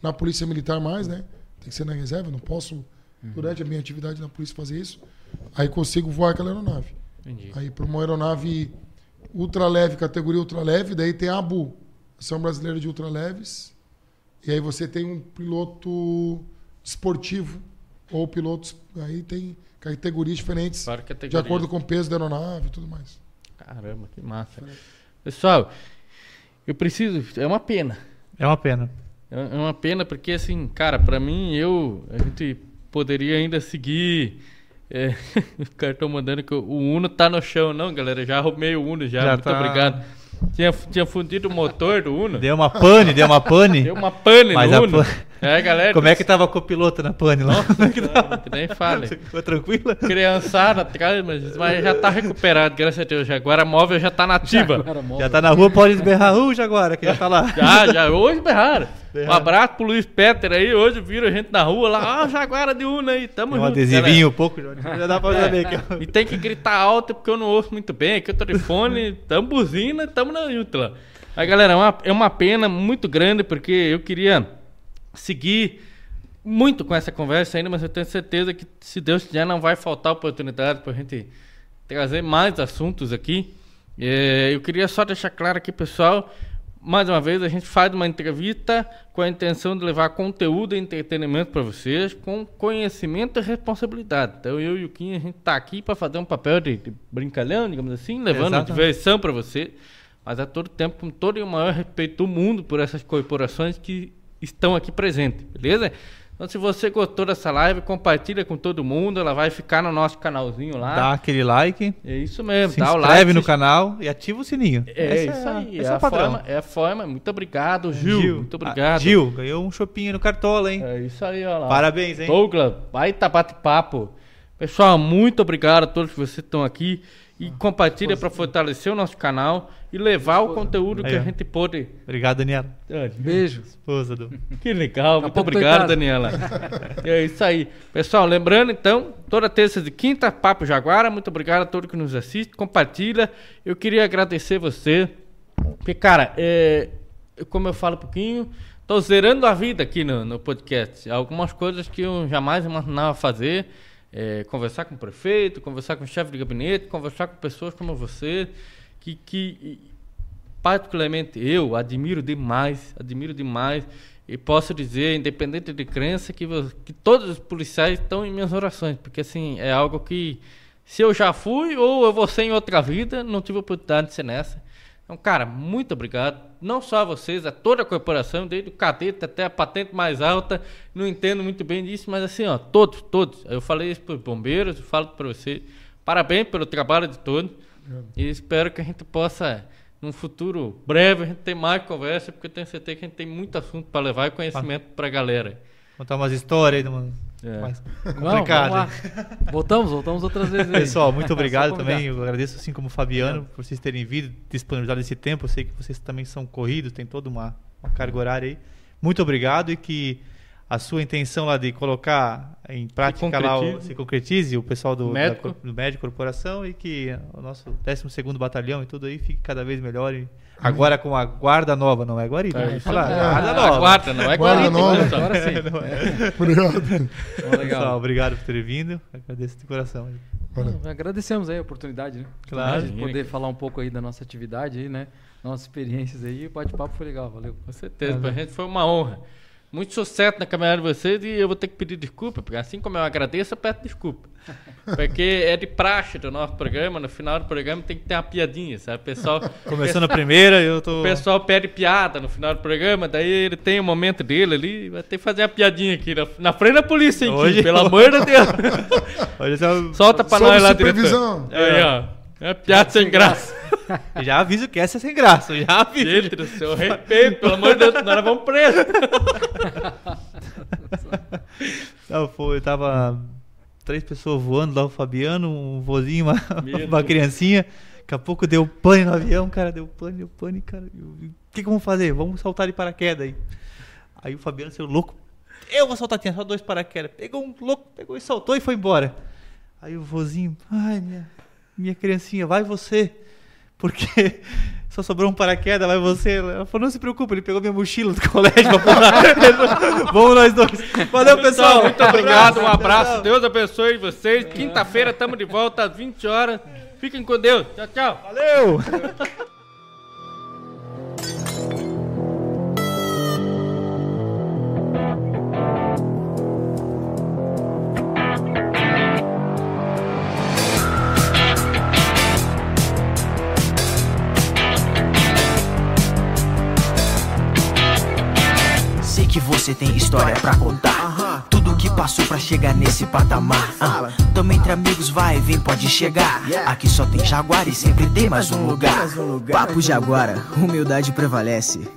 na polícia militar mais, né? Tem que ser na reserva, não posso, durante a minha atividade na polícia, fazer isso. Aí consigo voar aquela aeronave. Entendi. Aí para uma aeronave ultraleve, categoria ultraleve, daí tem a ABU, Ação Brasileira de Ultraleves. E aí você tem um piloto esportivo ou pilotos, aí tem categorias diferentes de acordo com o peso da aeronave e tudo mais. Caramba, que massa. Pessoal, eu preciso. É uma pena. É uma pena. É é uma pena porque, assim, cara, pra mim, eu. A gente poderia ainda seguir. É, os caras estão mandando que o Uno tá no chão, não, galera. Já arrumei o Uno já. Já muito tá. obrigado. Tinha, tinha fundido o motor do Uno. Deu uma pane, deu uma pane. Deu uma pane Mas no Uno. É, galera. Como é que tava a copiloto na pane lá? Que nem fale. Ficou tranquila? Criançada atrás, mas, mas já tá recuperado, graças a Deus. Agora a móvel já tá nativa. Móvel. Já tá na rua, pode berrar um Jaguara, que já tá lá. Já, já, hoje berraram. Um abraço pro Luiz Peter aí, hoje viram a gente na rua lá, ah, Jaguara de Una aí, tamo Tem um junto, adesivinho um pouco, já dá pra saber que galera. E tem que gritar alto porque eu não ouço muito bem, aqui eu tô de fone, tamo buzina, tamo na junta lá. Aí galera, é uma, é uma pena muito grande porque eu queria seguir muito com essa conversa ainda, mas eu tenho certeza que se Deus quiser não vai faltar oportunidade pra gente trazer mais assuntos aqui. É, eu queria só deixar claro aqui, pessoal, mais uma vez a gente faz uma entrevista com a intenção de levar conteúdo e entretenimento para vocês, com conhecimento e responsabilidade. Então eu e o Kim, a gente tá aqui para fazer um papel de, de brincalhão, digamos assim, levando Exatamente. diversão para você, mas a todo tempo com todo o maior respeito do mundo por essas corporações que estão aqui presentes, beleza? Então, se você gostou dessa live, compartilha com todo mundo. Ela vai ficar no nosso canalzinho lá. Dá aquele like, É isso mesmo. se dá o inscreve like. no se- canal e ativa o sininho. É Essa isso aí. esse É, é a o padrão. forma, é a forma. Muito obrigado, Gil. Muito Ah, obrigado. Gil, ganhou um chopinho no Cartola, hein? É isso aí, ó lá. Parabéns, hein? Douglas, baita bate-papo. Pessoal, muito obrigado a todos que vocês estão aqui. E compartilha para fortalecer o nosso canal e levar o conteúdo que Aí, a gente pôde. Obrigado, Daniela. Beijo. Esposa do. Que legal, muito obrigado. Daniela. é isso aí. Pessoal, lembrando então, toda terça de quinta, Papo Jaguara. Muito obrigado a todos que nos assistem, compartilha. Eu queria agradecer você, porque, cara, é, eu- como eu falo um pouquinho, tô zerando a vida aqui no, no podcast. Algumas coisas que eu jamais imaginava fazer. É, conversar com o prefeito, conversar com o chefe de gabinete, conversar com pessoas como você, que, que particularmente eu admiro demais, admiro demais e posso dizer, independente de crença, que, que todos os policiais estão em minhas orações, porque assim, é algo que se eu já fui ou eu vou ser em outra vida, não tive oportunidade de ser nessa. Então, cara, muito obrigado. Não só a vocês, a toda a corporação, desde o cadete até a patente mais alta. Não entendo muito bem disso, mas assim, ó, todos, todos. Eu falei isso para os bombeiros, eu falo para você. Parabéns pelo trabalho de todos. E espero que a gente possa, num futuro breve, a gente ter mais conversa, porque eu tenho certeza que a gente tem muito assunto para levar e conhecimento para a galera. Contar umas histórias aí, mano. É. Vamos, complicado. vamos lá. Voltamos, voltamos outras vezes aí. Pessoal, muito obrigado também. Eu agradeço, assim como o Fabiano, por vocês terem vindo, disponibilizado esse tempo. Eu sei que vocês também são corridos, tem toda uma, uma carga horária aí. Muito obrigado e que a sua intenção lá de colocar em prática lá o, se concretize o pessoal do Médico. da do médico corporação e que o nosso 12º batalhão e tudo aí fique cada vez melhor e agora com a guarda nova, não é guarida, É falar, aí. guarda Ah, nova. Guarda, não é Guarda nova. Agora sim. Obrigado. Bom, legal. Pessoal, obrigado por terem vindo. Agradeço de coração. aí. Valeu. Não, agradecemos aí a oportunidade, né? Claro. De poder falar um pouco aí da nossa atividade aí, né? Nossas experiências aí. O bate-papo foi legal, valeu. Com certeza, pra gente foi uma honra. Muito sucesso na caminhada de vocês e eu vou ter que pedir desculpa, porque assim como eu agradeço, eu peço desculpa. Porque é de praxe do nosso programa, no final do programa tem que ter uma piadinha, sabe? O pessoal, Começando a primeira, eu tô o pessoal pede piada no final do programa, daí ele tem o momento dele ali, vai ter que fazer a piadinha aqui na, na frente da polícia, hein, Hoje- Kim? pelo amor de Deus. Só, Solta pra Sob nós lá, supervisão. diretor. Aí, ó. É piada sem graça. já aviso que essa é sem graça, já aviso. Gente do céu, respeito, pelo amor de Deus, nós vamos preso. Não, foi, tava três pessoas voando lá, o Fabiano, um vozinho, uma, uma criancinha. Daqui a pouco deu pane no avião, cara, deu pane, deu pane, cara. O que, que vamos fazer? Vamos saltar de paraquedas aí. Aí o Fabiano saiu louco. Eu vou saltar, tinha só dois paraquedas. Pegou um louco, pegou e saltou e foi embora. Aí o vozinho, ai, minha, minha criancinha, vai você. Porque só sobrou um paraquedas, vai você. Ela falou, não se preocupe, ele pegou minha mochila do colégio pra pular. Vamos nós dois. Valeu, pessoal. Muito obrigado, um Abraço. Deus abençoe vocês. Quinta-feira estamos de volta às 20 horas. Fiquem com Deus. Tchau, tchau. Valeu! Que você tem história pra contar. Tudo que passou pra chegar nesse patamar. Ah, Tamo entre amigos, vai, vem, pode chegar. Aqui só tem Jaguar e sempre tem mais um lugar. Papo Jaguara, humildade prevalece.